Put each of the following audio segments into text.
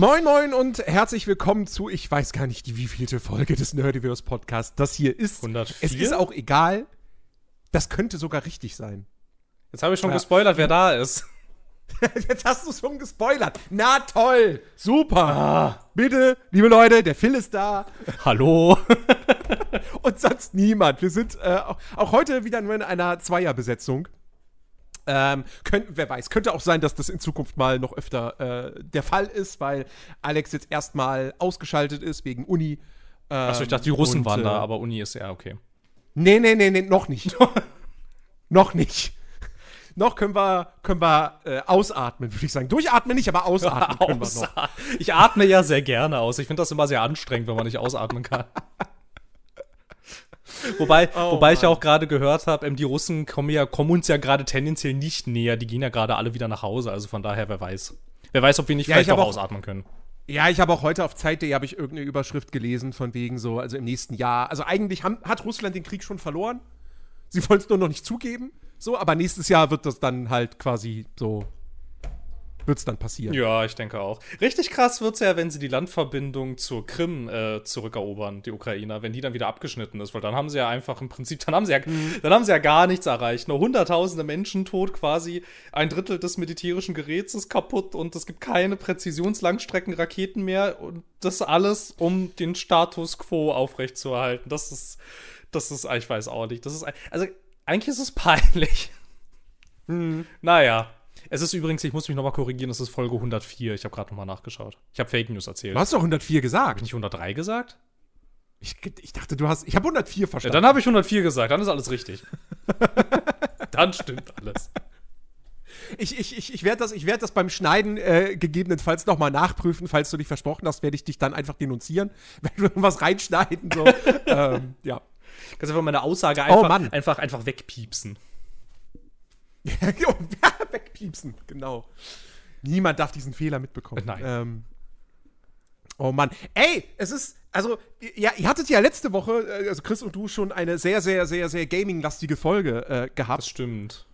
Moin Moin und herzlich willkommen zu, ich weiß gar nicht, die wievielte Folge des Nerdiverse Podcasts das hier ist. 104? Es ist auch egal. Das könnte sogar richtig sein. Jetzt habe ich schon Ja. gespoilert, wer da ist. Jetzt hast du schon gespoilert. Na toll. Super. Ah. Bitte, liebe Leute, der Phil ist da Hallo. und sonst niemand. Wir sind äh, auch, auch heute wieder nur in einer Zweierbesetzung. Ähm, könnt, wer weiß, könnte auch sein, dass das in Zukunft mal noch öfter äh, der Fall ist, weil Alex jetzt erstmal ausgeschaltet ist wegen Uni. Ähm, Achso, ich dachte, die Russen und, waren äh, da, aber Uni ist ja okay. Nee, nee, nee, nee, noch nicht. noch nicht. Noch können wir, können wir äh, ausatmen, würde ich sagen. Durchatmen nicht, aber ausatmen können wir noch. Ich atme ja sehr gerne aus. Ich finde das immer sehr anstrengend, wenn man nicht ausatmen kann. Wobei, Oh, wobei ich ja auch gerade gehört habe, ähm, die Russen kommen, ja, kommen uns ja gerade tendenziell nicht näher. Die gehen ja gerade alle wieder nach Hause. Also von daher, wer weiß. Wer weiß, ob wir nicht Ja, vielleicht auch auch- ausatmen können. Ja, ich habe auch heute auf Zeit.de habe ich irgendeine Überschrift gelesen von wegen so, also im nächsten Jahr. Also eigentlich haben, hat Russland den Krieg schon verloren. Sie wollen es nur noch nicht zugeben. So, aber nächstes Jahr wird das dann halt quasi so, wird es dann passieren. Ja, ich denke auch. Richtig krass wird's ja, wenn sie die Landverbindung zur Krim äh, zurückerobern, die Ukrainer, wenn die dann wieder abgeschnitten ist, weil dann haben sie ja einfach im Prinzip, dann haben sie ja, dann haben sie ja gar nichts erreicht. Nur hunderttausende Menschen tot, quasi ein Drittel des militärischen Geräts ist kaputt und es gibt keine Präzisionslangstreckenraketen mehr und das alles, um den Status quo aufrechtzuerhalten. Das ist, das ist, ich weiß auch nicht, das ist, also eigentlich ist es peinlich. Naja. Es ist übrigens, ich muss mich nochmal korrigieren, es ist Folge 104. Ich habe gerade nochmal nachgeschaut. Ich habe Fake News erzählt. Du hast doch 104 gesagt. Nicht 103 gesagt? Ich, ich dachte, du hast, ich habe 104 Ja, verstanden. dann habe ich 104 gesagt, dann ist alles richtig. dann stimmt alles. Ich, ich, ich, ich werde das, ich werd das beim Schneiden äh, gegebenenfalls nochmal nachprüfen. Falls du dich versprochen hast, werde ich dich dann einfach denunzieren. Wenn wir irgendwas reinschneiden, so. ähm, ja. Kannst einfach meine Aussage Oh, einfach, Mann. einfach, einfach wegpiepsen. Wegpiepsen, genau. Niemand darf diesen Fehler mitbekommen. Nein. Ähm, oh Mann. Ey, es ist, also, ja, ihr hattet ja letzte Woche, äh, also Chris und du, schon eine sehr, sehr, sehr, sehr gaming-lastige Folge äh, gehabt. Das stimmt.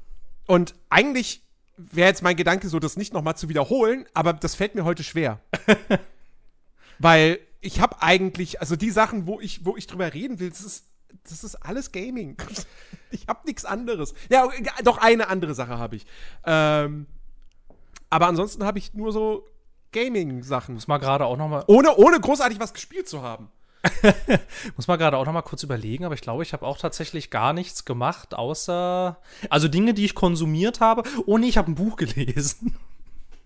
Und eigentlich wäre jetzt mein Gedanke so, das nicht nochmal zu wiederholen, aber das fällt mir heute schwer. Weil ich habe eigentlich, also die Sachen, wo ich, wo ich drüber reden will, das ist, das ist alles Gaming. Ich habe nichts anderes. Ja, doch eine andere Sache habe ich. Ähm, aber ansonsten habe ich nur so Gaming-Sachen. Muss mal gerade auch nochmal, Ohne, ohne großartig was gespielt zu haben. muss mal gerade auch noch mal kurz überlegen, aber ich glaube, ich habe auch tatsächlich gar nichts gemacht, außer, also Dinge, die ich konsumiert habe. Oh nee, ich habe ein Buch gelesen.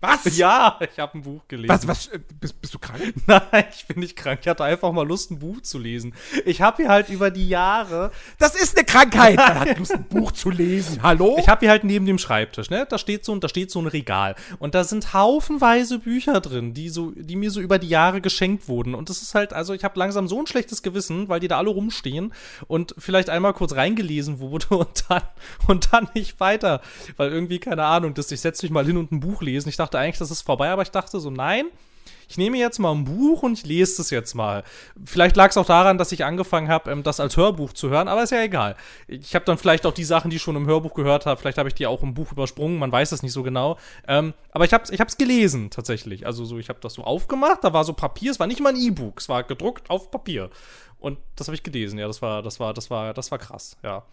Was? Ja, ich habe ein Buch gelesen. Was, was, äh, bist, bist du krank? Nein, ich bin nicht krank. Ich hatte einfach mal Lust, ein Buch zu lesen. Ich habe hier halt über die Jahre, Das ist eine Krankheit. Man hat Lust, ein Buch zu lesen. Hallo? ich habe hier halt neben dem Schreibtisch, ne? Da steht so, da steht so ein Regal und da sind haufenweise Bücher drin, die so, die mir so über die Jahre geschenkt wurden. Und das ist halt, also ich habe langsam so ein schlechtes Gewissen, weil die da alle rumstehen und vielleicht einmal kurz reingelesen wurde und dann und dann nicht weiter, weil irgendwie keine Ahnung, dass ich setze mich mal hin und ein Buch lesen. Ich dachte eigentlich, das ist vorbei, aber ich dachte so, nein. Ich nehme jetzt mal ein Buch und ich lese das jetzt mal. Vielleicht lag es auch daran, dass ich angefangen habe, ähm, das als Hörbuch zu hören, aber ist ja egal. Ich habe dann vielleicht auch die Sachen, die ich schon im Hörbuch gehört habe, vielleicht habe ich die auch im Buch übersprungen, man weiß es nicht so genau. Ähm, aber ich habe es ich gelesen tatsächlich. Also so, ich habe das so aufgemacht, da war so Papier, es war nicht mal ein E-Book, es war gedruckt auf Papier. Und das habe ich gelesen, ja, das war, das war, das war, das war krass, ja.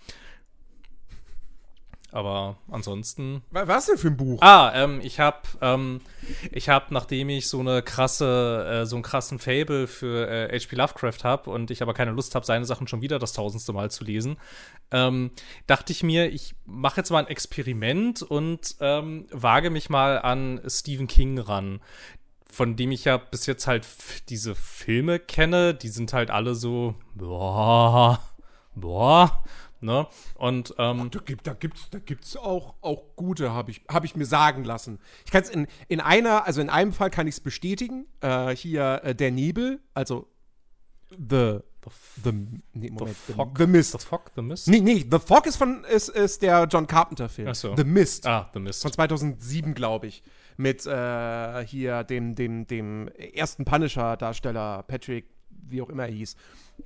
Aber ansonsten Wa- Was denn für ein Buch? Ah, ähm, ich habe, ähm, ich habe, nachdem ich so eine krasse, äh, so einen krassen Fable für äh, H.P. Lovecraft habe und ich aber keine Lust habe, seine Sachen schon wieder das tausendste Mal zu lesen, ähm, dachte ich mir, ich mache jetzt mal ein Experiment und ähm, wage mich mal an Stephen King ran. Von dem ich ja bis jetzt halt diese Filme kenne, die sind halt alle so, boah, boah, ne? Und ähm, Da, gibt, da gibt's, da gibt's auch, auch gute, habe ich, hab ich mir sagen lassen. Ich kann es in, in einer, also in einem Fall kann ich es bestätigen. Äh, hier äh, der Nebel, also The, The, nee, Moment, The Fog, The Mist. The Fog, The Mist? Nee, nee, The Fog ist von, ist, ist der John Carpenter-Film. Ach so. The Mist. Ah, The Mist. Von 2007, glaube ich. Mit äh, hier dem, dem, dem ersten Punisher-Darsteller Patrick wie auch immer er hieß.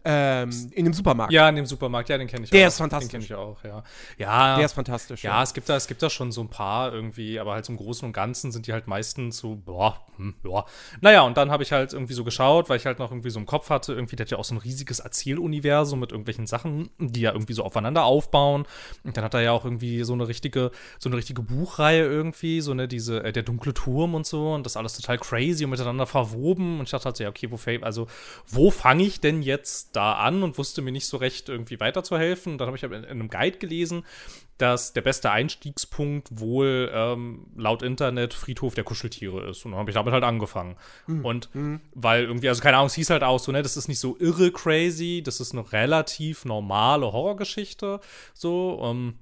Ähm, in dem Supermarkt. Ja, in dem Supermarkt, ja, den kenne ich Der auch. ist fantastisch. Den kenne ich auch, ja. Ja, Der ist fantastisch. ja, es gibt da, es gibt da schon so ein paar irgendwie, aber halt im Großen und Ganzen sind die halt meistens so, boah, hm, ja. Naja, und dann habe ich halt irgendwie so geschaut, weil ich halt noch irgendwie so im Kopf hatte, irgendwie, der hat ja auch so ein riesiges Erzähluniversum mit irgendwelchen Sachen, die ja irgendwie so aufeinander aufbauen. Und dann hat er ja auch irgendwie so eine richtige, so eine richtige Buchreihe irgendwie, so eine, diese, äh, der dunkle Turm und so und das alles total crazy und miteinander verwoben. Und ich dachte halt so, ja, okay, wo, also, wo fange ich denn jetzt da an und wusste mir nicht so recht irgendwie weiterzuhelfen. Dann habe ich in, in einem Guide gelesen, dass der beste Einstiegspunkt wohl ähm, laut Internet Friedhof der Kuscheltiere ist. Und dann habe ich damit halt angefangen. Und weil irgendwie, also keine Ahnung, es hieß halt auch so, ne, das ist nicht so irre crazy, das ist eine relativ normale Horrorgeschichte. So, ähm,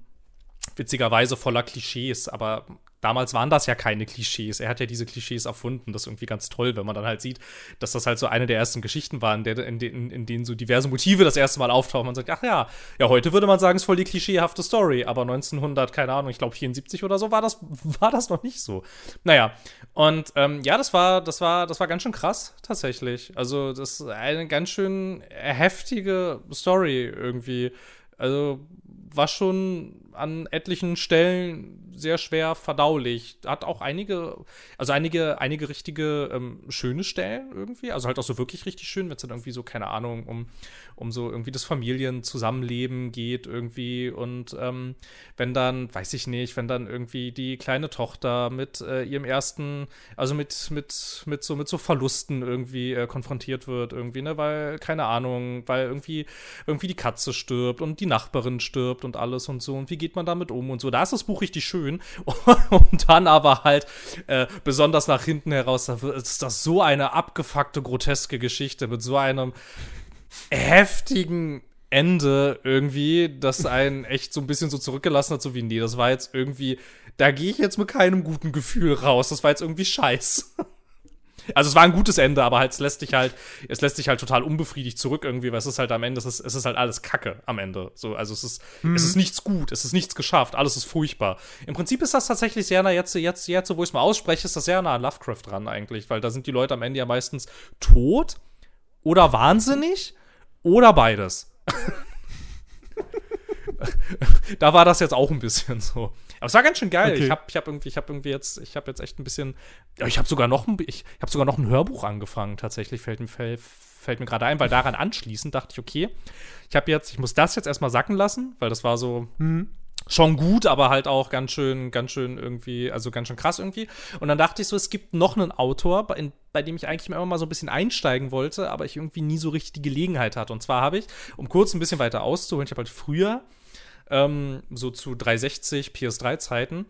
witzigerweise voller Klischees, aber damals waren das ja keine Klischees. Er hat ja diese Klischees erfunden. Das ist irgendwie ganz toll, wenn man dann halt sieht, dass das halt so eine der ersten Geschichten waren, in, denen, in denen so diverse Motive das erste Mal auftauchen. Man sagt, ach ja, ja, heute würde man sagen, es ist voll die klischeehafte Story, aber 1900, keine Ahnung, ich glaube 74 oder so war das, war das noch nicht so. Naja, und ähm, ja, das war, das war, das war ganz schön krass, tatsächlich. Also, das ist eine ganz schön heftige Story irgendwie. Also, war schon an etlichen Stellen sehr schwer verdaulich. Hat auch einige, also einige, einige richtige ähm, schöne Stellen irgendwie. Also halt auch so wirklich richtig schön, wenn es dann irgendwie so, keine Ahnung, um, um so irgendwie das Familienzusammenleben geht irgendwie. Und ähm, wenn dann, weiß ich nicht, wenn dann irgendwie die kleine Tochter mit äh, ihrem ersten, also mit, mit, mit so, mit so Verlusten irgendwie äh, konfrontiert wird, irgendwie, ne, weil, keine Ahnung, weil irgendwie, irgendwie die Katze stirbt und die Nachbarin stirbt und alles und so. Und wie geht man damit um und so. Da ist das Buch richtig schön. Und dann aber halt, äh, besonders nach hinten heraus, da ist das so eine abgefuckte, groteske Geschichte mit so einem heftigen Ende irgendwie, das einen echt so ein bisschen so zurückgelassen hat, so wie, nee, das war jetzt irgendwie, da gehe ich jetzt mit keinem guten Gefühl raus. Das war jetzt irgendwie scheiß. Also es war ein gutes Ende, aber halt, es lässt dich halt, es lässt dich halt total unbefriedigt zurück irgendwie, weil es ist halt am Ende, es ist, es ist halt alles Kacke am Ende. So, also es ist, es ist nichts gut, es ist nichts geschafft, alles ist furchtbar. Im Prinzip ist das tatsächlich sehr nah, jetzt, jetzt, jetzt, wo ich es mal ausspreche, ist das sehr nah an Lovecraft dran eigentlich, weil da sind die Leute am Ende ja meistens tot oder wahnsinnig oder beides. da war das jetzt auch ein bisschen so. Aber es war ganz schön geil. Okay. Ich habe ich hab irgendwie, ich habe irgendwie jetzt, ich habe jetzt echt ein bisschen, ich habe sogar noch ein, ich habe sogar noch ein Hörbuch angefangen. Tatsächlich fällt mir fällt, fällt mir gerade ein, weil daran anschließend dachte ich, okay, ich habe jetzt, ich muss das jetzt erstmal sacken lassen, weil das war so schon gut, aber halt auch ganz schön, ganz schön irgendwie, also ganz schön krass irgendwie. Und dann dachte ich so, es gibt noch einen Autor, bei, bei dem ich eigentlich immer mal so ein bisschen einsteigen wollte, aber ich irgendwie nie so richtig die Gelegenheit hatte. Und zwar habe ich, um kurz ein bisschen weiter auszuholen, ich habe halt früher ähm, so zu 360 PS3-Zeiten,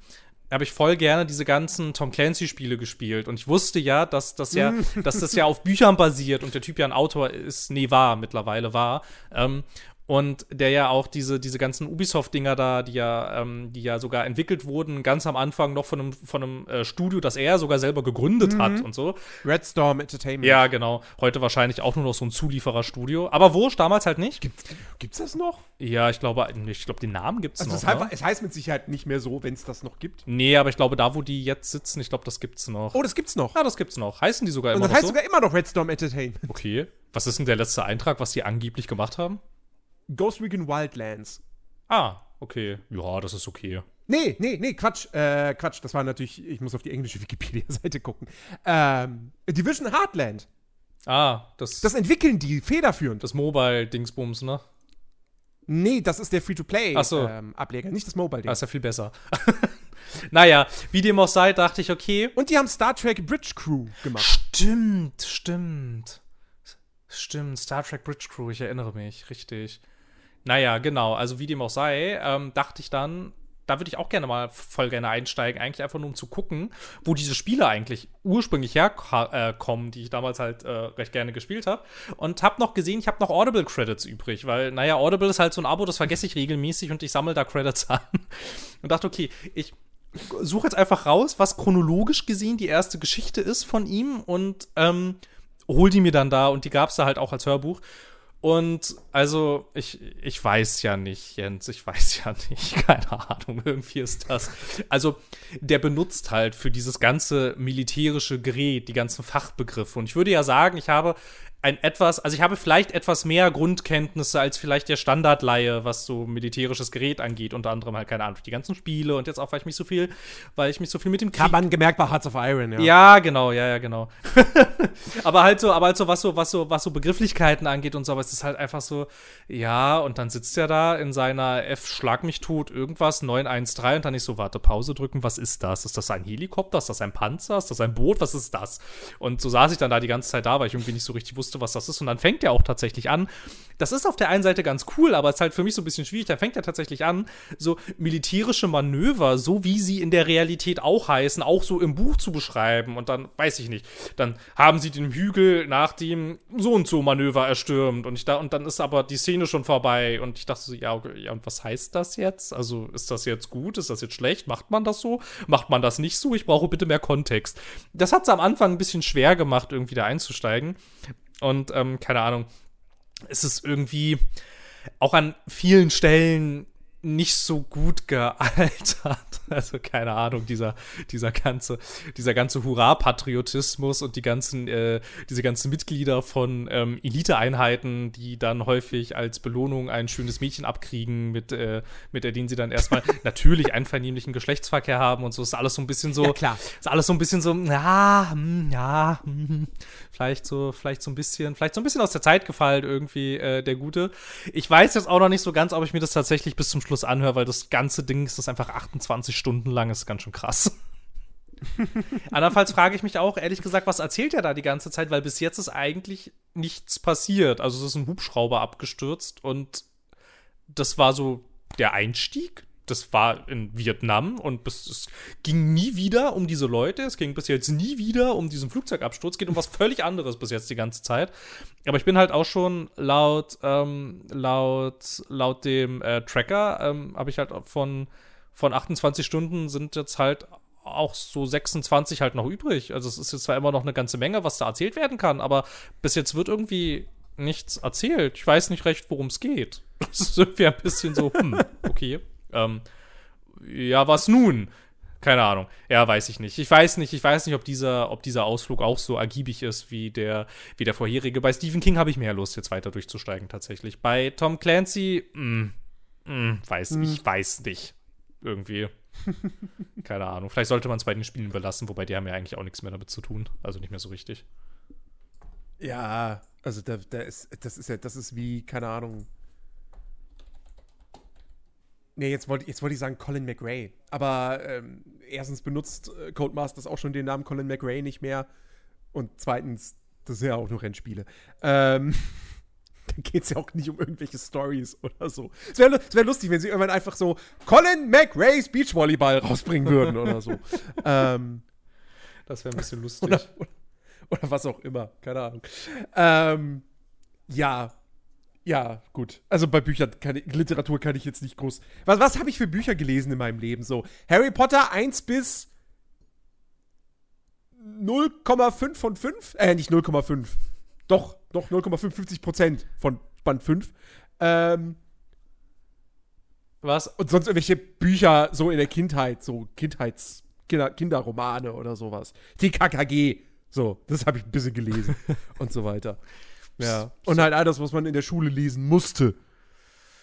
habe ich voll gerne diese ganzen Tom Clancy-Spiele gespielt. Und ich wusste ja, dass das ja, dass das ja auf Büchern basiert und der Typ ja ein Autor ist, nee, war, mittlerweile war. Ähm, und der ja auch diese, diese ganzen Ubisoft-Dinger da, die ja, ähm, die ja sogar entwickelt wurden, ganz am Anfang noch von einem, von einem äh, Studio, das er sogar selber gegründet hat und so. Red Storm Entertainment. Ja, genau. Heute wahrscheinlich auch nur noch so ein Zuliefererstudio. Aber wurscht, damals halt nicht. Gibt's das noch? Ja, ich glaube, ich glaube, den Namen gibt's Also noch. es, heißt, ne? es heißt mit Sicherheit nicht mehr so, wenn es das noch gibt. Nee, aber ich glaube, da, wo die jetzt sitzen, ich glaube, das gibt's noch. Oh, das gibt's noch. Ja, das gibt's noch. Heißen die sogar Und immer das noch heißt so? sogar immer noch Red Storm Entertainment. Okay. Was ist denn der letzte Eintrag, was die angeblich gemacht haben? Ghost Recon Wildlands. Ah, okay. Ja, das ist okay. Nee, nee, nee, Quatsch. Äh, Quatsch, das war natürlich, ich muss auf die englische Wikipedia-Seite gucken. Ähm, Division Heartland. Ah, das, Das entwickeln die federführend. das Mobile-Dingsbums, ne? Nee, das ist der Ach so. Free-to-Play-Ableger, nicht das Mobile-Ding. Das ist ja viel besser. naja, wie dem auch sei, dachte ich, okay. Und die haben Star Trek Bridge Crew gemacht. Stimmt, stimmt. Stimmt, Star Trek Bridge Crew, ich erinnere mich, richtig. Naja, genau, also wie dem auch sei, ähm, dachte ich dann, da würde ich auch gerne mal voll gerne einsteigen, eigentlich einfach nur um zu gucken, wo diese Spiele eigentlich ursprünglich herkommen, die ich damals halt äh, recht gerne gespielt habe. Und habe noch gesehen, ich habe noch Audible Credits übrig, weil, naja, Audible ist halt so ein Abo, das vergesse ich regelmäßig und ich sammle da Credits an. Und dachte, okay, ich suche jetzt einfach raus, was chronologisch gesehen die erste Geschichte ist von ihm und ähm, hol die mir dann da und die gab es da halt auch als Hörbuch. Und also, ich, ich weiß ja nicht, Jens, ich weiß ja nicht, keine Ahnung, irgendwie ist das. Also, der benutzt halt für dieses ganze militärische Gerät die ganzen Fachbegriffe. Und ich würde ja sagen, ich habe ein etwas, also ich habe vielleicht etwas mehr Grundkenntnisse als vielleicht der Standardleihe, was so militärisches Gerät angeht, unter anderem halt, keine Ahnung, die ganzen Spiele und jetzt auch, weil ich mich so viel, weil ich mich so viel mit dem Krieg. Hat man gemerkt bei Hearts of Iron, ja. Ja, genau, ja, ja, genau. aber halt so, aber halt so, was so, was so, was so Begrifflichkeiten angeht und so, aber es ist halt einfach so, ja, und dann sitzt er da in seiner F Schlag mich tot irgendwas 913 und dann nicht so, warte, Pause drücken, was ist das? Ist das ein Helikopter? Ist das ein Panzer? Ist das ein Boot? Was ist das? Und so saß ich dann da die ganze Zeit da, weil ich irgendwie nicht so richtig wusste, wusste, was das ist. Und dann fängt er auch tatsächlich an. Das ist auf der einen Seite ganz cool, aber es ist halt für mich so ein bisschen schwierig. Dann fängt er tatsächlich an, so militärische Manöver, so wie sie in der Realität auch heißen, auch so im Buch zu beschreiben. Und dann, weiß ich nicht, dann haben sie den Hügel nach dem so und so Manöver erstürmt. Und, ich da, und dann ist aber die Szene schon vorbei. Und ich dachte so, ja, okay, ja, und was heißt das jetzt? Also ist das jetzt gut? Ist das jetzt schlecht? Macht man das so? Macht man das nicht so? Ich brauche bitte mehr Kontext. Das hat es am Anfang ein bisschen schwer gemacht, irgendwie da einzusteigen. Und ähm, keine Ahnung, es ist irgendwie auch an vielen Stellen nicht so gut gealtert. Also keine Ahnung, dieser, dieser ganze, dieser ganze Hurra-Patriotismus und die ganzen, äh, diese ganzen Mitglieder von ähm, Eliteeinheiten, die dann häufig als Belohnung ein schönes Mädchen abkriegen, mit, äh, mit der denen sie dann erstmal natürlich einvernehmlichen Geschlechtsverkehr haben und so. Ist alles so ein bisschen so. Ja, klar. Ist alles so ein bisschen so, ja, hm, ja, hm, vielleicht so, vielleicht so ein bisschen, vielleicht so ein bisschen aus der Zeit gefallen irgendwie, äh, der Gute. Ich weiß jetzt auch noch nicht so ganz, ob ich mir das tatsächlich bis zum Schluss Schluss anhöre, weil das ganze Ding ist das einfach 28 Stunden lang, ist ganz schön krass. Andernfalls frage ich mich auch, ehrlich gesagt, was erzählt er da die ganze Zeit, weil bis jetzt ist eigentlich nichts passiert. Also es ist ein Hubschrauber abgestürzt und das war so der Einstieg das war in Vietnam und bis, es ging nie wieder um diese Leute. Es ging bis jetzt nie wieder um diesen Flugzeugabsturz. Es geht um was völlig anderes bis jetzt die ganze Zeit. Aber ich bin halt auch schon laut, ähm, laut, laut dem äh, Tracker, ähm, habe ich halt von, von 28 Stunden sind jetzt halt auch so 26 halt noch übrig. Also es ist jetzt zwar immer noch eine ganze Menge, was da erzählt werden kann, aber bis jetzt wird irgendwie nichts erzählt. Ich weiß nicht recht, worum es geht. Das ist irgendwie ein bisschen so, hm, okay. Ähm, ja, was nun? Keine Ahnung. Ja, weiß ich nicht. Ich weiß nicht, ich weiß nicht, ob dieser, ob dieser Ausflug auch so ergiebig ist wie der, wie der vorherige. Bei Stephen King habe ich mehr Lust, jetzt weiter durchzusteigen, tatsächlich. Bei Tom Clancy, mh, hm, mh, hm, weiß, hm. ich weiß nicht. Irgendwie. Keine Ahnung. Vielleicht sollte man es bei den Spielen belassen, wobei die haben ja eigentlich auch nichts mehr damit zu tun. Also nicht mehr so richtig. Ja, also da, da ist, das ist ja, das ist wie, keine Ahnung, Nee, jetzt wollte jetzt wollt ich sagen Colin McRae. Aber ähm, erstens benutzt äh, Codemasters auch schon den Namen Colin McRae nicht mehr. Und zweitens, das sind ja auch nur Rennspiele. Ähm, da geht es ja auch nicht um irgendwelche Stories oder so. Es wäre wär lustig, wenn sie irgendwann einfach so Colin McRae's Beachvolleyball rausbringen würden oder so. ähm, das wäre ein bisschen lustig. Oder, oder, oder, was auch immer, keine Ahnung. Ähm, ja, ja, gut. Also bei Büchern, kann ich, Literatur kann ich jetzt nicht groß. Was, was habe ich für Bücher gelesen in meinem Leben? So, Harry Potter 1 bis 0,5 von 5? Äh, nicht 0,5. Doch, doch, 0,55 Prozent von Band 5. Ähm, was? Und sonst irgendwelche Bücher so in der Kindheit, so Kindheits, Kinder, Kinderromane oder sowas. Die KKG. So, das habe ich ein bisschen gelesen und so weiter. Ja. Und halt all das, was man in der Schule lesen musste.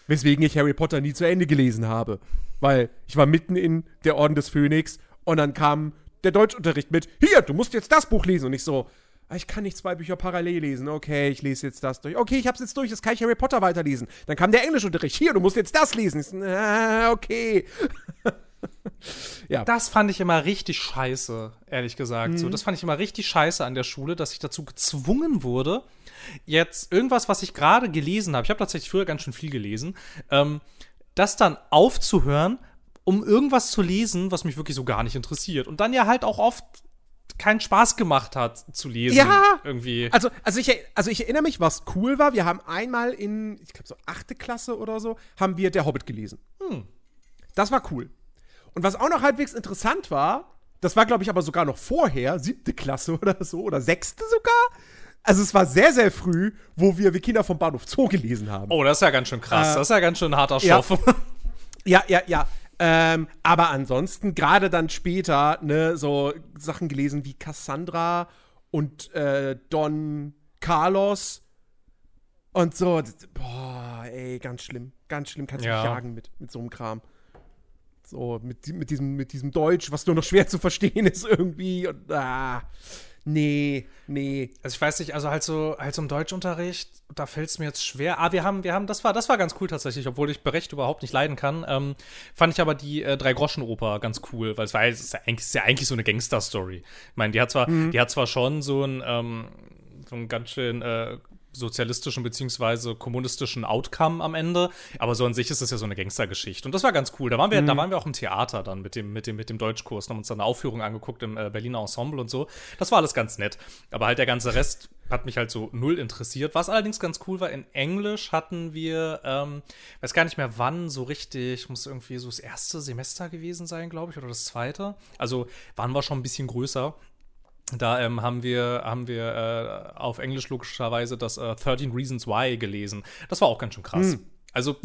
Weswegen ich Harry Potter nie zu Ende gelesen habe. Weil ich war mitten in der Orden des Phönix und dann kam der Deutschunterricht mit, hier, du musst jetzt das Buch lesen. Und ich so, ah, ich kann nicht zwei Bücher parallel lesen. Okay, ich lese jetzt das durch. Okay, ich hab's jetzt durch, jetzt kann ich Harry Potter weiterlesen. Dann kam der Englischunterricht, hier, du musst jetzt das lesen. Ich so, ah, okay. ja. Das fand ich immer richtig scheiße, ehrlich gesagt. Mhm. So, das fand ich immer richtig scheiße an der Schule, dass ich dazu gezwungen wurde, jetzt irgendwas, was ich gerade gelesen habe, ich habe tatsächlich früher ganz schön viel gelesen, ähm, das dann aufzuhören, um irgendwas zu lesen, was mich wirklich so gar nicht interessiert. Und dann ja halt auch oft keinen Spaß gemacht hat zu lesen. Ja, irgendwie. Also, also, ich, also ich erinnere mich, was cool war. Wir haben einmal in, ich glaube so achte Klasse oder so, haben wir Der Hobbit gelesen. Hm. Das war cool. Und was auch noch halbwegs interessant war, das war, glaube ich, aber sogar noch vorher, siebte Klasse oder so, oder sechste sogar. Also es war sehr, sehr früh, wo wir wie Kinder vom Bahnhof Zoo gelesen haben. Oh, das ist ja ganz schön krass. Äh, das ist ja ganz schön harter Stoff. Ja, ja, ja. ja. Ähm, aber ansonsten, gerade dann später, ne, so Sachen gelesen wie Cassandra und äh, Don Carlos und so. Boah, ey, ganz schlimm. Ganz schlimm. Kannst du Ja. mich jagen mit, mit so einem Kram. So, mit, mit, diesem, mit diesem Deutsch, was nur noch schwer zu verstehen ist irgendwie. Und, ah, nee, nee. Also ich weiß nicht, also halt so, halt so im Deutschunterricht, da fällt es mir jetzt schwer. Ah, wir haben, wir haben, das war, das war ganz cool tatsächlich, obwohl ich Brecht überhaupt nicht leiden kann. Ähm, fand ich aber die äh, Drei-Groschen-Oper ganz cool, weil es war es ist ja eigentlich, ist ja eigentlich so eine Gangster-Story. Ich meine, die hat zwar, die hat zwar schon so ein, ähm, so ein ganz schön äh, sozialistischen beziehungsweise kommunistischen Outcome am Ende, aber so an sich ist es ja so eine Gangstergeschichte und das war ganz cool. Da waren wir, da waren wir auch im Theater dann mit dem mit dem mit dem Deutschkurs, und haben uns dann eine Aufführung angeguckt im äh, Berliner Ensemble und so. Das war alles ganz nett, aber halt der ganze Rest hat mich halt so null interessiert. Was allerdings ganz cool war, in Englisch hatten wir, ähm, weiß gar nicht mehr wann so richtig, muss irgendwie so das erste Semester gewesen sein, glaube ich, oder das zweite. Also waren wir schon ein bisschen größer. Da ähm, haben wir, haben wir äh, auf Englisch logischerweise das äh, 13 Reasons Why gelesen. Das war auch ganz schön krass. Also,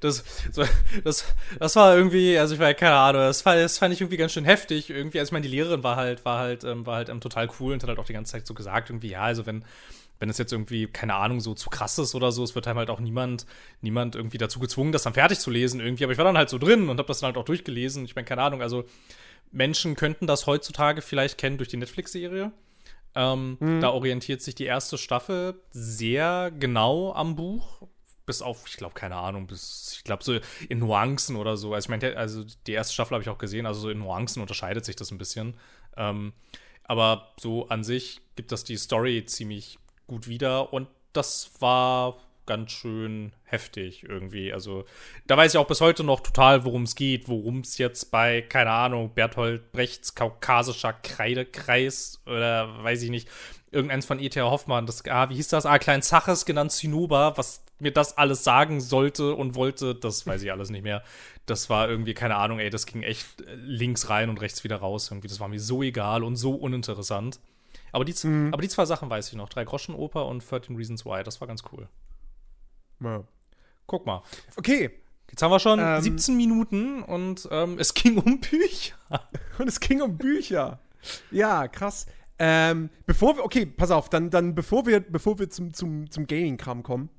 das, das, das, das war irgendwie, also ich war keine Ahnung, das fand, das fand ich irgendwie ganz schön heftig. Irgendwie, also ich meine, die Lehrerin war halt, war halt, ähm, war halt ähm, total cool und hat halt auch die ganze Zeit so gesagt, irgendwie, ja, also wenn, wenn es jetzt irgendwie, keine Ahnung, so zu krass ist oder so, es wird einem halt auch niemand, niemand irgendwie dazu gezwungen, das dann fertig zu lesen irgendwie. Aber ich war dann halt so drin und habe das dann halt auch durchgelesen. Ich meine, keine Ahnung, also Menschen könnten das heutzutage vielleicht kennen durch die Netflix-Serie. Ähm, Da orientiert sich die erste Staffel sehr genau am Buch. Bis auf, ich glaube, keine Ahnung, bis, ich glaube, so in Nuancen oder so. Also, ich meine, also die erste Staffel habe ich auch gesehen, also so in Nuancen unterscheidet sich das ein bisschen. Ähm, aber so an sich gibt das die Story ziemlich gut wieder und das war ganz schön heftig irgendwie. Also da weiß ich auch bis heute noch total, worum es geht, worum es jetzt bei, keine Ahnung, Berthold Brechts kaukasischer Kreidekreis oder weiß ich nicht, irgendeins von E.T.A. Hoffmann, das, ah, wie hieß das? Ah, Klein Zaches, genannt Zinnober, was mir das alles sagen sollte und wollte, das weiß ich alles nicht mehr. Das war irgendwie, keine Ahnung, ey, das ging echt äh, links rein und rechts wieder raus irgendwie. Das war mir so egal und so uninteressant. Aber die, z- aber die zwei Sachen weiß ich noch. Drei Groschen Oper und 13 Reasons Why. Das war ganz cool. Ja. Guck mal. Okay, Jetzt haben wir schon Ähm. 17 Minuten und ähm, es ging um Bücher. Und es ging um Bücher. Ja, krass. Ähm, bevor wir, okay, pass auf, dann, dann bevor wir, bevor wir zum, zum, zum Gaming-Kram kommen,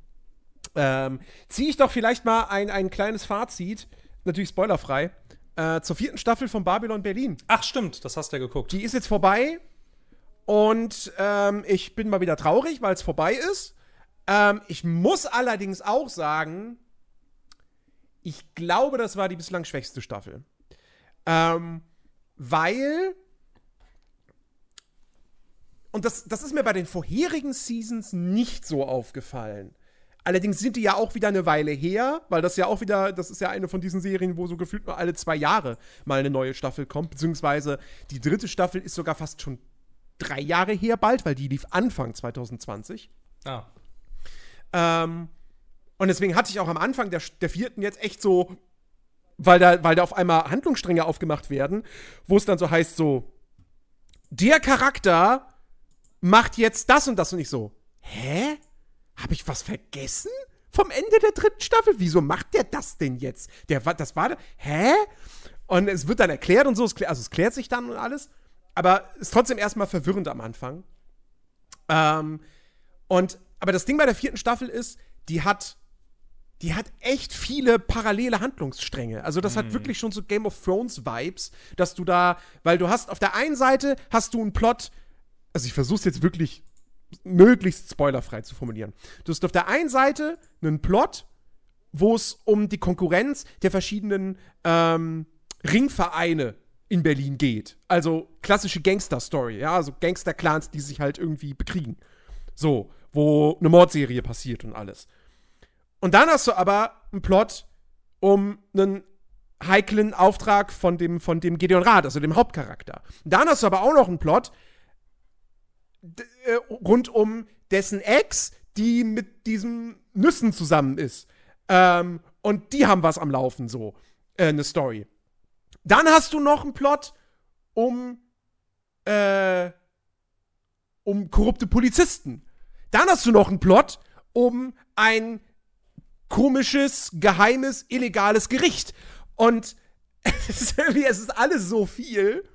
ähm, ziehe ich doch vielleicht mal ein, ein kleines Fazit, natürlich spoilerfrei, äh, zur vierten Staffel von Babylon Berlin. Ach, stimmt, das hast du ja geguckt. Die ist jetzt vorbei und ähm, ich bin mal wieder traurig, weil es vorbei ist. Ähm, ich muss allerdings auch sagen, ich glaube, das war die bislang schwächste Staffel. Ähm, weil. Und das, das ist mir bei den vorherigen Seasons nicht so aufgefallen. Allerdings sind die ja auch wieder eine Weile her, weil das ja auch wieder, das ist ja eine von diesen Serien, wo so gefühlt nur alle zwei Jahre mal eine neue Staffel kommt. Beziehungsweise die dritte Staffel ist sogar fast schon drei Jahre her bald, weil die lief Anfang 2020. Ah. Ähm, und deswegen hatte ich auch am Anfang der, der vierten jetzt echt so, weil da, weil da auf einmal Handlungsstränge aufgemacht werden, wo es dann so heißt, so, der Charakter macht jetzt das und das und ich so, hä? Habe ich was vergessen? Vom Ende der dritten Staffel? Wieso macht der das denn jetzt? Der, das war, hä? Und es wird dann erklärt und so, es, also es klärt sich dann und alles, aber ist trotzdem erstmal verwirrend am Anfang. Ähm, und, aber das Ding bei der vierten Staffel ist, die hat, die hat echt viele parallele Handlungsstränge. Also das hat wirklich schon so Game of Thrones Vibes, dass du da, weil du hast auf der einen Seite hast du einen Plot, also ich versuch's jetzt wirklich möglichst spoilerfrei zu formulieren. Du hast auf der einen Seite einen Plot, wo es um die Konkurrenz der verschiedenen ähm, Ringvereine in Berlin geht. Also klassische Gangster-Story, ja, also Gangster-Clans, die sich halt irgendwie bekriegen. So, wo eine Mordserie passiert und alles. Und dann hast du aber einen Plot um einen heiklen Auftrag von dem, von dem Gideon Rath, also dem Hauptcharakter. Dann hast du aber auch noch einen Plot äh, rund um dessen Ex, die mit diesem Nüssen zusammen ist. Ähm, und die haben was am Laufen, so. Äh, eine Story. Dann hast du noch einen Plot um, äh, um korrupte Polizisten. Dann hast du noch einen Plot um ein komisches, geheimes, illegales Gericht. Und es ist es ist alles so viel.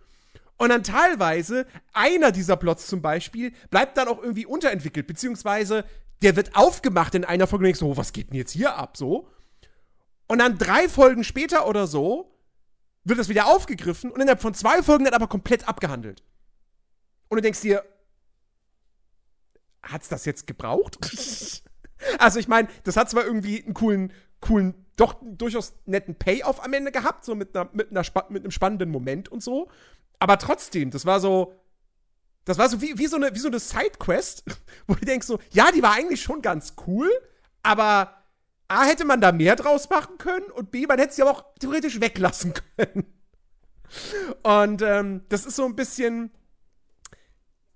Und dann teilweise, einer dieser Plots zum Beispiel, bleibt dann auch irgendwie unterentwickelt, beziehungsweise der wird aufgemacht in einer Folge und denkst so, oh, was geht denn jetzt hier ab, so? Und dann drei Folgen später oder so wird das wieder aufgegriffen und innerhalb von zwei Folgen dann aber komplett abgehandelt. Und du denkst dir, hat's das jetzt gebraucht? also ich meine, das hat zwar irgendwie einen coolen, coolen, doch durchaus netten Payoff am Ende gehabt, so mit, einer, mit, einer, mit einem spannenden Moment und so. Aber trotzdem, das war so, das war so wie, wie so eine, wie so eine Sidequest, wo du denkst so, ja, die war eigentlich schon ganz cool, aber A, hätte man da mehr draus machen können und B, man hätte sie aber auch theoretisch weglassen können. Und ähm, das ist so ein bisschen,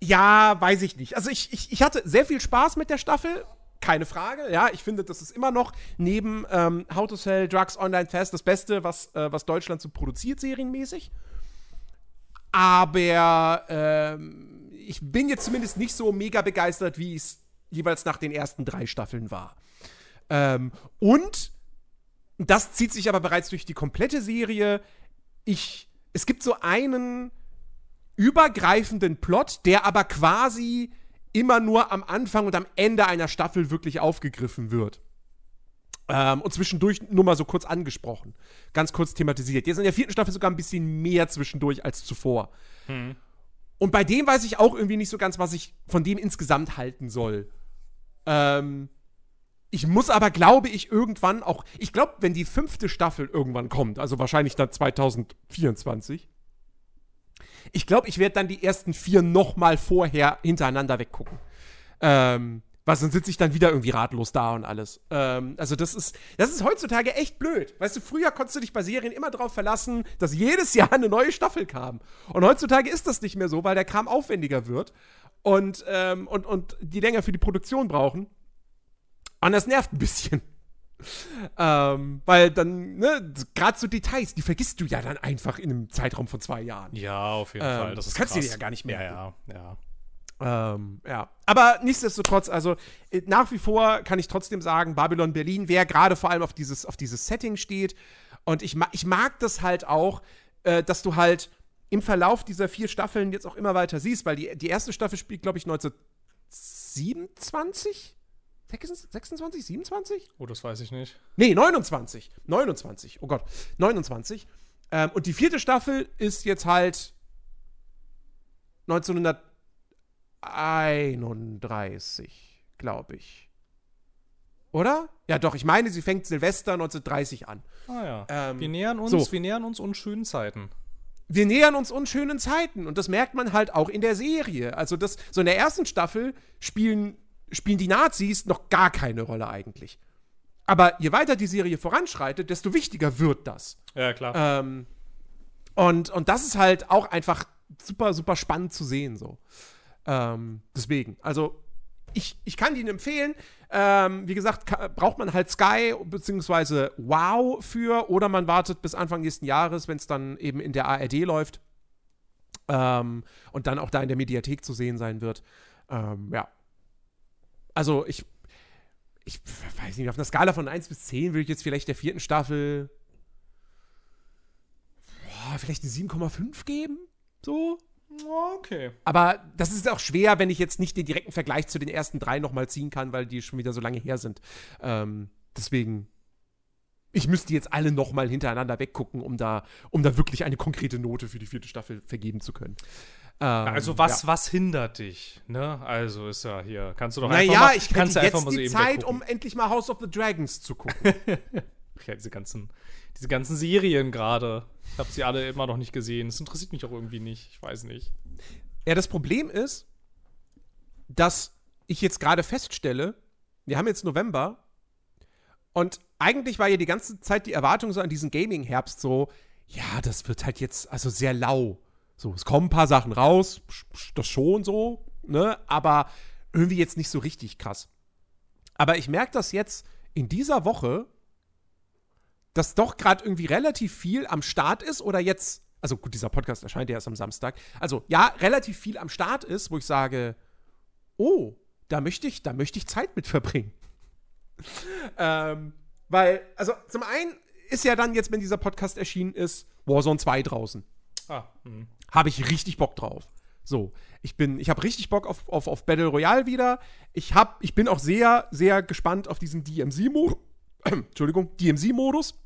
ja, weiß ich nicht. Also ich, ich, ich hatte sehr viel Spaß mit der Staffel, keine Frage. Ja, ich finde, das ist immer noch neben ähm, How to Sell Drugs Online Fast das Beste, was, äh, was Deutschland so produziert, serienmäßig. Aber ähm, ich bin jetzt zumindest nicht so mega begeistert, wie es jeweils nach den ersten drei Staffeln war. Ähm, und das zieht sich aber bereits durch die komplette Serie. Ich, es gibt so einen übergreifenden Plot, der aber quasi immer nur am Anfang und am Ende einer Staffel wirklich aufgegriffen wird. Ähm, und zwischendurch nur mal so kurz angesprochen. Ganz kurz thematisiert. Jetzt in der vierten Staffel sogar ein bisschen mehr zwischendurch als zuvor. Hm. Und bei dem weiß ich auch irgendwie nicht so ganz, was ich von dem insgesamt halten soll. Ähm, ich muss aber, glaube ich, irgendwann auch. Ich glaube, wenn die fünfte Staffel irgendwann kommt, also wahrscheinlich dann 2024, ich glaube, ich werde dann die ersten vier noch mal vorher hintereinander weggucken. Ähm, was, dann sitze ich dann wieder irgendwie ratlos da und alles. Ähm, also das ist, das ist heutzutage echt blöd. Weißt du, früher konntest du dich bei Serien immer darauf verlassen, dass jedes Jahr eine neue Staffel kam. Und heutzutage ist das nicht mehr so, weil der Kram aufwendiger wird und, ähm, und, und die länger für die Produktion brauchen. Und das nervt ein bisschen. Ähm, weil dann, ne, gerade so Details, die vergisst du ja dann einfach in einem Zeitraum von zwei Jahren. Ja, auf jeden ähm, Fall. Das, das kannst krass. du dir ja gar nicht mehr. Ja, ja, ja. Ähm, ja. Aber nichtsdestotrotz, also äh, nach wie vor kann ich trotzdem sagen, Babylon Berlin, wer gerade vor allem auf dieses, auf dieses Setting steht. Und ich, ma ich mag das halt auch, äh, dass du halt im Verlauf dieser vier Staffeln jetzt auch immer weiter siehst, weil die, die erste Staffel spielt, glaube ich, 1927? 26, 27? Oh, das weiß ich nicht. Nee, 29. 29. Oh Gott. 29. Ähm, und die vierte Staffel ist jetzt halt 1931, glaube ich. Oder? Ja, doch, ich meine, sie fängt Silvester 1930 an. Ah ja. Ähm, wir nähern uns, so. wir nähern uns unschönen Zeiten. Wir nähern uns unschönen Zeiten und das merkt man halt auch in der Serie. Also das so in der ersten Staffel spielen spielen die Nazis noch gar keine Rolle eigentlich. Aber je weiter die Serie voranschreitet, desto wichtiger wird das. Ja, klar. Ähm, und, und das ist halt auch einfach super, super spannend zu sehen, so. Ähm, deswegen, also ich, ich kann ihn empfehlen. Ähm, wie gesagt, braucht man halt Sky bzw. Wow für oder man wartet bis Anfang nächsten Jahres, wenn es dann eben in der ARD läuft ähm, und dann auch da in der Mediathek zu sehen sein wird. Ähm, ja, also ich, ich weiß nicht, auf einer Skala von 1 bis 10 würde ich jetzt vielleicht der vierten Staffel boah, vielleicht eine 7,5 geben. So. Okay. Aber das ist auch schwer, wenn ich jetzt nicht den direkten Vergleich zu den ersten drei nochmal ziehen kann, weil die schon wieder so lange her sind. Ähm, deswegen, ich müsste jetzt alle nochmal hintereinander weggucken, um da, um da wirklich eine konkrete Note für die vierte Staffel vergeben zu können. Ähm, also was, ja. was hindert dich? Ne? Also ist ja hier, kannst du doch naja, einfach mal, ich kannst jetzt einfach mal so die Zeit, um endlich mal House of the Dragons zu gucken. ja, diese ganzen, diese ganzen Serien gerade. Ich habe sie alle immer noch nicht gesehen. Das interessiert mich auch irgendwie nicht. Ich weiß nicht. Ja, das Problem ist, dass ich jetzt gerade feststelle, wir haben jetzt November und eigentlich war ja die ganze Zeit die Erwartung so an diesen Gaming-Herbst so, ja, das wird halt jetzt also sehr lau. So, es kommen ein paar Sachen raus, das schon so, ne? Aber irgendwie jetzt nicht so richtig krass. Aber ich merke das jetzt in dieser Woche, dass doch gerade irgendwie relativ viel am Start ist oder jetzt, also gut, dieser Podcast erscheint ja erst am Samstag. Also ja, relativ viel am Start ist, wo ich sage, oh, da möchte ich, da möchte ich Zeit mit verbringen. ähm, weil, also zum einen ist ja dann jetzt, wenn dieser Podcast erschienen ist, Warzone 2 draußen. Ah, mh. Habe ich richtig Bock drauf. So, ich bin, ich habe richtig Bock auf, auf, auf Battle Royale wieder. Ich hab, ich bin auch sehr, sehr gespannt auf diesen DMC-Modus. Entschuldigung, DMC-Modus.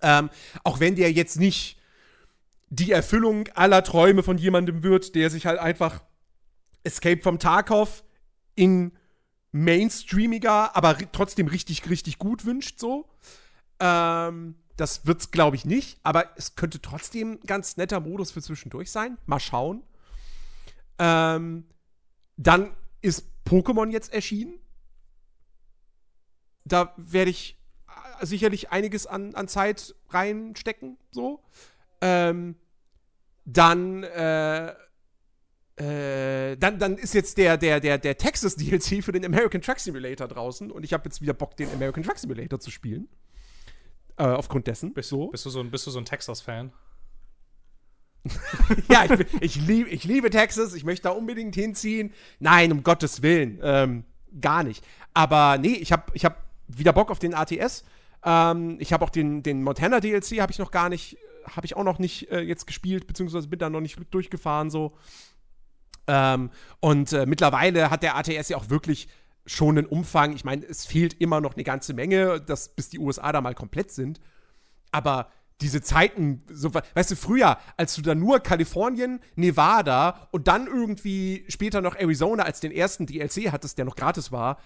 Ähm, auch wenn der jetzt nicht die Erfüllung aller Träume von jemandem wird, der sich halt einfach Escape from Tarkov in mainstreamiger, aber trotzdem richtig, richtig gut wünscht, so. Ähm, das wird's, glaube ich, nicht, aber es könnte trotzdem ein ganz netter Modus für zwischendurch sein. Mal schauen. Ähm, dann ist Pokémon jetzt erschienen. Da werde ich äh, sicherlich einiges an, an Zeit reinstecken, so. Ähm, dann, äh, äh, dann, dann ist jetzt der, der, der, der Texas DLC für den American Truck Simulator draußen und ich habe jetzt wieder Bock, den American Truck Simulator zu spielen. Äh, aufgrund dessen. Bist, so. bist, du so ein, bist du so ein Texas-Fan? ja, ich, ich, lieb, ich liebe Texas, ich möchte da unbedingt hinziehen. Nein, um Gottes Willen, ähm, gar nicht. Aber nee, ich habe ich hab wieder Bock auf den ATS. Ähm, ich habe auch den, den Montana DLC, habe ich noch gar nicht, habe ich auch noch nicht äh, jetzt gespielt, beziehungsweise bin da noch nicht durchgefahren so. Ähm, und äh, mittlerweile hat der ATS ja auch wirklich schon einen Umfang. Ich meine, es fehlt immer noch eine ganze Menge, dass, bis die USA da mal komplett sind. Aber diese Zeiten, so, weißt du, früher, als du da nur Kalifornien, Nevada und dann irgendwie später noch Arizona als den ersten DLC hattest, der noch gratis war,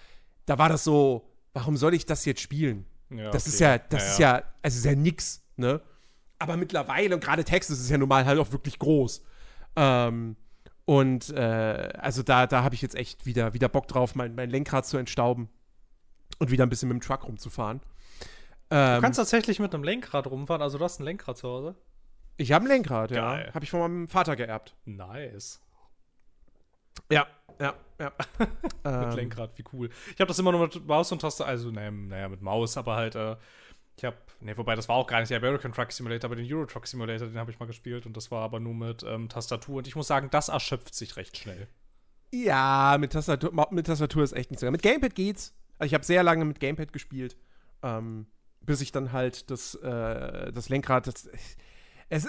da war das so, warum soll ich das jetzt spielen? Ja, das okay. ist ja, das ja, ist ja, also ist ja nix, ne? Aber mittlerweile, und gerade Texas ist ja nun mal halt auch wirklich groß. Ähm, und äh, also da, da habe ich jetzt echt wieder, wieder Bock drauf, mein, mein Lenkrad zu entstauben und wieder ein bisschen mit dem Truck rumzufahren. Ähm, du kannst tatsächlich mit einem Lenkrad rumfahren, also du hast ein Lenkrad zu Hause. Ich habe ein Lenkrad, Geil. ja. Habe ich von meinem Vater geerbt. Nice. Ja, ja, ja. mit ähm. Lenkrad, wie cool. Ich habe das immer nur mit Maus und Taste, also naja, naja mit Maus, aber halt äh, ich habe, ne, wobei das war auch gar nicht der American Truck Simulator, aber den Euro Truck Simulator, den habe ich mal gespielt und das war aber nur mit ähm, Tastatur und ich muss sagen, das erschöpft sich recht schnell. Ja, mit Tastatur, mit Tastatur ist echt nicht so. Mit Gamepad geht's. Also ich habe sehr lange mit Gamepad gespielt, ähm, bis ich dann halt das, äh, das Lenkrad, das, es,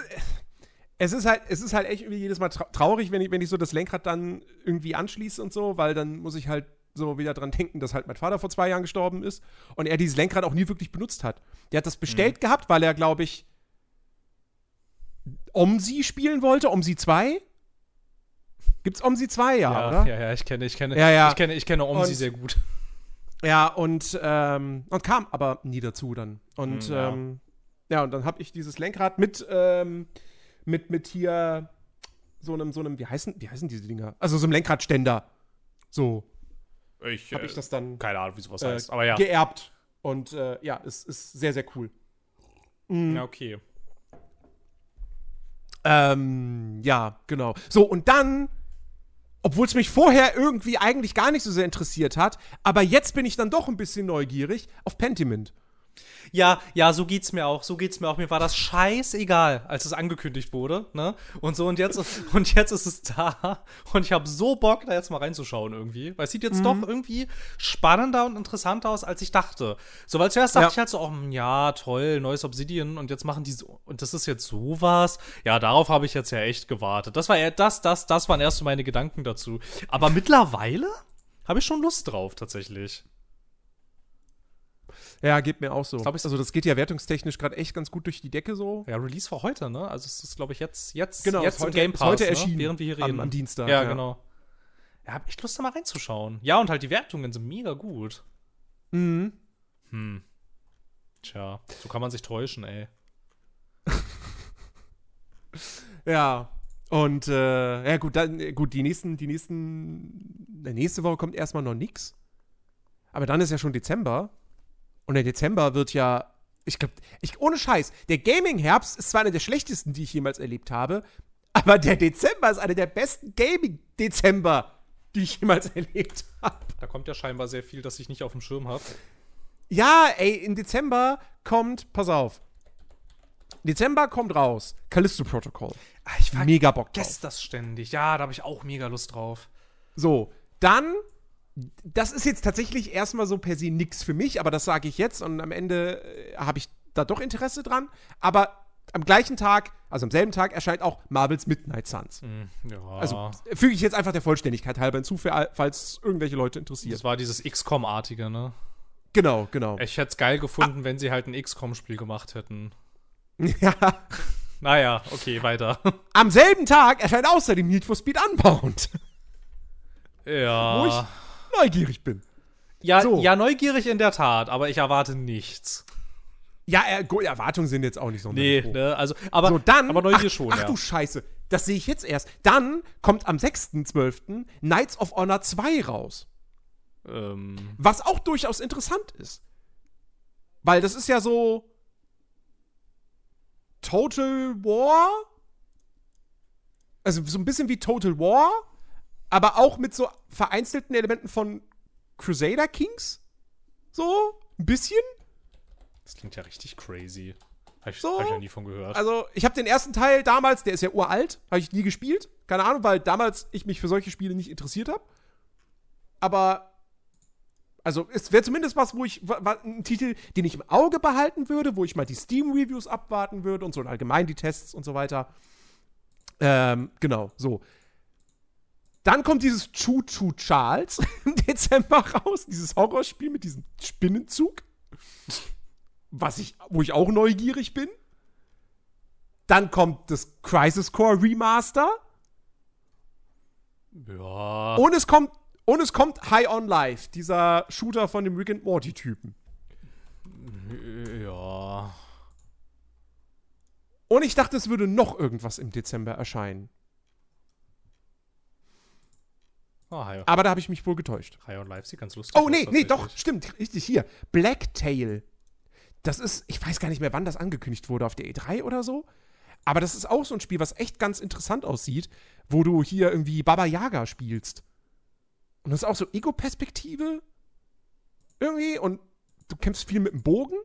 es ist halt, es ist halt echt irgendwie jedes Mal traurig, wenn ich, wenn ich so das Lenkrad dann irgendwie anschließe und so, weil dann muss ich halt so wieder dran denken, dass halt mein Vater vor zwei Jahren gestorben ist und er dieses Lenkrad auch nie wirklich benutzt hat. Der hat das bestellt mhm. gehabt, weil er, glaube ich, Omsi spielen wollte, Omsi 2. Gibt's Omsi 2, ja, ja, oder? Ja, ja, ich kenne, ich kenne, ja, ja. ich kenne, ich kenne Omsi und, sehr gut. Ja, und, ähm, und kam aber nie dazu dann. Und, mhm, ja. Ähm, ja, und dann habe ich dieses Lenkrad mit, ähm, mit, mit hier so einem, so einem, wie heißen, wie heißen diese Dinger? Also so einem Lenkradständer. So. Ich, habe ich das dann keine Ahnung, wie sowas äh, heißt, aber ja. geerbt. Und äh, ja, es ist sehr, sehr cool. Mhm. Ja, okay. Ähm, ja, genau. So, und dann, obwohl es mich vorher irgendwie eigentlich gar nicht so sehr interessiert hat, aber jetzt bin ich dann doch ein bisschen neugierig auf Pentiment. Ja, ja, so geht's mir auch. So geht's mir auch. Mir war das scheißegal, als es angekündigt wurde, ne? Und so und jetzt und jetzt ist es da und ich habe so Bock da jetzt mal reinzuschauen irgendwie, weil es sieht jetzt mhm. doch irgendwie spannender und interessanter aus, als ich dachte. So weil zuerst dachte ja. ich halt so, oh, ja, toll, neues Obsidian und jetzt machen die so und das ist jetzt sowas. Ja, darauf habe ich jetzt ja echt gewartet. Das war ja das das das waren erst so meine Gedanken dazu. Aber mittlerweile habe ich schon Lust drauf tatsächlich. Ja, geht mir auch so. Ich also das geht ja wertungstechnisch gerade echt ganz gut durch die Decke so. Ja, Release war heute, ne? Also es ist, glaube ich, jetzt, jetzt, genau, jetzt heute, Game Pass, heute ne? erschienen, während wir hier reden. Am, am Dienstag. Ja, ja, genau. Ja, hab echt Lust, da mal reinzuschauen. Ja, und halt die Wertungen sind mega gut. Mhm. Hm. Tja, so kann man sich täuschen, ey. ja. Und äh, ja gut, dann gut, die nächsten, die nächsten, nächste Woche kommt erstmal noch nix. Aber dann ist ja schon Dezember. Und der Dezember wird ja, ich glaube, ich, ohne Scheiß, der Gaming-Herbst ist zwar einer der schlechtesten, die ich jemals erlebt habe, aber der Dezember ist einer der besten Gaming-Dezember, die ich jemals erlebt habe. Da kommt ja scheinbar sehr viel, das ich nicht auf dem Schirm habe. Ja, ey, im Dezember kommt, pass auf. Dezember kommt raus. Callisto Protocol. Ach, ich mega Bock drauf. das ständig. Ja, da habe ich auch mega Lust drauf. So, dann das ist jetzt tatsächlich erstmal so per se nix für mich, aber das sage ich jetzt und am Ende äh, habe ich da doch Interesse dran. Aber am gleichen Tag, also am selben Tag, erscheint auch Marvels Midnight Suns. Hm, ja. Also füge ich jetzt einfach der Vollständigkeit halber hinzu, falls irgendwelche Leute interessiert. das war dieses XCOM-artige, ne? Genau, genau. Ich hätte es geil gefunden, wenn sie halt ein XCOM-Spiel gemacht hätten. Ja. Naja, okay, weiter. Am selben Tag erscheint außerdem Need for Speed Unbound, ja. wo ich neugierig bin. ja, so. ja, neugierig in der Tat, aber ich erwarte nichts. Ja, er, Erwartungen sind jetzt auch nicht so Nee, hoch. ne? Also, aber, So, dann. aber Neugier ach, schon, ach ja. du Scheiße. Das sehe ich jetzt erst. Dann kommt am 6.12. Knights of Honor 2 raus. ähm, Was auch durchaus interessant ist. Weil das ist ja so. Total War? Also so ein bisschen wie Total War, aber auch mit so vereinzelten Elementen von Crusader Kings? So? Ein bisschen? das klingt ja richtig crazy. Hab ich, So. hab ich noch nie von gehört. Also, ich habe den ersten Teil damals, der ist ja uralt, habe ich nie gespielt. Keine Ahnung, weil damals ich mich für solche Spiele nicht interessiert habe. Aber, also, es wäre zumindest was, wo ich, ein Titel, den ich im Auge behalten würde, wo ich mal die Steam-Reviews abwarten würde und so und allgemein die Tests und so weiter. Ähm, genau, so. Dann kommt dieses Choo Choo Charles im Dezember raus, dieses Horrorspiel mit diesem Spinnenzug. Was ich, wo ich auch neugierig bin. Dann kommt das Crisis Core Remaster. ja. Und es kommt, und es kommt High on Life, dieser Shooter von dem Rick and Morty Typen. Ja. Und ich dachte, es würde noch irgendwas im Dezember erscheinen. High, Aber da habe ich mich wohl getäuscht. High on Life sieht ganz lustig Oh, nee, nee, doch, stimmt, richtig, hier. Blacktail. Das ist, ich weiß gar nicht mehr, wann das angekündigt wurde, auf der E3 oder so. Aber das ist auch so ein Spiel, was echt ganz interessant aussieht, wo du hier irgendwie Baba Yaga spielst. Und das ist auch so Ego-Perspektive. Irgendwie. Und du kämpfst viel mit dem Bogen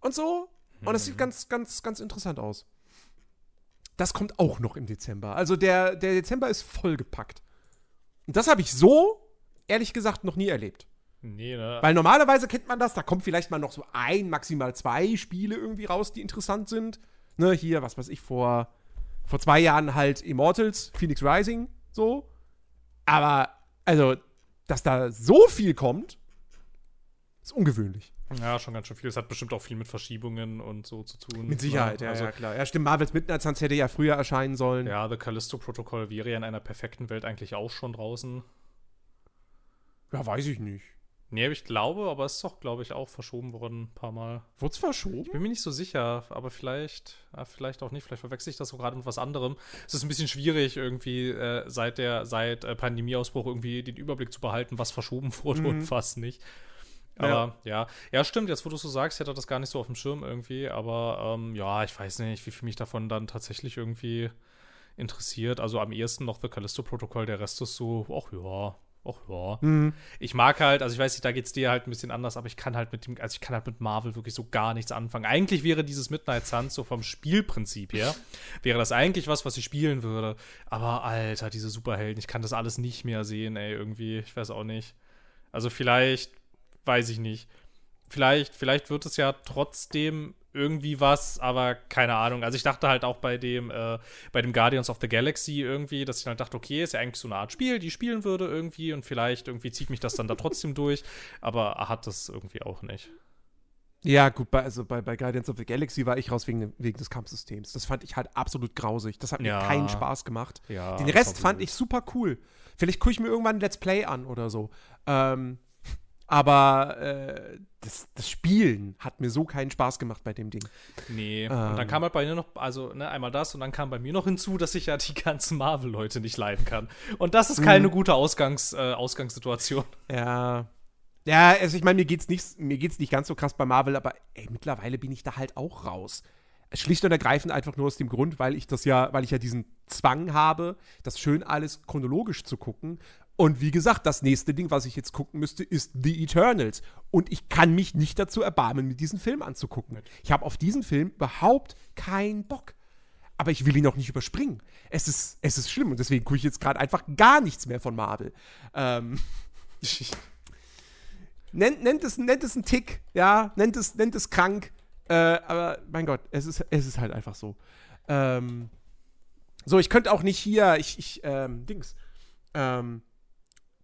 und so. Und das sieht ganz, ganz, ganz interessant aus. Das kommt auch noch im Dezember. Also der, der Dezember ist vollgepackt. Und das habe ich so, ehrlich gesagt, noch nie erlebt. Nee, ne? Weil normalerweise kennt man das, da kommt vielleicht mal noch so ein, maximal zwei Spiele irgendwie raus, die interessant sind. Ne, hier, was weiß ich, vor, vor zwei Jahren halt Immortals, Phoenix Rising, so. Aber, also, dass da so viel kommt, ist ungewöhnlich. Ja, schon ganz schön viel. Es hat bestimmt auch viel mit Verschiebungen und so zu tun. Mit Sicherheit, ne? ja, also, ja, klar. Ja, stimmt, Marvels Midnight Suns hätte ja früher erscheinen sollen. Ja, The Callisto-Protokoll wäre ja in einer perfekten Welt eigentlich auch schon draußen. Ja, weiß ich nicht. Nee, ich glaube, aber es ist doch, glaube ich, auch verschoben worden ein paar Mal. Wurd's verschoben? Ich bin mir nicht so sicher, aber vielleicht, ah, vielleicht auch nicht. Vielleicht verwechsel ich das so gerade mit was anderem. Es ist ein bisschen schwierig, irgendwie äh, seit der seit äh, Pandemieausbruch irgendwie den Überblick zu behalten, was verschoben wurde und was nicht. Aber ja. ja, stimmt, jetzt wo du so sagst, ich hatte das gar nicht so auf dem Schirm irgendwie, aber ähm, ja, ich weiß nicht, wie viel mich davon dann tatsächlich irgendwie interessiert. Also am ehesten noch The Callisto-Protokoll, der Rest ist so, ach ja, ach ja. Mhm. Ich mag halt, also ich weiß nicht, da geht's dir halt ein bisschen anders, aber ich kann halt mit dem, also ich kann halt mit Marvel wirklich so gar nichts anfangen. Eigentlich wäre dieses Midnight Suns so vom Spielprinzip her, wäre das eigentlich was, was ich spielen würde. Aber Alter, diese Superhelden, ich kann das alles nicht mehr sehen, ey, irgendwie, ich weiß auch nicht. Also vielleicht, weiß ich nicht. Vielleicht, vielleicht wird es ja trotzdem irgendwie was, aber keine Ahnung. Also ich dachte halt auch bei dem, äh, bei dem Guardians of the Galaxy irgendwie, dass ich halt dachte, okay, ist ja eigentlich so eine Art Spiel, die ich spielen würde irgendwie und vielleicht irgendwie zieht mich das dann da trotzdem durch, aber hat das irgendwie auch nicht. Ja, gut, bei, also bei, bei Guardians of the Galaxy war ich raus wegen, wegen des Kampfsystems. Das fand ich halt absolut grausig. Das hat mir Ja. keinen Spaß gemacht. Ja, Den Rest fand ich super cool. Vielleicht gucke ich mir irgendwann ein Let's Play an oder so. Ähm, aber äh, das, das Spielen hat mir so keinen Spaß gemacht bei dem Ding. Nee. Ähm. Und dann kam halt bei mir noch, also ne, einmal das und dann kam bei mir noch hinzu, dass ich ja die ganzen Marvel-Leute nicht leiden kann. Und das ist keine gute Ausgangs, äh, Ausgangssituation. Ja. Ja, also ich meine, mir geht's nicht, mir geht's nicht ganz so krass bei Marvel, aber ey, mittlerweile bin ich da halt auch raus. Schlicht und ergreifend einfach nur aus dem Grund, weil ich das ja, weil ich ja diesen Zwang habe, das schön alles chronologisch zu gucken. Und wie gesagt, das nächste Ding, was ich jetzt gucken müsste, ist The Eternals. Und ich kann mich nicht dazu erbarmen, mir diesen Film anzugucken. Ich habe auf diesen Film überhaupt keinen Bock. Aber ich will ihn auch nicht überspringen. Es ist, es ist schlimm und deswegen gucke ich jetzt gerade einfach gar nichts mehr von Marvel. Ähm, nennt, nennt, es, nennt es einen Tick, ja, nennt es, nennt es krank. Äh, aber mein Gott, es ist, es ist halt einfach so. Ähm, so, ich könnte auch nicht hier, ich, ich, ähm, Dings, ähm,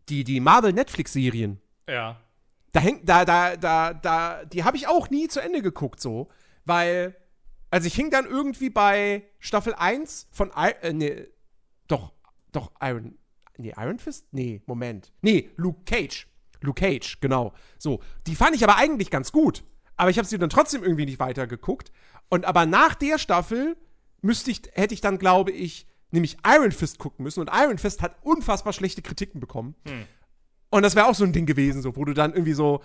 die, die Marvel-Netflix-Serien, Ja. da hängt, da, da, da, da, die habe ich auch nie zu Ende geguckt, so, weil, also ich hing dann irgendwie bei Staffel 1 von, I äh, nee, doch, doch, Iron, nee, Iron Fist? Nee, Moment. Nee, Luke Cage. Luke Cage, genau. So, die fand ich aber eigentlich ganz gut, aber ich habe sie dann trotzdem irgendwie nicht weitergeguckt und aber nach der Staffel müsste ich, hätte ich dann, glaube ich, nämlich Iron Fist gucken müssen und Iron Fist hat unfassbar schlechte Kritiken bekommen. Und das wäre auch so ein Ding gewesen, so, wo du dann irgendwie so,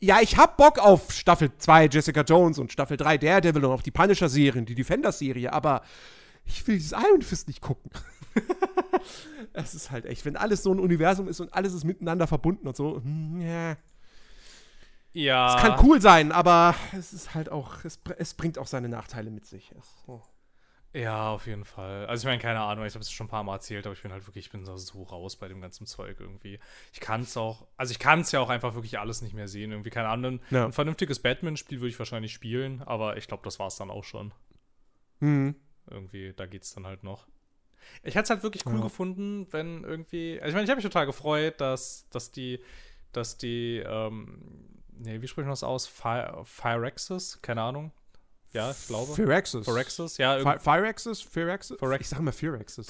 ja, ich hab Bock auf Staffel 2 Jessica Jones und Staffel 3 Daredevil und auf die Punisher-Serien, die Defender-Serie, aber ich will dieses Iron Fist nicht gucken. Es ist halt echt, wenn alles so ein Universum ist und alles ist miteinander verbunden und so, hm, ja. Ja. Es kann cool sein, aber es ist halt auch, es, es bringt auch seine Nachteile mit sich. Es, oh. Ja, auf jeden Fall. Also ich meine, keine Ahnung, ich habe es schon ein paar Mal erzählt, aber ich bin halt wirklich, ich bin so raus bei dem ganzen Zeug irgendwie. Ich kann es auch, also ich kann es ja auch einfach wirklich alles nicht mehr sehen. Irgendwie, keine Ahnung, Ja. ein vernünftiges Batman-Spiel würde ich wahrscheinlich spielen, aber ich glaube, das war es dann auch schon. Hm. Irgendwie, da geht's dann halt noch. Ich hätte es halt wirklich cool Ja. gefunden, wenn irgendwie. Also ich meine, ich habe mich total gefreut, dass, dass die, dass die, ähm, nee, wie spricht man das aus? Fire, Firexis? Keine Ahnung. Ja, ich glaube. Phyrexis. Phyrexis? Ja, Phyrexis? Phyrexis? Phyrex- Ich sag mal Phyrexis.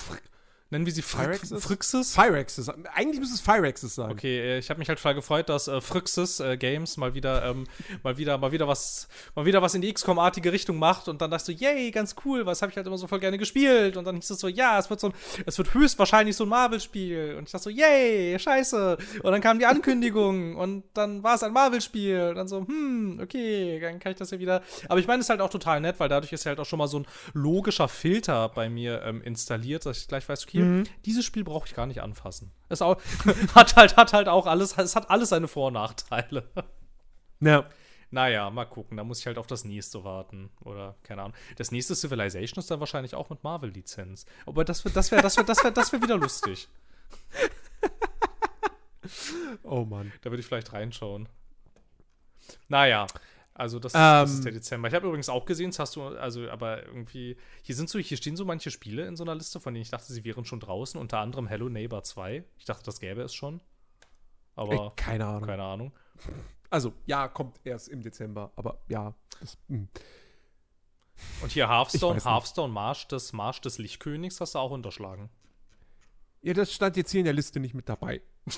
Nennen wir sie Fry Phyrexis? Phryxis? Phyrexis. Eigentlich müsste es Phyrexis sein. Okay, äh, ich habe mich halt total gefreut, dass äh, Phryxis äh, Games mal wieder, ähm, mal wieder, mal wieder was, mal wieder was in die XCOM-artige Richtung macht und dann dachte ich so, yay, ganz cool, was habe ich halt immer so voll gerne gespielt und dann hieß es so, ja, es wird so ein, es wird höchstwahrscheinlich so ein Marvel-Spiel und ich dachte so, yay, scheiße und dann kam die Ankündigung und dann war es ein Marvel-Spiel und dann so, hm, okay, dann kann ich das ja wieder, aber ich meine, es ist halt auch total nett, weil dadurch ist halt auch schon mal so ein logischer Filter bei mir ähm, installiert, dass ich gleich weiß, okay, dieses Spiel brauche ich gar nicht anfassen. Es auch, hat halt, hat halt auch alles, es hat alles seine Vor- und Nachteile. Ja. Naja, mal gucken. Da muss ich halt auf das nächste warten. Oder, keine Ahnung. Das nächste Civilization ist dann wahrscheinlich auch mit Marvel-Lizenz. Aber das wäre das wär, das wär, das wär, das wär wieder lustig. Oh Mann. Da würde ich vielleicht reinschauen. Naja. Also das, das Ähm. ist der Dezember. Ich habe übrigens auch gesehen, das hast du, also, aber irgendwie, hier sind so, hier stehen so manche Spiele in so einer Liste, von denen ich dachte, sie wären schon draußen, unter anderem Hello Neighbor 2. Ich dachte, das gäbe es schon. Aber Ey, keine Ahnung. keine Ahnung. Also, ja, kommt erst im Dezember, aber ja. Das, hm. Und hier Ich Hearthstone. Hearthstone, Marsch des, Marsch des Lichtkönigs hast du auch unterschlagen. Ja, das stand jetzt hier in der Liste nicht mit dabei.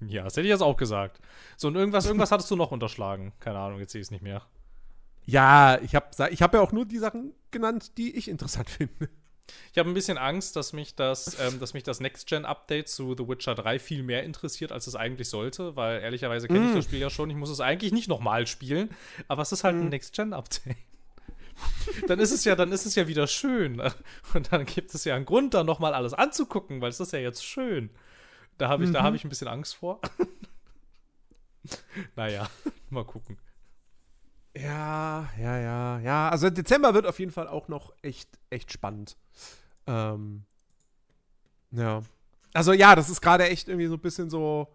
Ja, das hätte ich jetzt auch gesagt. So, und irgendwas, irgendwas hattest du noch unterschlagen. Keine Ahnung, jetzt sehe ich es nicht mehr. Ja, ich habe ich hab ja auch nur die Sachen genannt, die ich interessant finde. Ich habe ein bisschen Angst, dass mich das, ähm, dass mich das Next-Gen-Update zu The Witcher 3 viel mehr interessiert, als es eigentlich sollte, weil ehrlicherweise kenne ich Mm. das Spiel ja schon. Ich muss es eigentlich nicht nochmal spielen, aber es ist halt Mm. ein Next-Gen-Update. dann ist es ja, dann ist es ja wieder schön. Und dann gibt es ja einen Grund, dann nochmal alles anzugucken, weil es ist ja jetzt schön. Da habe ich, da Mhm. habe ich ein bisschen Angst vor. naja, mal gucken. Ja, ja, ja, ja. Also Dezember wird auf jeden Fall auch noch echt, echt spannend. Ähm, ja. Also ja, das ist gerade echt irgendwie so ein bisschen so.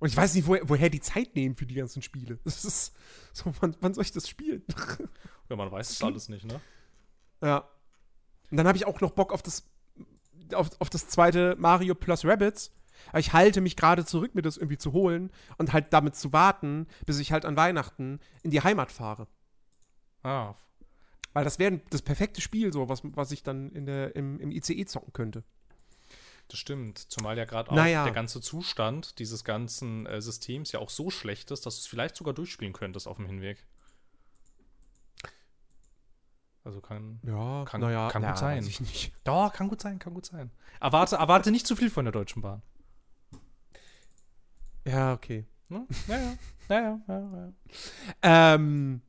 Und ich weiß nicht, wo, woher die Zeit nehmen für die ganzen Spiele. Das ist so, wann, wann soll ich das spielen? Ja, man weiß es alles nicht, ne? ja. Und dann habe ich auch noch Bock auf das, auf, auf das zweite Mario plus Rabbits. Aber ich halte mich gerade zurück, mir das irgendwie zu holen und halt damit zu warten, bis ich halt an Weihnachten in die Heimat fahre. Ah, Weil das wäre das perfekte Spiel, so, was, was ich dann in der, im, im ICE zocken könnte. Das stimmt, zumal ja gerade auch Naja. der ganze Zustand dieses ganzen äh, Systems ja auch so schlecht ist, dass du es vielleicht sogar durchspielen könntest auf dem Hinweg. Also kann. Ja, Kann- naja, kann gut na, sein. Weiß ich nicht. Doch, kann gut sein, kann gut sein. Erwarte, erwarte nicht zu viel von der Deutschen Bahn. Ja, okay. Ne? Ja, ja. Ja, ja, ja, ja. Ähm.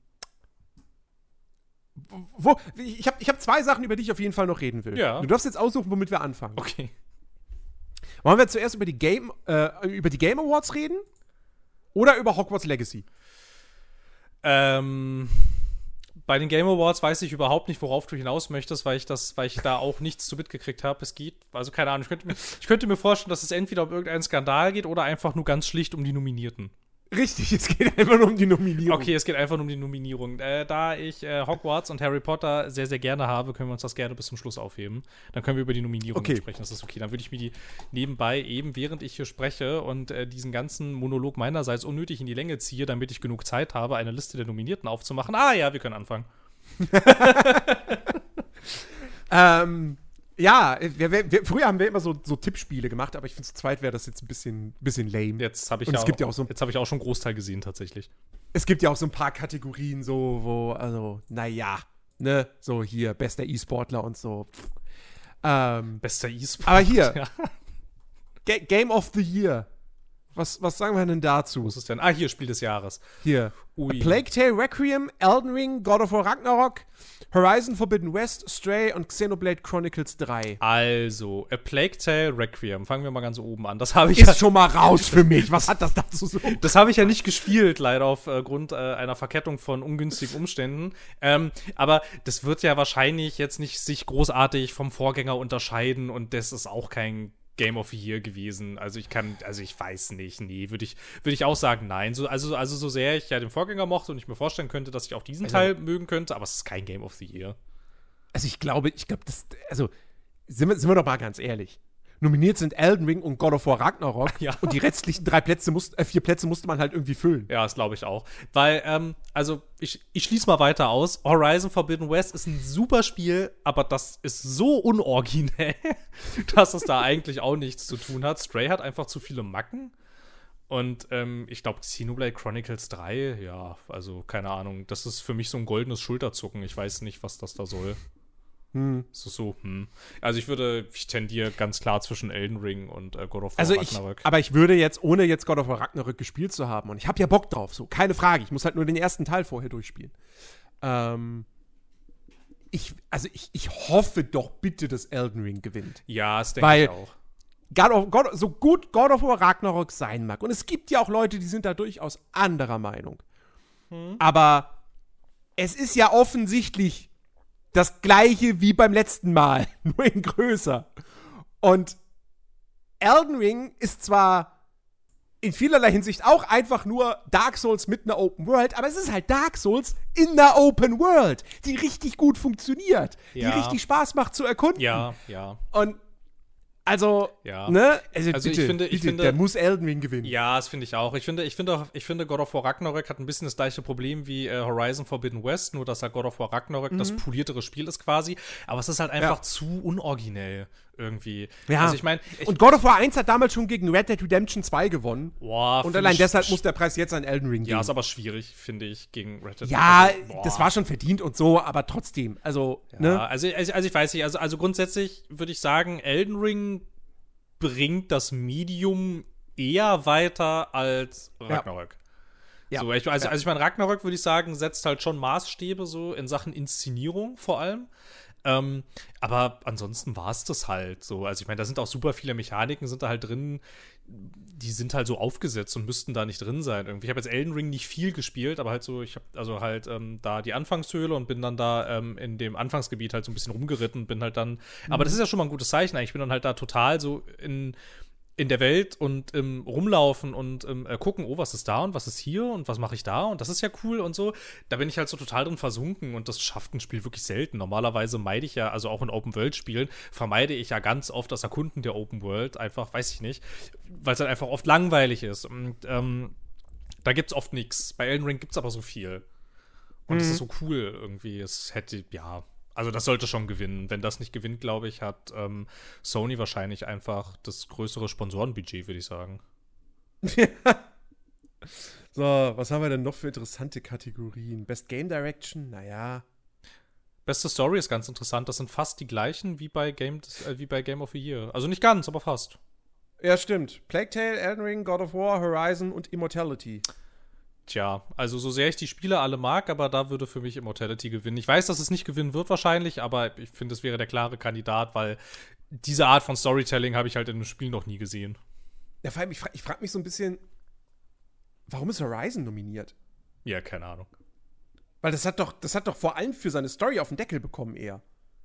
Wo, ich habe ich hab zwei Sachen, über die ich auf jeden Fall noch reden will. Ja. Du darfst jetzt aussuchen, womit wir anfangen. Okay. Wollen wir zuerst über die Game, äh, über die Game Awards reden? Oder über Hogwarts Legacy? Ähm, bei den Game Awards weiß ich überhaupt nicht, worauf du hinaus möchtest, weil ich das, weil ich da auch nichts zu mitgekriegt habe. Es geht, also keine Ahnung, ich könnte, mir, ich könnte mir vorstellen, dass es entweder um irgendeinen Skandal geht oder einfach nur ganz schlicht um die Nominierten. Richtig, es geht einfach nur um die Nominierung. Okay, es geht einfach nur um die Nominierung. Äh, da ich äh, Hogwarts und Harry Potter sehr, sehr gerne habe, können wir uns das gerne bis zum Schluss aufheben. Dann können wir über die Nominierung Okay. sprechen. Das ist okay. Dann würde ich mir die nebenbei eben, während ich hier spreche und äh, diesen ganzen Monolog meinerseits unnötig in die Länge ziehe, damit ich genug Zeit habe, eine Liste der Nominierten aufzumachen. Ah ja, wir können anfangen. Ähm, ja, wir, wir, wir, früher haben wir immer so, so Tippspiele gemacht, aber ich finde zu zweit wäre das jetzt ein bisschen, bisschen lame. Jetzt habe ich, Und ja es gibt ja auch so- jetzt habe ich auch schon einen Großteil gesehen tatsächlich. Es gibt ja auch so ein paar Kategorien, so, wo, also, naja, ne, so hier, bester E-Sportler und so. Ähm, Bester E-Sport. aber hier, Ja. Ga Game of the Year. Was, was sagen wir denn dazu? Wo ist denn? Ah, hier, Spiel des Jahres. Hier. Ui. A Plague Tale Requiem, Elden Ring, God of War Ragnarok, Horizon Forbidden West, Stray und Xenoblade Chronicles 3. Also, A Plague Tale Requiem. Fangen wir mal ganz oben an. Das habe ich Ist ja, schon mal raus für mich. Was hat das dazu so? das habe ich ja nicht gespielt, leider aufgrund äh, einer Verkettung von ungünstigen Umständen. Ähm, aber das wird ja wahrscheinlich jetzt nicht sich großartig vom Vorgänger unterscheiden und das ist auch kein Game of the Year gewesen. Also ich kann, also ich weiß nicht, nee, würde ich, würde ich auch sagen, nein. So, also, also so sehr ich ja den Vorgänger mochte und ich mir vorstellen könnte, dass ich auch diesen Also- Teil mögen könnte, aber es ist kein Game of the Year. Also ich glaube, ich glaube, das, also, sind wir, sind wir doch mal ganz ehrlich. Nominiert sind Elden Ring und God of War Ragnarok. Ja. Und die restlichen drei Plätze, musst, äh, vier Plätze musste man halt irgendwie füllen. Ja, das glaube ich auch. Weil, ähm, also, ich, ich schließe mal weiter aus. Horizon Forbidden West ist ein super Spiel, aber das ist so unoriginell, dass es da eigentlich auch nichts zu tun hat. Stray hat einfach zu viele Macken. Und ähm, ich glaube, Xenoblade Chronicles 3, ja, also keine Ahnung. Das ist für mich so ein goldenes Schulterzucken. Ich weiß nicht, was das da soll. Hm. Ist so, hm. Also ich würde, ich tendiere ganz klar zwischen Elden Ring und äh, God of War Also ich, Ragnarök. aber ich würde jetzt, ohne jetzt God of War Ragnarök gespielt zu haben, und ich habe ja Bock drauf, so, keine Frage, ich muss halt nur den ersten Teil vorher durchspielen. Ähm, ich, also ich, ich hoffe doch bitte, dass Elden Ring gewinnt. ja, das denke weil- ich auch. God of, God, so gut God of War Ragnarok sein mag. Und es gibt ja auch Leute, die sind da durchaus anderer Meinung. Aber es ist ja offensichtlich das gleiche wie beim letzten Mal, nur in größer. Und Elden Ring ist zwar in vielerlei Hinsicht auch einfach nur Dark Souls mit einer Open World, aber es ist halt Dark Souls in einer Open World, die richtig gut funktioniert, Ja. die richtig Spaß macht zu erkunden. Ja, ja. Und also, Ja. ne? Also, Also ich bitte, finde- ich bitte, finde- der muss Elden Ring gewinnen. Ja, das finde ich auch. Ich finde, ich finde, auch- ich finde, God of War Ragnarök hat ein bisschen das gleiche Problem wie äh, Horizon Forbidden West, nur dass halt God of War Ragnarök das poliertere Spiel ist quasi. Aber es ist halt einfach Ja. zu unoriginell irgendwie. Ja. Also ich meine, ich, Und God of War 1 hat damals schon gegen Red Dead Redemption 2 gewonnen. boah, Und allein ich deshalb muss der Preis jetzt an Elden Ring Ja, gehen. ist aber schwierig, finde ich, gegen Red Dead. ja, boah. das war schon verdient und so, aber trotzdem. Also, Ja, ne? also, also, also ich weiß nicht, also, also grundsätzlich würde ich sagen, Elden Ring bringt das Medium eher weiter als Ragnarök. Ja. So, ich, also, Ja. also ich meine, Ragnarök würde ich sagen, setzt halt schon Maßstäbe so in Sachen Inszenierung vor allem. Ähm, aber ansonsten war es das halt so. Also ich meine, da sind auch super viele Mechaniken, sind da halt drin, die sind halt so aufgesetzt und müssten da nicht drin sein. Irgendwie. Ich habe jetzt Elden Ring nicht viel gespielt, aber halt so, ich habe also halt ähm, da die Anfangshöhle und bin dann da ähm, in dem Anfangsgebiet halt so ein bisschen rumgeritten, bin halt dann. Aber das ist ja schon mal ein gutes Zeichen eigentlich. Ich bin dann halt da total so in in der Welt und ähm, rumlaufen und ähm, äh, gucken, oh, was ist da und was ist hier und was mache ich da und das ist ja cool und so. Da bin ich halt so total drin versunken und das schafft ein Spiel wirklich selten. Normalerweise meide ich ja, also auch in Open-World-Spielen, vermeide ich ja ganz oft das Erkunden der Open-World, einfach, weiß ich nicht, weil es halt einfach oft langweilig ist. Und ähm, da gibt's oft nichts. Bei Elden Ring gibt's aber so viel. Und es ist so cool irgendwie. Es hätte, ja, also das sollte schon gewinnen. Wenn das nicht gewinnt, glaube ich, hat ähm, Sony wahrscheinlich einfach das größere Sponsorenbudget, würde ich sagen. So, was haben wir denn noch für interessante Kategorien? Best Game Direction, naja. Beste Story ist ganz interessant. Das sind fast die gleichen wie bei Game, äh, wie bei Game of the Year. Also nicht ganz, aber fast. Ja, stimmt. Plague Tale, Elden Ring, God of War, Horizon und Immortality. Tja, also so sehr ich die Spiele alle mag, aber da würde für mich Immortality gewinnen. Ich weiß, dass es nicht gewinnen wird wahrscheinlich, aber ich finde, es wäre der klare Kandidat, weil diese Art von Storytelling habe ich halt in einem Spiel noch nie gesehen. Ja, vor allem, ich frage frag mich so ein bisschen, warum ist Horizon nominiert? Ja, keine Ahnung. Weil das hat doch, das hat doch vor allem für seine Story auf den Deckel bekommen eher.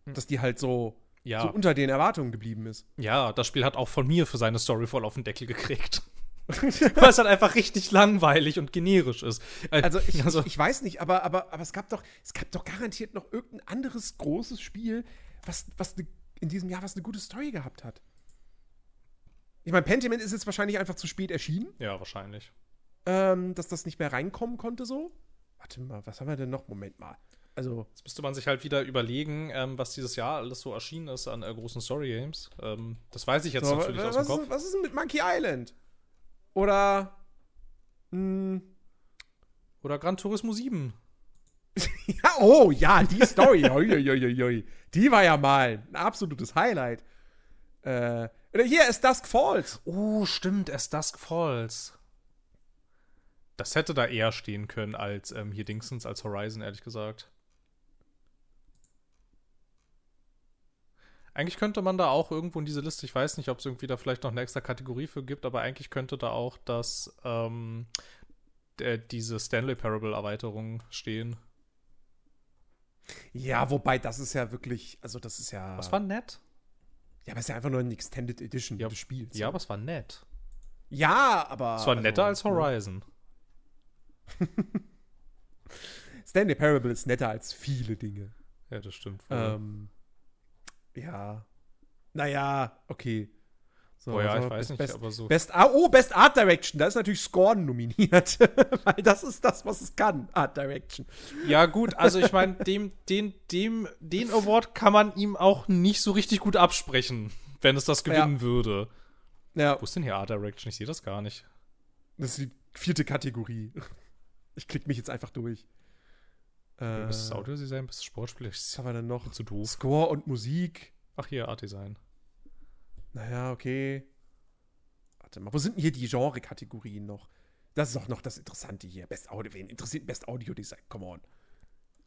Dass die halt so, Ja. so unter den Erwartungen geblieben ist. Ja, das Spiel hat auch von mir für seine Story voll auf den Deckel gekriegt. Weil es halt einfach richtig langweilig und generisch ist. Äh, Also ich, ich, ich weiß nicht, aber, aber, aber es gab doch, es gab doch garantiert noch irgendein anderes großes Spiel, was, was ne, in diesem Jahr was eine gute Story gehabt hat. Ich meine, Pentiment ist jetzt wahrscheinlich einfach zu spät erschienen, ja, wahrscheinlich. ähm, dass das nicht mehr reinkommen konnte so. Warte mal, was haben wir denn noch? Moment mal. Also, Jetzt müsste man sich halt wieder überlegen, ähm, was dieses Jahr alles so erschienen ist an äh, großen Story-Games. Ähm, das weiß ich jetzt so, natürlich was, aus dem Kopf. was ist denn mit Monkey Island? Oder hm, Oder Gran Turismo 7. Ja, oh, ja, die Story. Die war ja mal ein absolutes Highlight. Äh, oder hier ist Dusk Falls. Oh, stimmt, As Dusk Falls. Das hätte da eher stehen können als ähm, hier Dingsens, als Horizon, ehrlich gesagt. Eigentlich könnte man da auch irgendwo in diese Liste, ich weiß nicht, ob es irgendwie da vielleicht noch eine extra Kategorie für gibt, aber eigentlich könnte da auch das, ähm, der, diese Stanley Parable Erweiterung stehen. Ja, wobei das ist ja wirklich, also das ist ja. Was war nett? Ja, aber es ist ja einfach nur eine Extended Edition Ja, des Spiels. Ja, aber es war nett. Ja, aber. Es war netter als also, ne? Horizon. Stanley Parable ist netter als viele Dinge. Ja, das stimmt. Ähm, ja. Naja, okay. So, oh ja, also ich weiß Best- nicht, aber so. Best, ah, oh, Best Art Direction, da ist natürlich Scorn nominiert. Weil das ist das, was es kann, Art Direction. Ja, gut, also ich meine, dem, den, dem, den Award kann man ihm auch nicht so richtig gut absprechen, wenn es das gewinnen würde. Ja, Wo ist denn hier Art Direction? Ich sehe das gar nicht. das ist die vierte Kategorie. Ich klick mich jetzt einfach durch. Äh, Bestes Audiodesign, bestes Sportspiel. Ich was haben wir denn noch? zu doof. Score und Musik. Ach, hier, Art Design. Naja, okay. Warte mal, wo sind denn hier die Genre-Kategorien noch? Das ist doch noch das Interessante hier. Best Audio, wen interessiert Best Audio Design? Come on.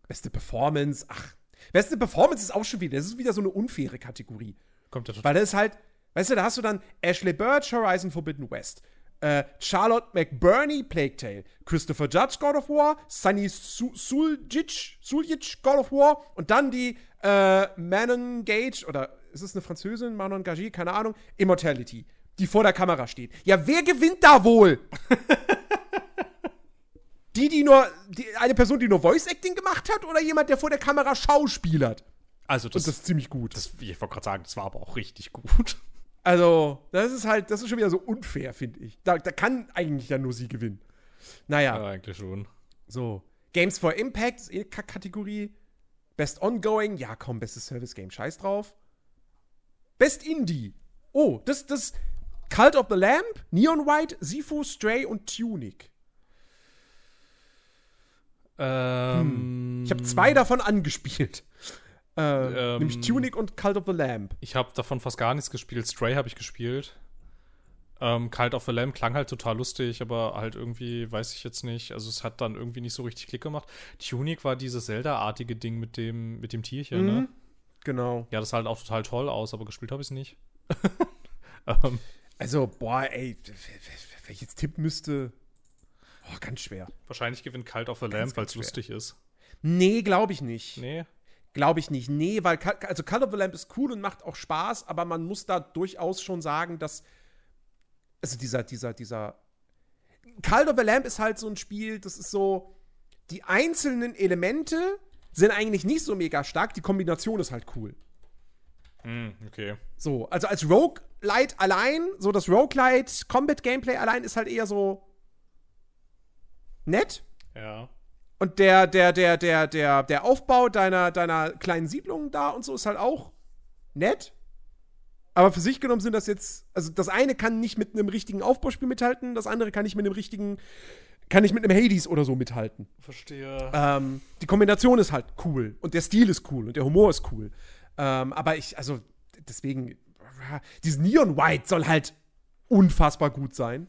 Beste Performance. Ach, beste Performance ist auch schon wieder. Das ist wieder so eine unfaire Kategorie. Kommt ja total. Weil das ist halt, weißt du, da hast du dann Ashley Birch, Horizon Forbidden West. Äh, Charlotte McBurney, Plague Tale. Christopher Judge, God of War. Sunny Su Suljic, Suljic, God of War. Und dann die äh, Manon Gage, oder ist es eine Französin? Manon Gage, keine Ahnung. Immortality, die vor der Kamera steht. Ja, wer gewinnt da wohl? die, die nur, die, eine Person, die nur Voice Acting gemacht hat, oder jemand, der vor der Kamera schauspielert? Also, Und das, das ist ziemlich gut. das ich wollte gerade sagen, das war aber auch richtig gut. Also, das ist halt, das ist schon wieder so unfair, finde ich. Da, da kann eigentlich ja nur sie gewinnen. Naja, Ja, eigentlich schon. so. Games for Impact ist eh Kategorie. Best Ongoing, ja komm, bestes Service Game, scheiß drauf. Best Indie. Oh, das, das Cult of the Lamp, Neon White, Sifu, Stray und Tunic. Ähm, Ich habe zwei davon angespielt. Äh, Ähm. nämlich Tunic und Cult of the Lamp. Ich habe davon fast gar nichts gespielt. Stray habe ich gespielt. Ähm, Cult of the Lamb klang halt total lustig, aber halt irgendwie, weiß ich jetzt nicht. Also es hat dann irgendwie nicht so richtig Klick gemacht. Tunic war dieses Zelda-artige Ding mit dem, mit dem Tierchen, ne? Mhm. Genau. Ja, das sah halt auch total toll aus, aber gespielt habe ich es nicht. ähm, Also, boah, ey, wenn ich jetzt tippen müsste. Oh, ganz schwer. wahrscheinlich gewinnt Cult of the Ganz, Lamb, weil es lustig ist. Nee, glaube ich nicht. Nee. Glaube ich nicht. Nee, weil also Call of the Lamp ist cool und macht auch Spaß, aber man muss da durchaus schon sagen, dass also dieser dieser dieser Call of the Lamp ist halt so ein Spiel, das ist so die einzelnen Elemente sind eigentlich nicht so mega stark, die Kombination ist halt cool. Hm, okay. So, also als Roguelite allein, so das Roguelite Combat Gameplay allein ist halt eher so nett. Ja. Und der, der, der, der, der, der Aufbau deiner, deiner kleinen Siedlung da und so ist halt auch nett. Aber für sich genommen sind das jetzt, also das eine kann nicht mit einem richtigen Aufbauspiel mithalten, das andere kann nicht mit einem richtigen, kann nicht mit einem Hades oder so mithalten. Verstehe. Ähm, die Kombination ist halt cool und der Stil ist cool und der Humor ist cool. Ähm, aber ich, also deswegen, dieses Neon White soll halt unfassbar gut sein.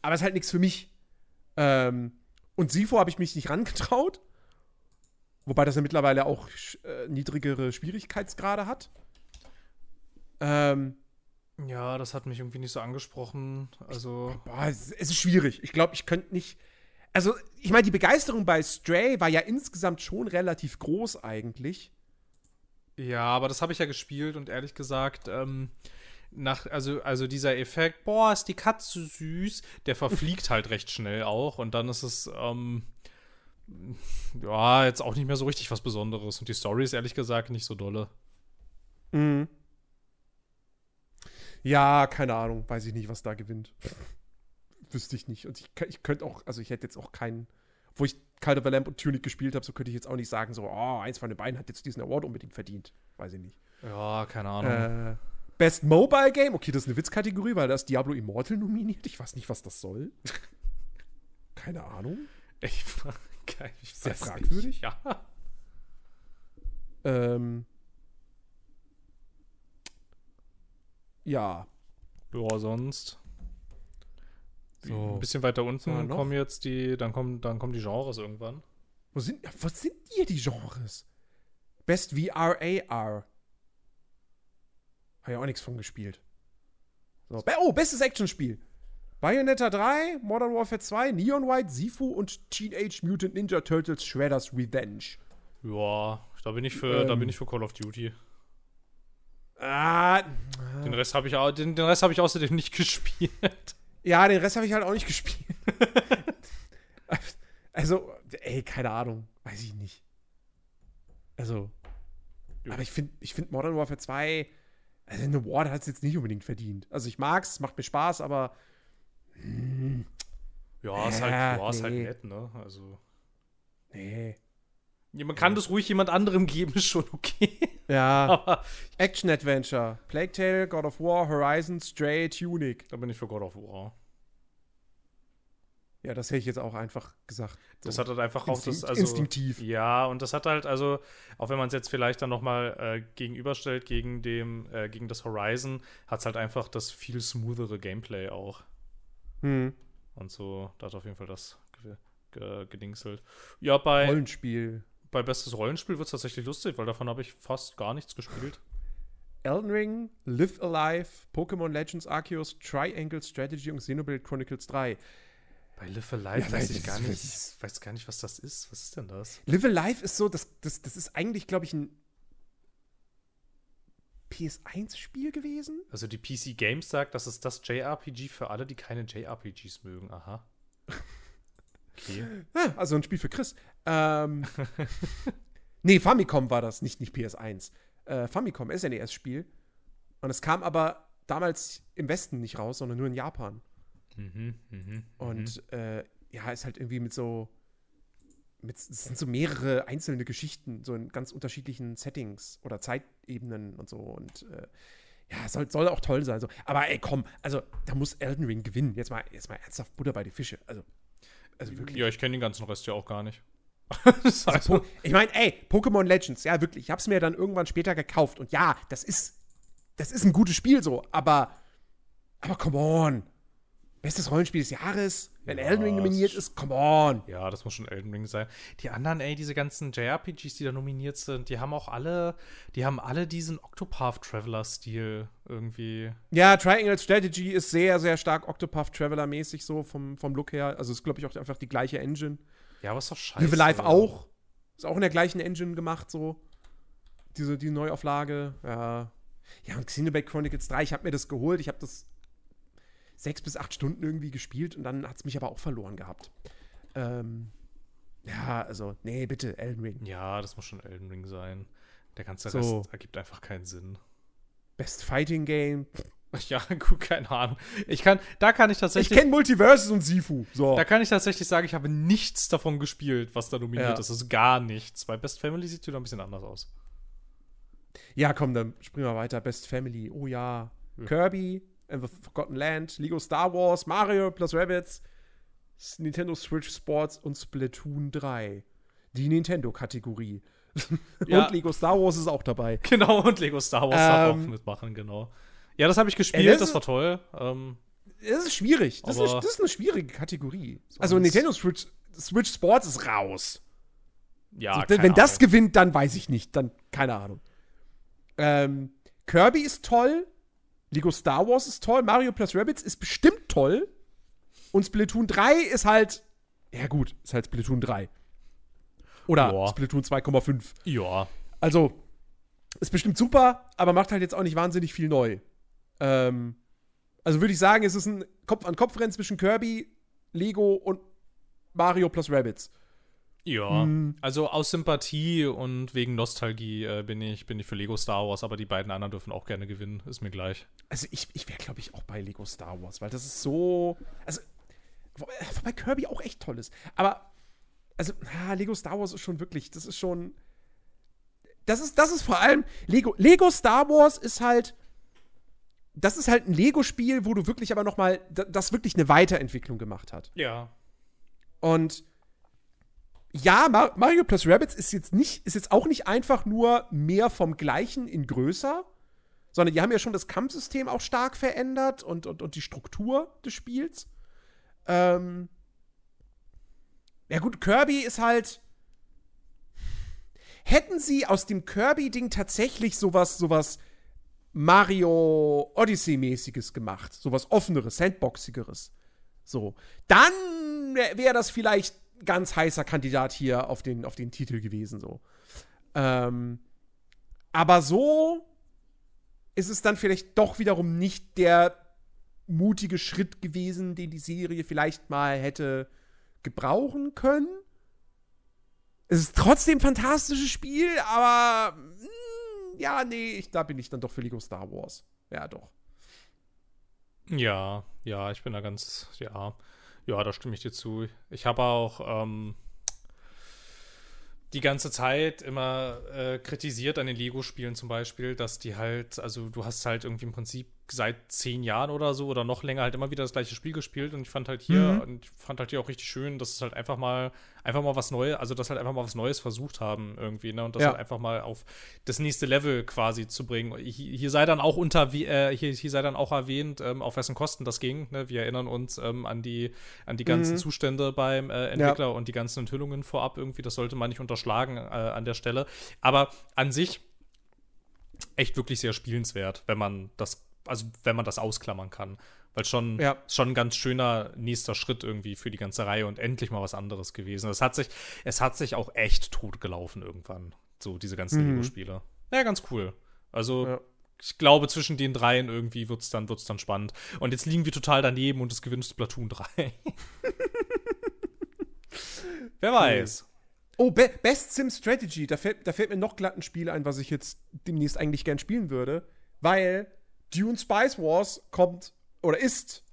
Aber ist halt nichts für mich. Ähm, und Sifo habe ich mich nicht rangetraut. Wobei das ja mittlerweile auch äh, niedrigere Schwierigkeitsgrade hat. Ähm, Ja, das hat mich irgendwie nicht so angesprochen. Also. boah, es, es ist schwierig. Ich glaube, ich könnte nicht. Also, ich meine, die Begeisterung bei Stray war ja insgesamt schon relativ groß eigentlich. Ja, aber das habe ich ja gespielt und ehrlich gesagt, ähm, nach, also, also dieser Effekt, boah, ist die Katze süß, der verfliegt halt recht schnell auch und dann ist es, ähm, ja, jetzt auch nicht mehr so richtig was Besonderes. Und die Story ist ehrlich gesagt nicht so dolle. Mhm. Ja, keine Ahnung, weiß ich nicht, was da gewinnt. Wüsste ich nicht. Und ich, ich könnte auch, also ich hätte jetzt auch keinen, wo ich Call of the Lamp und Tunic gespielt habe, so könnte ich jetzt auch nicht sagen, so, oh, eins von den beiden hat jetzt diesen Award unbedingt verdient. Weiß ich nicht. Ja, keine Ahnung. Äh, Best Mobile Game, okay, das ist eine Witzkategorie, weil da ist Diablo Immortal nominiert. Ich weiß nicht, was das soll. keine Ahnung. Ich, ich Sehr fragwürdig. Nicht. Ja. Ähm. Ja. Ja, sonst. So. Ein bisschen weiter unten Ja, kommen jetzt die, dann kommen, dann kommen die Genres irgendwann. Wo sind, was sind hier die Genres? Best VR AR. Habe ja auch nichts von gespielt. So. Oh, bestes Actionspiel. Bayonetta 3, Modern Warfare 2, Neon White, Sifu und Teenage Mutant Ninja Turtles Shredder's Revenge. Ja, da bin ich für, da Ähm. bin ich für Call of Duty. Ah, Den Rest habe ich, den, den Rest hab ich außerdem nicht gespielt. ja, den Rest habe ich halt auch nicht gespielt. also, ey, keine Ahnung. Weiß ich nicht. Also. Aber ich finde ich find Modern Warfare 2, also eine Award hat es jetzt nicht unbedingt verdient. Also ich mag's, es macht mir Spaß, aber. hm, Ja, ist halt, Ja, ja, halt nee. nett, ne? Also. nee. Ja, man kann das ruhig jemand anderem geben, ist schon okay. Ja. Action Adventure. Plague Tale, God of War, Horizon, Stray, Tunic. da bin ich für God of War. Ja, das hätte ich jetzt auch einfach gesagt. Das So. hat halt einfach auch das, also, instinktiv. Ja, und das hat halt, also, auch wenn man es jetzt vielleicht dann nochmal äh, gegenüberstellt gegen dem, äh, gegen das Horizon, hat es halt einfach das viel smoothere Gameplay auch. Hm. Und so, da hat auf jeden Fall das ge ge gedingselt. Ja, bei, Rollenspiel. bei Bestes Rollenspiel wird es tatsächlich lustig, weil davon habe ich fast gar nichts gespielt. Elden Ring, Live Alive, Pokémon Legends Arceus, Triangle Strategy und Xenoblade Chronicles 3. Bei Live Alive Ja, weiß ich gar nicht, ist- weiß gar nicht, was das ist. Was ist denn das? Live Alive ist so, das, das, das ist eigentlich, glaube ich, ein PS1-Spiel gewesen. Also die PC Games sagt, das ist das JRPG für alle, die keine JRPGs mögen. Aha. Okay. Ah, also ein Spiel für Chris. Ähm, nee, Famicom war das, nicht, nicht PS1. Äh, Famicom, SNES-Spiel. Und es kam aber damals im Westen nicht raus, sondern nur in Japan. Mhm, mhm, Und äh, ja, ist halt irgendwie mit so. Mit, es sind so mehrere einzelne Geschichten, so in ganz unterschiedlichen Settings oder Zeitebenen und so. Und äh, ja, soll, soll auch toll sein. So. Aber ey, komm, also da muss Elden Ring gewinnen. Jetzt mal, jetzt mal ernsthaft Butter bei die Fische. Also, also mhm. wirklich. Ja, ich kenne den ganzen Rest ja auch gar nicht. Also, ich meine, ey, Pokémon Legends, ja, wirklich. Ich habe es mir dann irgendwann später gekauft. Und ja, das ist, das ist ein gutes Spiel so. Aber, aber come on. Bestes Rollenspiel des Jahres, wenn Ja, Elden Ring nominiert ist- come on. Ja, das muss schon Elden Ring sein. Die anderen, ey, diese ganzen JRPGs, die da nominiert sind, die haben auch alle, die haben alle diesen Octopath Traveler-Stil irgendwie. Ja, Triangle Strategy ist sehr, sehr stark Octopath Traveler-mäßig so vom, vom Look her. Also ist, glaube ich, auch einfach die gleiche Engine. Ja, aber ist doch scheiße. Live Alive auch. Ist auch in der gleichen Engine gemacht, so. Diese, die Neuauflage. Ja. Ja, und Xenoblade Chronicles 3, ich habe mir das geholt. Ich habe das sechs bis acht Stunden irgendwie gespielt und dann hat es mich aber auch verloren gehabt. Ähm, ja, also, nee, bitte, Elden Ring. Ja, das muss schon Elden Ring sein. Der ganze So. Rest ergibt einfach keinen Sinn. Best Fighting Game. Ja, gut, keine Ahnung. Ich kann, da kann ich Ich tatsächlich. kenne Multiverses und Sifu. So. Da kann ich tatsächlich sagen, ich habe nichts davon gespielt, was da nominiert Ja. ist. Also gar nichts. Bei Best Family sieht es wieder ein bisschen anders aus. Ja, komm, dann springen wir weiter. Best Family. Oh ja. Ja. Kirby and the Forgotten Land, Lego Star Wars, Mario plus Rabbits, Nintendo Switch Sports und Splatoon 3. Die Nintendo-Kategorie. Ja. Und Lego Star Wars ist auch dabei. Genau, und Lego Star Wars darf auch Ähm, mitmachen, genau. Ja, das habe ich gespielt, das das war toll. Ähm, Das ist schwierig. Das, ist das ist eine schwierige Kategorie. So Also Nintendo Switch, Switch Sports ist raus. ja, so, wenn das Ahnung. gewinnt, dann weiß ich nicht. Dann, keine Ahnung. Ähm, Kirby ist toll. Lego Star Wars ist toll. Mario plus Rabbits ist bestimmt toll. Und Splatoon 3 ist halt. Ja, gut, ist halt Splatoon 3. Oder Boah. Splatoon 2,5. Ja, Also, ist bestimmt super, aber macht halt jetzt auch nicht wahnsinnig viel neu. Ähm, also würde ich sagen, es ist ein Kopf-an-Kopf-Rennen zwischen Kirby, Lego und Mario plus Rabbits. Ja, hm. also aus Sympathie und wegen Nostalgie äh, bin, ich, bin ich für Lego Star Wars, aber die beiden anderen dürfen auch gerne gewinnen, ist mir gleich. Also ich, ich wäre, glaube ich, auch bei Lego Star Wars, weil das ist so. Also, wobei Kirby auch echt toll ist. Aber, also, ah, Lego Star Wars ist schon wirklich, das ist schon. Das ist, das ist vor allem. Lego, Lego Star Wars ist halt. Das ist halt ein Lego-Spiel, wo du wirklich aber noch mal, das wirklich eine Weiterentwicklung gemacht hat. Ja. Und ja, Mario plus Rabbits ist jetzt nicht, ist jetzt auch nicht einfach nur mehr vom Gleichen in größer, sondern die haben ja schon das Kampfsystem auch stark verändert und, und, und die Struktur des Spiels. Ähm ja, gut, Kirby ist halt. Hätten sie aus dem Kirby-Ding tatsächlich sowas, sowas Mario Odyssey-mäßiges gemacht, sowas offeneres, sandboxigeres, so, dann wäre wär das vielleicht ganz heißer Kandidat hier auf den, auf den Titel gewesen, so. Ähm, aber so ist es dann vielleicht doch wiederum nicht der mutige Schritt gewesen, den die Serie vielleicht mal hätte gebrauchen können. Es ist trotzdem ein fantastisches Spiel, aber mh, hm, ja, nee, ich, da bin ich dann doch für Lego Star Wars. Ja, doch. Ja, ja, ich bin da ganz, ja. Ja, da stimme ich dir zu. Ich habe auch ähm, die ganze Zeit immer äh, kritisiert an den Lego-Spielen zum Beispiel, dass die halt, also du hast halt irgendwie im Prinzip seit zehn Jahren oder so oder noch länger halt immer wieder das gleiche Spiel gespielt und ich fand halt hier mhm. und fand halt hier auch richtig schön, dass es halt einfach mal einfach mal was Neues, also dass halt einfach mal was Neues versucht haben irgendwie, ne? Und das ja. halt einfach mal auf das nächste Level quasi zu bringen. Hier, hier sei dann auch unter äh, hier, hier sei dann auch erwähnt, ähm, auf wessen Kosten das ging. Ne? Wir erinnern uns ähm, an die an die ganzen mhm. Zustände beim äh, Entwickler ja. und die ganzen Enthüllungen vorab irgendwie. Das sollte man nicht unterschlagen äh, an der Stelle. Aber an sich echt wirklich sehr spielenswert, wenn man das also wenn man das ausklammern kann. Weil schon, ja. schon ein ganz schöner nächster Schritt irgendwie für die ganze Reihe und endlich mal was anderes gewesen. Es hat sich, es hat sich auch echt tot gelaufen irgendwann. So, diese ganzen mhm. Lego-Spiele. Ja, ganz cool. Also, ja. ich glaube, zwischen den dreien irgendwie wird es dann, wird's dann spannend. Und jetzt liegen wir total daneben und es gewinnt Splatoon 3. Wer weiß. Oh, Be Best Sim Strategy. Da fällt, da fällt mir noch glatt ein Spiel ein, was ich jetzt demnächst eigentlich gern spielen würde. Weil Dune Spice Wars kommt oder ist,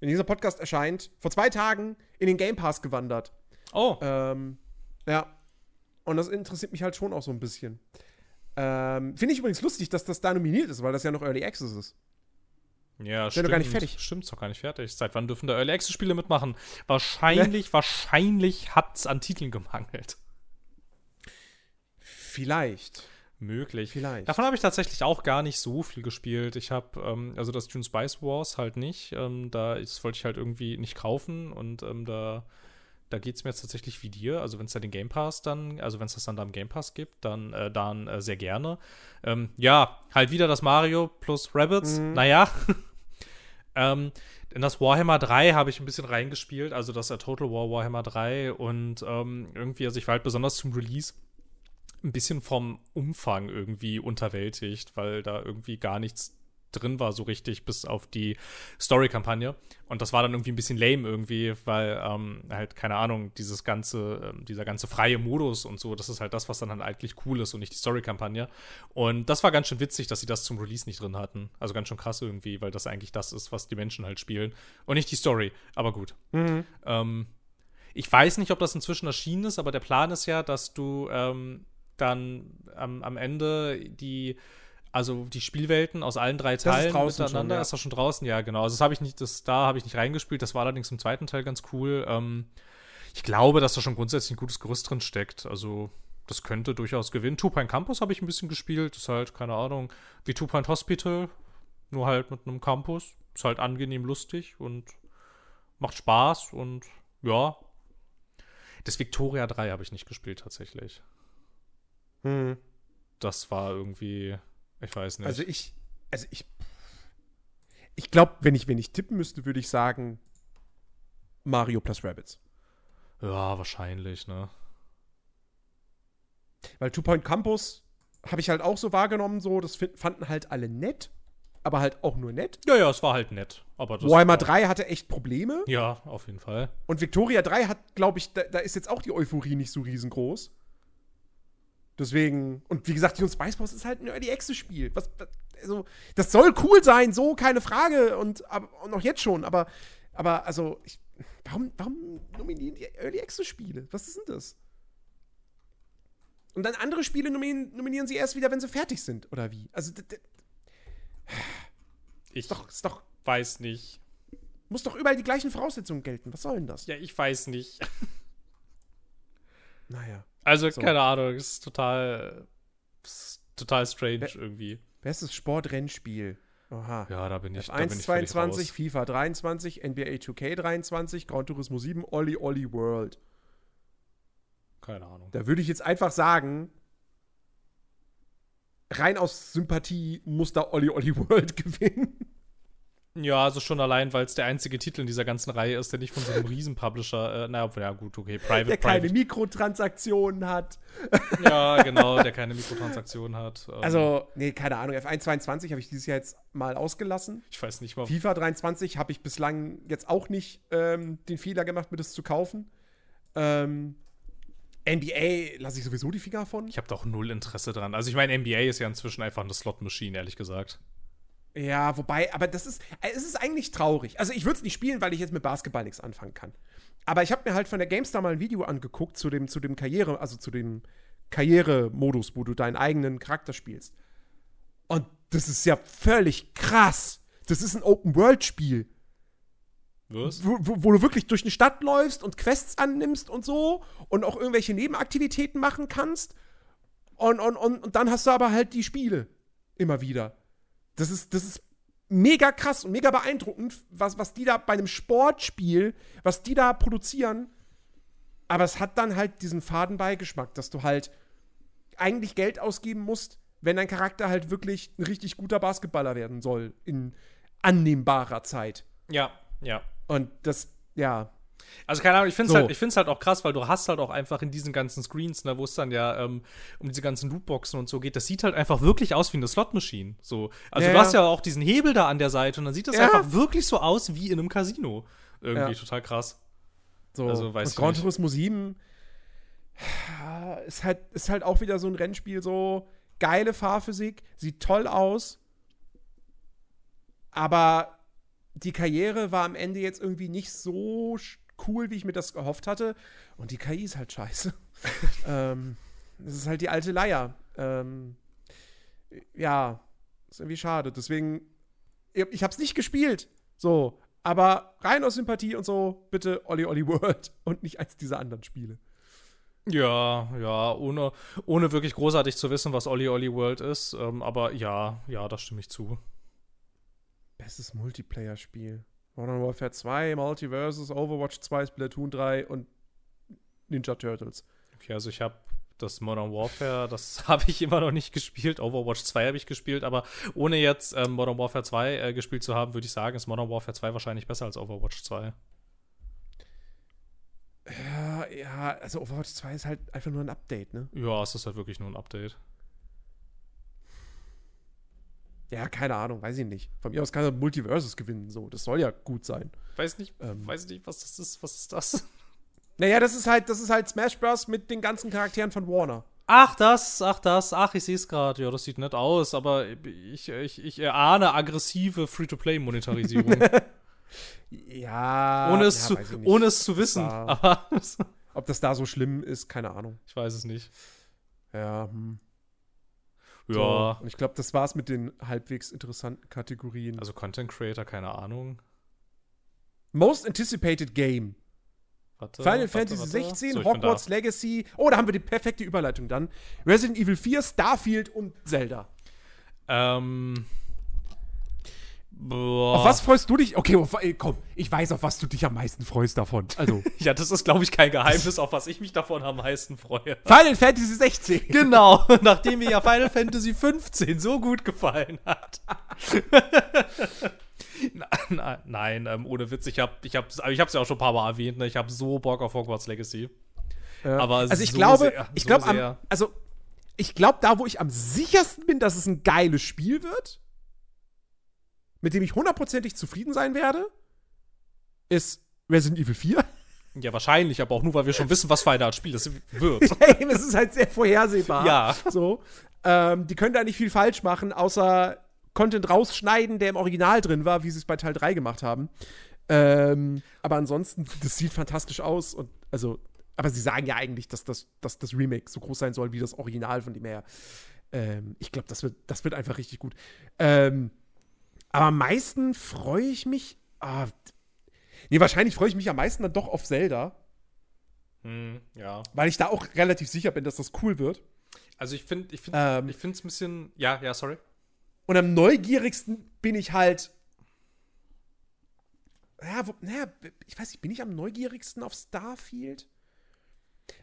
wenn dieser Podcast erscheint, vor zwei Tagen in den Game Pass gewandert. Oh. Ähm, ja. Und das interessiert mich halt schon auch so ein bisschen. Ähm, Finde ich übrigens lustig, dass das da nominiert ist, weil das ja noch Early Access ist. Ja, stimmt. doch gar nicht fertig. Stimmt, ist doch gar nicht fertig. Seit wann dürfen da Early Access Spiele mitmachen? Wahrscheinlich, ja. wahrscheinlich hat es an Titeln gemangelt. Vielleicht. Möglich. Vielleicht. Davon habe ich tatsächlich auch gar nicht so viel gespielt. Ich habe, ähm, also das Dune Spice Wars halt nicht. Ähm, da das wollte ich halt irgendwie nicht kaufen und ähm, da, da geht es mir jetzt tatsächlich wie dir. Also wenn es da den Game Pass dann, also wenn es das dann da im Game Pass gibt, dann, äh, dann äh, sehr gerne. Ähm, ja, halt wieder das Mario plus Rabbits. Mhm. Naja. ähm, in das Warhammer 3 habe ich ein bisschen reingespielt, also das äh, Total War Warhammer 3 und ähm, irgendwie, also ich war halt besonders zum Release ein bisschen vom Umfang irgendwie unterwältigt, weil da irgendwie gar nichts drin war, so richtig, bis auf die Story-Kampagne. Und das war dann irgendwie ein bisschen lame irgendwie, weil ähm, halt, keine Ahnung, dieses ganze, äh, dieser ganze freie Modus und so, das ist halt das, was dann halt eigentlich cool ist und nicht die Story-Kampagne. Und das war ganz schön witzig, dass sie das zum Release nicht drin hatten. Also ganz schön krass irgendwie, weil das eigentlich das ist, was die Menschen halt spielen. Und nicht die Story, aber gut. Mhm. Ähm, ich weiß nicht, ob das inzwischen erschienen ist, aber der Plan ist ja, dass du ähm, dann am, am Ende die also die Spielwelten aus allen drei Teilen ist miteinander. Schon, ja. Ist das schon draußen? Ja, genau. Also das habe ich nicht, das da habe ich nicht reingespielt. Das war allerdings im zweiten Teil ganz cool. Ähm, ich glaube, dass da schon grundsätzlich ein gutes Gerüst drin steckt. Also das könnte durchaus gewinnen. Two Point Campus habe ich ein bisschen gespielt. Das ist halt keine Ahnung wie Two Point Hospital, nur halt mit einem Campus. Ist halt angenehm lustig und macht Spaß und ja. Das Victoria 3 habe ich nicht gespielt tatsächlich. Hm. Das war irgendwie, ich weiß nicht. Also ich, also ich, ich glaube, wenn ich, wenn ich tippen müsste, würde ich sagen Mario plus Rabbits. Ja, wahrscheinlich, ne? Weil Two Point Campus habe ich halt auch so wahrgenommen, so, das fanden halt alle nett. aber halt auch nur nett. Ja, ja, es war halt nett. Aber das Warhammer war, 3 hatte echt Probleme. Ja, auf jeden Fall. Und Victoria 3 hat, glaube ich, da, da ist jetzt auch die Euphorie nicht so riesengroß. Deswegen, und wie gesagt, Dune Spice Boss ist halt ein Early Access Spiel. Was, also, das soll cool sein, so, keine Frage. Und, aber, und auch jetzt schon, aber, aber also, ich, warum, warum nominieren die Early Access Spiele? Was ist denn das? Und dann andere Spiele nominieren, nominieren sie erst wieder, wenn sie fertig sind, oder wie? Also, Ich ist doch, ist doch, weiß nicht. muss doch überall die gleichen Voraussetzungen gelten. Was soll denn das? Ja, ich weiß nicht. Naja. Also, So. keine Ahnung, ist total, ist total strange Wer- irgendwie. Bestes Sportrennspiel. Oha. Ja, da bin ich, da F1 bin ich völlig 22, raus. FIFA 23, NBA 2K 23, Gran Turismo 7, Olli Olli World. Keine Ahnung. Da würde ich jetzt einfach sagen, rein aus Sympathie muss da Olli Olli World gewinnen. Ja, also schon allein, weil es der einzige Titel in dieser ganzen Reihe ist, der nicht von so einem Riesen-Publisher, äh, naja, ja gut, okay, Private, Der keine Private. Mikrotransaktionen hat. Ja, genau, der keine Mikrotransaktionen hat. Ähm, Also, nee, keine Ahnung. F1 22 habe ich dieses Jahr jetzt mal ausgelassen. ich weiß nicht mal. FIFA 23 habe ich bislang jetzt auch nicht ähm, den Fehler gemacht, mir das zu kaufen. Ähm, NBA lasse ich sowieso die Finger von. Ich habe doch null Interesse dran. Also ich meine, NBA ist ja inzwischen einfach eine Slot-Machine, ehrlich gesagt. Ja, wobei, aber das ist, äh, es ist eigentlich traurig. Also ich würde es nicht spielen, weil ich jetzt mit Basketball nichts anfangen kann. Aber ich habe mir halt von der GameStar mal ein Video angeguckt zu dem, zu dem Karriere, also zu dem Karrieremodus, wo du deinen eigenen Charakter spielst. Und das ist ja völlig krass. Das ist ein Open-World-Spiel, Was? wo, wo, wo du wirklich durch eine Stadt läufst und Quests annimmst und so und auch irgendwelche Nebenaktivitäten machen kannst. Und, und, und, und dann hast du aber halt die Spiele immer wieder. Das ist, das ist mega krass und mega beeindruckend, was, was die da bei einem Sportspiel, was die da produzieren. Aber es hat dann halt diesen faden Beigeschmack, dass du halt eigentlich Geld ausgeben musst, wenn dein Charakter halt wirklich ein richtig guter Basketballer werden soll in annehmbarer Zeit. Ja, ja. Und das, ja, Also keine Ahnung, ich finde es So. halt, ich halt auch krass, weil du hast halt auch einfach in diesen ganzen Screens, ne, wo es dann ja ähm, um diese ganzen Lootboxen und so geht, das sieht halt einfach wirklich aus wie eine Slot-Machine. So. Also Ja, du hast ja. auch diesen Hebel da an der Seite und dann sieht das Ja. einfach wirklich so aus wie in einem Casino. Irgendwie Ja. total krass. So, Also, weiß und ich Gran nicht. Turismo 7 ist halt, ist halt auch wieder so ein Rennspiel, so geile Fahrphysik, sieht toll aus, aber die Karriere war am Ende jetzt irgendwie nicht so cool, wie ich mir das gehofft hatte. Und die KI ist halt scheiße. ähm, das ist halt die alte Leier. Ähm, ja, ist irgendwie schade. Deswegen, ich ich hab's nicht gespielt. So, aber rein aus Sympathie und so, bitte Olli Olli World und nicht eins dieser anderen Spiele. Ja, ja, ohne, ohne wirklich großartig zu wissen, was Olli Olli World ist. Ähm, aber ja, ja, da stimme ich zu. Bestes Multiplayer-Spiel. Modern Warfare 2, Multiversus, Overwatch 2, Splatoon 3 und Ninja Turtles. Okay, also ich habe das Modern Warfare, das habe ich immer noch nicht gespielt. Overwatch 2 habe ich gespielt, aber ohne jetzt ähm, Modern Warfare 2 äh, gespielt zu haben, würde ich sagen, ist Modern Warfare 2 wahrscheinlich besser als Overwatch 2. Ja, ja, also Overwatch 2 ist halt einfach nur ein Update, ne? Ja, es ist halt wirklich nur ein Update. Ja, keine Ahnung, weiß ich nicht. Von mir aus kann er Multiversus gewinnen, so. Das soll ja gut sein. Weiß nicht, Ähm. weiß nicht, was das ist. Was ist das? Naja, das ist halt, das ist halt Smash Bros. mit den ganzen Charakteren von Warner. Ach, das, ach, das, ach, ich sehe es gerade. Ja, das sieht nett aus, aber ich, ich, ich erahne aggressive Free-to-Play-Monetarisierung. Ja. ohne, es ja, zu, ohne es zu wissen. Da- Aber Ob das da so schlimm ist, keine Ahnung. ich weiß es nicht. Ja, hm. Ja, So. Und ich glaube, das war's mit den halbwegs interessanten Kategorien. also Content Creator, keine Ahnung. Most Anticipated Game. Warte, Final warte, Fantasy warte. 16, So, Hogwarts Legacy. Oh, da haben wir die perfekte Überleitung dann. Resident Evil 4, Starfield und Zelda. da. Ähm. Boah. Auf was freust du dich? Okay, auf, komm, ich weiß, auf was du dich am meisten freust davon. Also, Ja, das ist, glaube ich, kein Geheimnis, auf was ich mich davon am meisten freue. Final Fantasy 16. Genau, nachdem mir ja Final Fantasy 15 so gut gefallen hat. na, nein, ähm, ohne Witz, ich habe ich hab, ich hab's ja auch schon ein paar Mal erwähnt, ne? ich habe so Bock auf Hogwarts Legacy. Aber also ich so glaube, sehr, ich so glaube, also ich glaube, da, wo ich am sichersten bin, dass es ein geiles Spiel wird, mit dem ich hundertprozentig zufrieden sein werde, ist Resident Evil 4. Ja, wahrscheinlich, aber auch nur, weil wir schon wissen, was für eine Art Spiel das wird. Hey, es ist halt sehr vorhersehbar. Ja. So. Ähm, die können da nicht viel falsch machen, außer Content rausschneiden, der im Original drin war, wie sie es bei Teil 3 gemacht haben. Ähm, aber ansonsten, das sieht fantastisch aus und also, aber sie sagen ja eigentlich, dass das, dass das Remake so groß sein soll wie das Original, von dem her. Ähm, ich glaube, das wird, das wird einfach richtig gut. Ähm, aber am meisten freue ich mich. Ah, nee, wahrscheinlich freue ich mich am meisten dann doch auf Zelda, Hm, ja. weil ich da auch relativ sicher bin, dass das cool wird. Also ich finde, ich finde, Ähm. ich finde es ein bisschen, ja, ja, sorry. Und am neugierigsten bin ich halt. Ja, wo, naja, ich weiß nicht, bin ich am neugierigsten auf Starfield?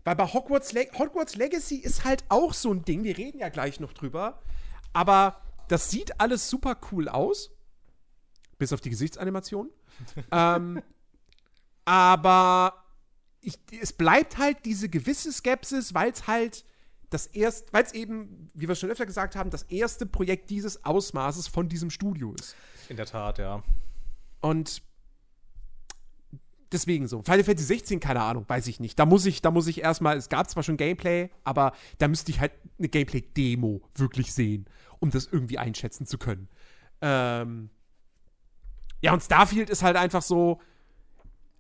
Weil bei Hogwarts, Le Hogwarts Legacy ist halt auch so ein Ding, wir reden ja gleich noch drüber, aber das sieht alles super cool aus. Bis auf die Gesichtsanimation. ähm, aber ich, es bleibt halt diese gewisse Skepsis, weil es halt das erste, weil es eben, wie wir schon öfter gesagt haben, das erste Projekt dieses Ausmaßes von diesem Studio ist. In der Tat, ja. Und deswegen so. Final Fantasy 16, keine Ahnung, weiß ich nicht. Da muss ich, da muss ich erstmal, es gab zwar schon Gameplay, aber da müsste ich halt eine Gameplay-Demo wirklich sehen, um das irgendwie einschätzen zu können. Ähm ja, und Starfield ist halt einfach so,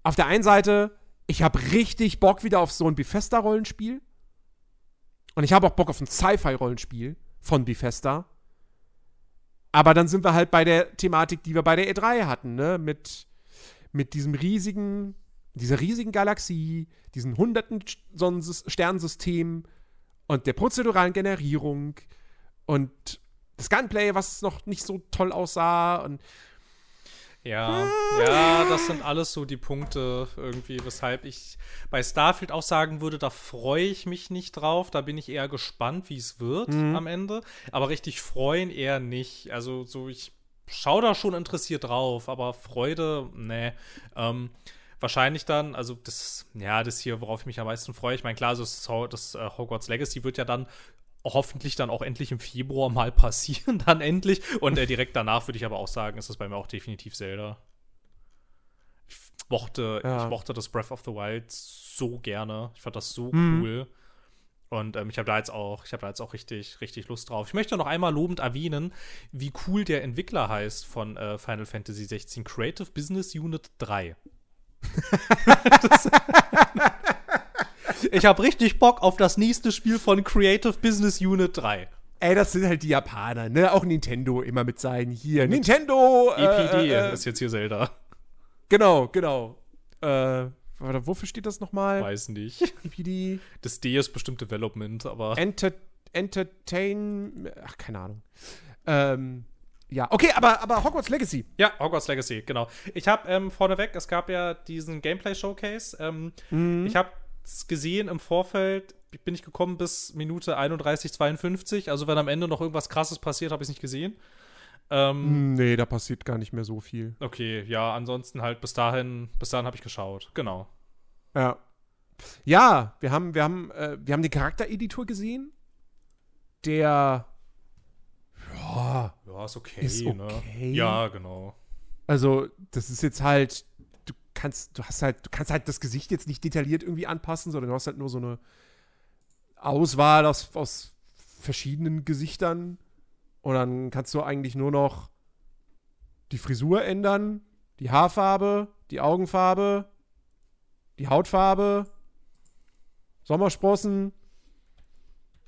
auf der einen Seite, ich habe richtig Bock wieder auf so ein Bethesda-Rollenspiel. Und ich habe auch Bock auf ein Sci-Fi-Rollenspiel von Bethesda. Aber dann sind wir halt bei der Thematik, die wir bei der E3 hatten, ne? Mit, mit diesem riesigen, dieser riesigen Galaxie, diesen hunderten Sonnensys- und der prozeduralen Generierung und das Gunplay, was noch nicht so toll aussah und Ja, ja, das sind alles so die Punkte irgendwie, weshalb ich bei Starfield auch sagen würde, da freue ich mich nicht drauf. Da bin ich eher gespannt, wie es wird am Ende. Aber richtig freuen eher nicht. Also so, ich schaue da schon interessiert drauf, aber Freude, ne. Ähm, wahrscheinlich dann, also das, ja, das hier, worauf ich mich am meisten freue. Ich meine, klar, so das, das äh, Hogwarts Legacy wird ja dann hoffentlich dann auch endlich im Februar mal passieren, dann endlich. Und äh, direkt danach würde ich aber auch sagen, ist das bei mir auch definitiv Zelda. Ich mochte, Ja. ich mochte das Breath of the Wild so gerne. Ich fand das so Mhm. cool. Und ähm, ich habe da jetzt auch, ich habe da jetzt auch richtig, richtig Lust drauf. Ich möchte noch einmal lobend erwähnen, wie cool der Entwickler heißt von äh, Final Fantasy 16, Creative Business Unit 3. das, ich habe richtig Bock auf das nächste Spiel von Creative Business Unit 3. ey, das sind halt die Japaner, ne? Auch Nintendo immer mit seinen hier. Nintendo! EPD äh, äh, ist jetzt hier Zelda. Genau, genau. Äh, warte, wofür steht das nochmal? Weiß nicht. EPD? Das D ist bestimmt Development, aber. Enter Entertain. Ach, keine Ahnung. Ähm, ja, okay, aber, aber Hogwarts Legacy. Ja, Hogwarts Legacy, genau. Ich habe ähm, vorneweg, es gab ja diesen Gameplay-Showcase. Ähm, Mhm. Ich habe gesehen im Vorfeld, bin ich gekommen bis Minute 31,52. Also, wenn am Ende noch irgendwas Krasses passiert, habe ich es nicht gesehen. Ähm, Nee, da passiert gar nicht mehr so viel. Okay, ja, ansonsten halt bis dahin, bis dahin habe ich geschaut. Genau. Ja. Ja, wir haben, wir haben, äh, wir haben den Charaktereditor gesehen. Der. Ja, Ja, ist okay, Ist ne? okay. Ja, genau. also, das ist jetzt halt. Du kannst, du hast halt, du kannst halt das Gesicht jetzt nicht detailliert irgendwie anpassen, sondern du hast halt nur so eine Auswahl aus, aus verschiedenen Gesichtern. Und dann kannst du eigentlich nur noch die Frisur ändern, die Haarfarbe, die Augenfarbe, die Hautfarbe, Sommersprossen,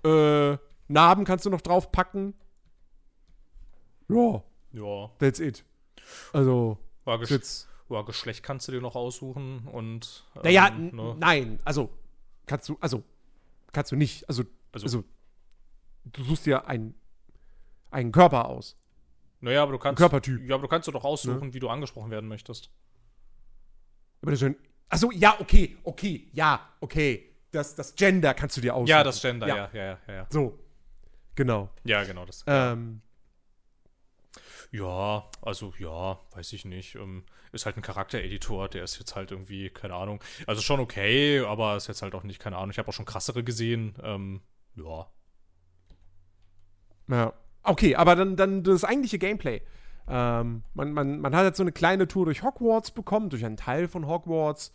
äh, Narben kannst du noch draufpacken. Ja, Ja, that's it. Also, war jetzt. Ja, Geschlecht kannst du dir noch aussuchen und. ähm, Naja, ne? nein, also, kannst du, also, kannst du nicht. Also, Also- also, du suchst dir einen, einen Körper aus. Naja, aber du kannst. Körpertyp. Ja, aber du kannst dir doch aussuchen, wie du angesprochen werden möchtest. Aber das ist ein, achso, ja, okay, okay, ja, okay. Das, das Gender kannst du dir aussuchen. Ja, das Gender, Ja. ja, ja, ja, ja. Ja, So. Genau. ja genau, das. Ähm, Ja, also ja, weiß ich nicht. Ähm, ist halt ein Charaktereditor, der ist jetzt halt irgendwie, keine Ahnung. Also schon okay, aber ist jetzt halt auch nicht, keine Ahnung. Ich habe auch schon krassere gesehen. Ähm, ja. ja. Okay, aber dann, dann das eigentliche Gameplay. Ähm, man, man, man hat jetzt so eine kleine Tour durch Hogwarts bekommen, durch einen Teil von Hogwarts.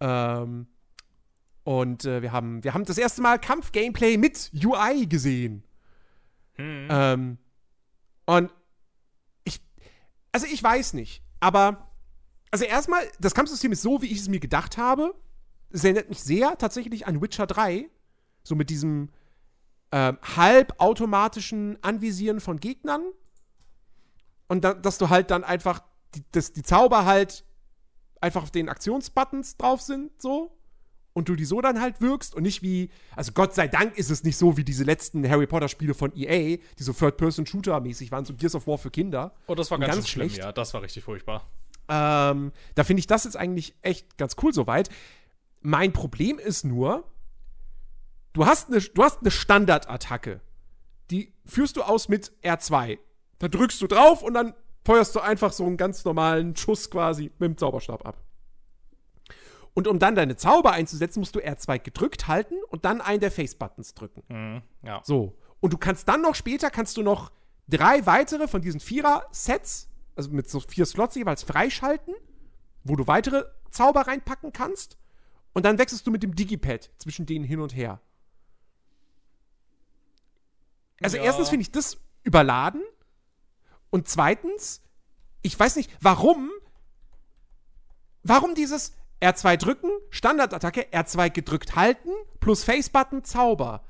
Ähm, und äh, wir, haben, wir haben das erste Mal Kampf-Gameplay mit UI gesehen. Hm. Ähm, und also ich weiß nicht, aber, also erstmal, das Kampfsystem ist so, wie ich es mir gedacht habe. Es erinnert mich sehr tatsächlich an Witcher 3. So mit diesem ähm, halbautomatischen Anvisieren von Gegnern. Und da, dass du halt dann einfach, die, dass die Zauber halt einfach auf den Aktionsbuttons drauf sind, so. Und du die so dann halt wirkst und nicht wie, also Gott sei Dank ist es nicht so wie diese letzten Harry Potter-Spiele von EA, die so Third-Person-Shooter-mäßig waren, so Gears of War für Kinder. Oh, das war ganz, ganz schlimm, schlecht. ja. Das war richtig furchtbar. Ähm, da finde ich das jetzt eigentlich echt ganz cool soweit. Mein Problem ist nur, du hast eine, du hast eine Standardattacke. Die führst du aus mit R2. Da drückst du drauf und dann feuerst du einfach so einen ganz normalen Schuss quasi mit dem Zauberstab ab. Und um dann deine Zauber einzusetzen, musst du R2 gedrückt halten und dann einen der Face-Buttons drücken. Mhm. Ja. So. Und du kannst dann noch später, kannst du noch drei weitere von diesen Vierer-Sets, also mit so vier Slots jeweils freischalten, wo du weitere Zauber reinpacken kannst. Und dann wechselst du mit dem Digipad zwischen denen hin und her. Also Ja. erstens finde ich das überladen. Und zweitens, ich weiß nicht, warum, warum dieses R2 drücken, Standardattacke, R2 gedrückt halten, plus Face-Button, Zauber.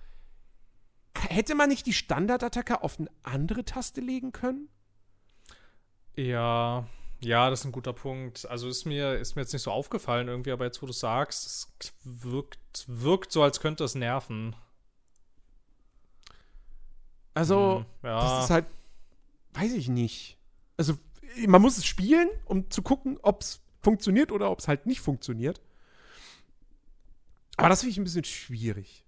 Hätte man nicht die Standardattacke auf eine andere Taste legen können? Ja, ja, das ist ein guter Punkt. Also ist mir, ist mir jetzt nicht so aufgefallen irgendwie, aber jetzt, wo du sagst, es wirkt, wirkt so, als könnte es nerven. Also, Hm, ja. das ist halt, weiß ich nicht. Also, man muss es spielen, um zu gucken, ob es funktioniert oder ob es halt nicht funktioniert. Aber das finde ich ein bisschen schwierig.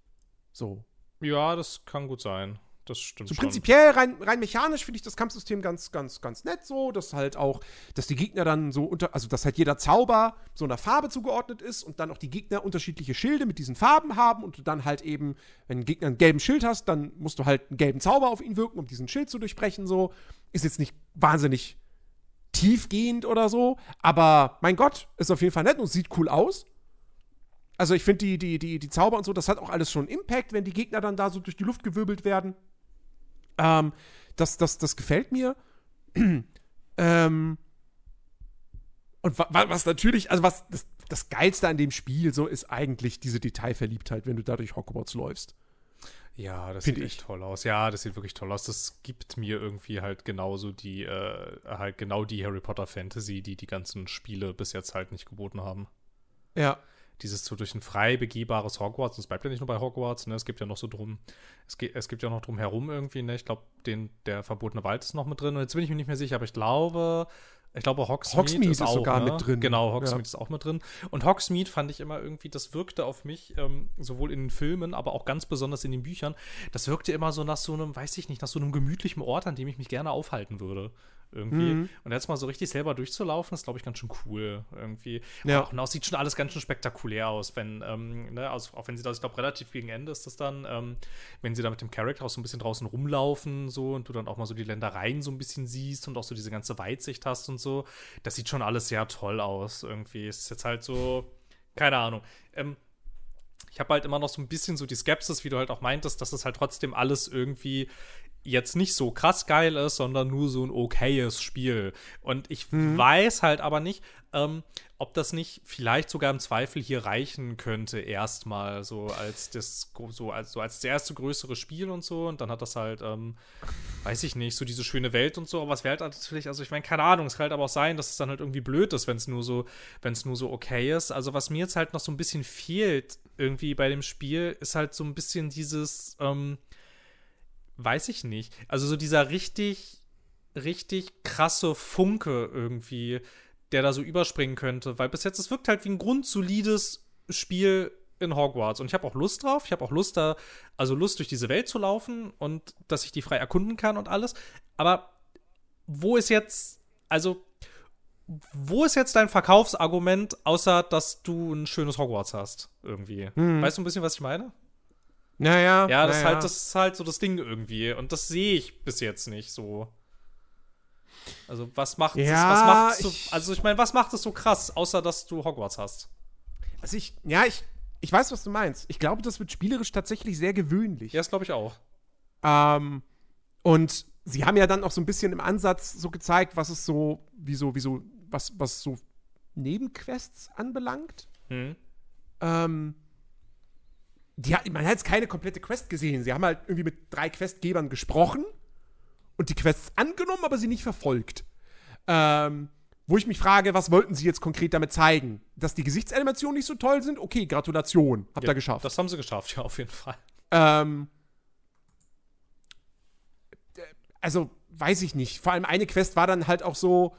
So. Ja, das kann gut sein. Das stimmt So schon. prinzipiell, rein, rein mechanisch finde ich das Kampfsystem ganz, ganz, ganz nett so, dass halt auch, dass die Gegner dann so unter, also dass halt jeder Zauber so einer Farbe zugeordnet ist und dann auch die Gegner unterschiedliche Schilde mit diesen Farben haben und du dann halt eben, wenn ein Gegner einen gelben Schild hast, dann musst du halt einen gelben Zauber auf ihn wirken, um diesen Schild zu durchbrechen, so. Ist jetzt nicht wahnsinnig tiefgehend oder so, aber mein Gott, ist auf jeden Fall nett und sieht cool aus. Also ich finde die, die, die, die Zauber und so, das hat auch alles schon Impact, wenn die Gegner dann da so durch die Luft gewirbelt werden. Ähm, das, das, das gefällt mir. ähm, und wa wa- was natürlich, also was das, das Geilste an dem Spiel so ist eigentlich diese Detailverliebtheit, wenn du da durch Hogwarts läufst. Ja, das Find sieht ich. echt toll aus. Ja, das sieht wirklich toll aus. Das gibt mir irgendwie halt genauso die, äh, halt genau die Harry Potter Fantasy, die die ganzen Spiele bis jetzt halt nicht geboten haben. Ja. Dieses so durch ein frei begehbares Hogwarts, das bleibt ja nicht nur bei Hogwarts, ne? Es gibt ja noch so drum, es, ge es gibt ja noch drum herum irgendwie, ne? Ich glaube, den, der verbotene Wald ist noch mit drin. Und jetzt bin ich mir nicht mehr sicher, aber ich glaube, ich glaube, Hogsmeade, Hogsmeade ist, ist auch, sogar ne? mit drin. Genau, Hogsmeade Ja. ist auch mit drin. Und Hogsmeade fand ich immer irgendwie, das wirkte auf mich, ähm, sowohl in den Filmen, aber auch ganz besonders in den Büchern, das wirkte immer so nach so einem, weiß ich nicht, nach so einem gemütlichen Ort, an dem ich mich gerne aufhalten würde. Irgendwie. Mhm. Und jetzt mal so richtig selber durchzulaufen, ist, glaube ich, ganz schön cool. Irgendwie. Ja. Auch, und auch sieht schon alles ganz schön spektakulär aus, wenn, ähm, ne, also, auch wenn sie das, ich glaube, relativ gegen Ende ist das dann, ähm, wenn sie da mit dem Charakter auch so ein bisschen draußen rumlaufen, so, und du dann auch mal so die Ländereien so ein bisschen siehst und auch so diese ganze Weitsicht hast und so. Das sieht schon alles sehr toll aus, irgendwie. Es ist jetzt halt so, keine Ahnung. Ähm, ich habe halt immer noch so ein bisschen so die Skepsis, wie du halt auch meintest, dass es halt trotzdem alles irgendwie jetzt nicht so krass geil ist, sondern nur so ein okayes Spiel. Und ich weiß halt aber nicht, ähm, ob das nicht vielleicht sogar im Zweifel hier reichen könnte, erstmal so als das, so als, so als das erste größere Spiel und so. Und dann hat das halt, ähm, weiß ich nicht, so diese schöne Welt und so. Aber es wäre halt natürlich, also ich meine, keine Ahnung, es kann halt aber auch sein, dass es dann halt irgendwie blöd ist, wenn es nur so, wenn es nur so okay ist. Also was mir jetzt halt noch so ein bisschen fehlt irgendwie bei dem Spiel, ist halt so ein bisschen dieses, ähm, weiß ich nicht. Also so dieser richtig, richtig krasse Funke irgendwie, der da so überspringen könnte. Weil bis jetzt, es wirkt halt wie ein grundsolides Spiel in Hogwarts. Und ich habe auch Lust drauf. Ich habe auch Lust da, also Lust durch diese Welt zu laufen und dass ich die frei erkunden kann und alles. Aber wo ist jetzt, also wo ist jetzt dein Verkaufsargument, außer dass du ein schönes Hogwarts hast, irgendwie? Weißt du ein bisschen, was ich meine? Naja. Ja, das, ist naja. halt, das ist halt so das Ding irgendwie. Und das sehe ich bis jetzt nicht so. Also, was macht Ja, es, was macht es so, also ich meine, was macht es so krass, außer dass du Hogwarts hast? Also ich, ja, ich, ich weiß, was du meinst. Ich glaube, das wird spielerisch tatsächlich sehr gewöhnlich. Ja, das glaube ich auch. Ähm, und sie haben ja dann auch so ein bisschen im Ansatz so gezeigt, was es so, wie so, wie so, was, was so Nebenquests anbelangt. Hm. Ähm, die, hat- man hat jetzt keine komplette Quest gesehen. Sie haben halt irgendwie mit drei Questgebern gesprochen und die Quests angenommen, aber sie nicht verfolgt. Ähm, wo ich mich frage, was wollten sie jetzt konkret damit zeigen? Dass die Gesichtsanimationen nicht so toll sind? Okay, Gratulation. Habt Ja, ihr geschafft. Das haben sie geschafft, ja, auf jeden Fall. Ähm, äh, also, weiß ich nicht. Vor allem eine Quest war dann halt auch so,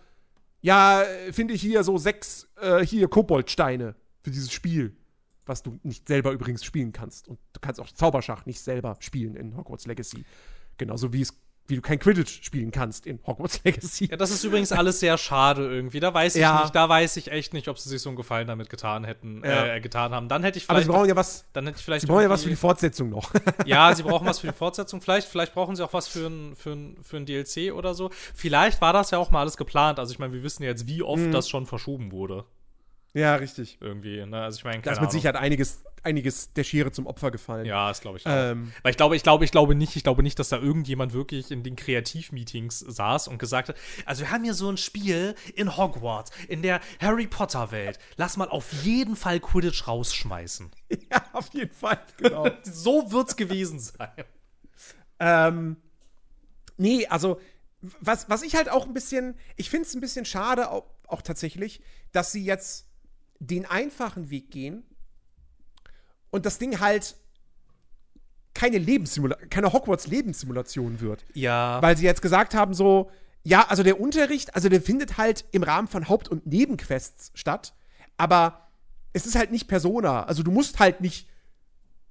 ja, finde ich hier so sechs, äh, hier Koboldsteine für dieses Spiel. Was du nicht selber übrigens spielen kannst. Und du kannst auch Zauberschach nicht selber spielen in Hogwarts Legacy. Genauso wie es wie du kein Quidditch spielen kannst in Hogwarts Legacy. Ja, das ist übrigens alles sehr schade irgendwie. Da weiß ich Ja. nicht, da weiß ich echt nicht, ob sie sich so einen Gefallen damit getan hätten, Ja. äh, getan haben. Dann hätte ich Aber sie vielleicht, brauchen ja was, dann hätte ich vielleicht sie brauchen ja was für die Fortsetzung noch. Ja, sie brauchen was für die Fortsetzung. Vielleicht, vielleicht brauchen sie auch was für ein, für, ein, für ein DLC oder so. Vielleicht war das ja auch mal alles geplant. Also ich meine, wir wissen ja jetzt, wie oft Mhm. das schon verschoben wurde. Ja, richtig. Irgendwie. Ne? Also ich meine, Da ist mit. Sicherheit einiges, einiges der Schere zum Opfer gefallen. Ja, das glaube ich auch. Ähm, Weil ich glaube, ich glaube, ich glaube nicht, ich glaube nicht, dass da irgendjemand wirklich in den Kreativmeetings saß und gesagt hat, also wir haben hier so ein Spiel in Hogwarts, in der Harry Potter Welt. Lass mal auf jeden Fall Quidditch rausschmeißen. ja, auf jeden Fall, genau. So wird's gewesen sein. Ähm, nee, also, was, was ich halt auch ein bisschen, ich finde es ein bisschen schade, auch, auch tatsächlich, dass sie jetzt den einfachen Weg gehen und das Ding halt keine Lebenssimulation, keine Hogwarts-Lebenssimulation wird. Ja. Weil sie jetzt gesagt haben, so, ja, also der Unterricht, also der findet halt im Rahmen von Haupt- und Nebenquests statt, aber es ist halt nicht Persona. Also du musst halt nicht,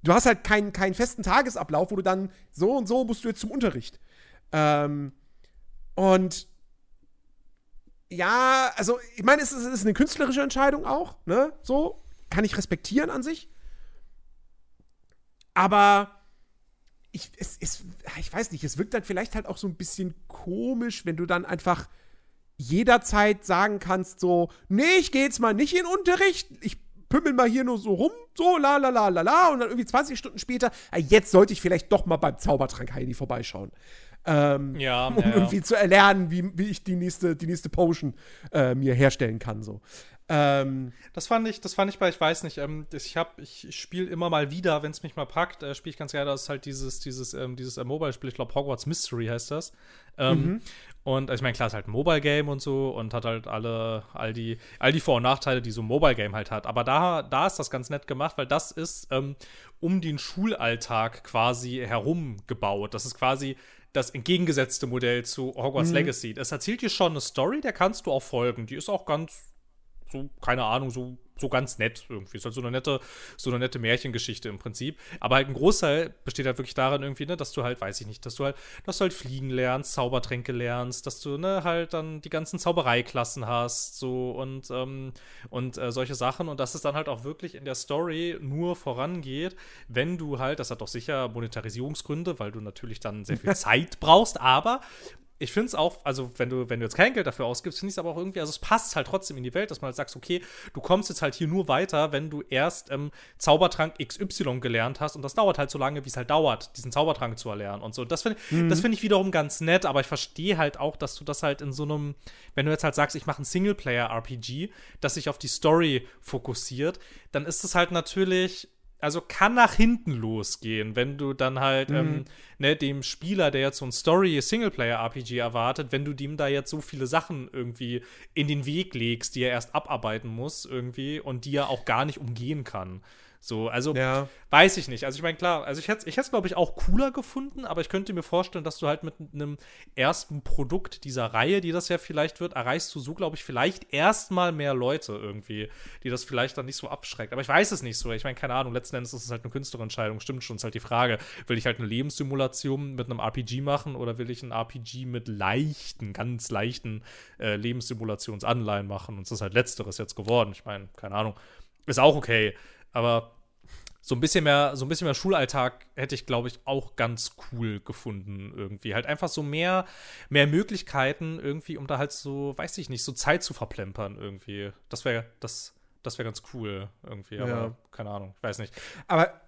du hast halt keinen, keinen festen Tagesablauf, wo du dann so und so musst du jetzt zum Unterricht. Ähm, und ja, also ich meine, es ist, es ist eine künstlerische Entscheidung auch, ne? So, kann ich respektieren an sich. Aber ich, es, es, ich weiß nicht, es wirkt dann vielleicht halt auch so ein bisschen komisch, wenn du dann einfach jederzeit sagen kannst, so, nee, ich gehe jetzt mal nicht in Unterricht, ich pümmel mal hier nur so rum, so, la, la, la, la, la, und dann irgendwie 20 Stunden später, jetzt sollte ich vielleicht doch mal beim Zaubertrank Heidi vorbeischauen. Ähm, Ja, um ja, ja. irgendwie zu erlernen, wie, wie ich die nächste, die nächste Potion äh, mir herstellen kann, so. Ähm, Das fand ich, das fand ich bei, ich weiß nicht, ähm, ich habe, ich spiele immer mal wieder, wenn es mich mal packt, äh, spiele ich ganz gerne, das ist halt dieses, dieses, ähm, dieses äh, Mobile-Spiel, ich glaube Hogwarts Mystery heißt das. Ähm, Und also ich meine, klar, es ist halt ein Mobile-Game und so und hat halt alle, all die, all die Vor- und Nachteile, die so ein Mobile-Game halt hat. Aber da, da ist das ganz nett gemacht, weil das ist ähm, um den Schulalltag quasi herum gebaut. Das ist quasi das entgegengesetzte Modell zu Hogwarts Legacy. Das erzählt dir schon eine Story, der kannst du auch folgen. Die ist auch ganz so, keine Ahnung, so, so ganz nett irgendwie. Ist halt so eine nette, so eine nette Märchengeschichte im Prinzip. Aber halt ein Großteil besteht halt wirklich darin irgendwie, ne, dass du halt, weiß ich nicht, dass du halt, dass du halt fliegen lernst, Zaubertränke lernst, dass du, ne, halt dann die ganzen Zaubereiklassen hast, so und, ähm, und äh, solche Sachen. Und dass es dann halt auch wirklich in der Story nur vorangeht, wenn du halt, das hat doch sicher Monetarisierungsgründe, weil du natürlich dann sehr viel Zeit brauchst, aber ich finde es auch, also wenn du, wenn du jetzt kein Geld dafür ausgibst, finde ich es aber auch irgendwie, also es passt halt trotzdem in die Welt, dass man halt sagst, okay, du kommst jetzt halt hier nur weiter, wenn du erst ähm, Zaubertrank XY gelernt hast und das dauert halt so lange, wie es halt dauert, diesen Zaubertrank zu erlernen und so. Das finde das finde ich wiederum ganz nett, aber ich verstehe halt auch, dass du das halt in so einem, wenn du jetzt halt sagst, ich mache ein Singleplayer-RPG, das sich auf die Story fokussiert, dann ist es halt natürlich also kann nach hinten losgehen, wenn du dann halt ähm, ne, dem Spieler, der jetzt so ein Story-Singleplayer-RPG erwartet, wenn du dem da jetzt so viele Sachen irgendwie in den Weg legst, die er erst abarbeiten muss irgendwie und die er auch gar nicht umgehen kann. So, also Ja. weiß ich nicht. Also ich meine, klar, also ich hätte ich es, glaube ich, auch cooler gefunden, aber ich könnte mir vorstellen, dass du halt mit einem ersten Produkt dieser Reihe, die das ja vielleicht wird, erreichst du so, glaube ich, vielleicht erstmal mehr Leute irgendwie, die das vielleicht dann nicht so abschreckt. Aber ich weiß es nicht so. Ich meine, keine Ahnung, letzten Endes ist es halt eine Künstlerentscheidung, stimmt schon, ist halt die Frage. Will ich halt eine Lebenssimulation mit einem RPG machen oder will ich ein RPG mit leichten, ganz leichten äh, Lebenssimulationsanleihen machen? Und es ist halt letzteres jetzt geworden. Ich meine, keine Ahnung. Ist auch okay. Aber so ein bisschen mehr, so ein bisschen mehr Schulalltag hätte ich, glaube ich, auch ganz cool gefunden irgendwie. Halt einfach so mehr, mehr Möglichkeiten irgendwie, um da halt so, weiß ich nicht, so Zeit zu verplempern irgendwie. Das wäre, das, das wäre ganz cool irgendwie, aber Ja. keine Ahnung, ich weiß nicht. Aber,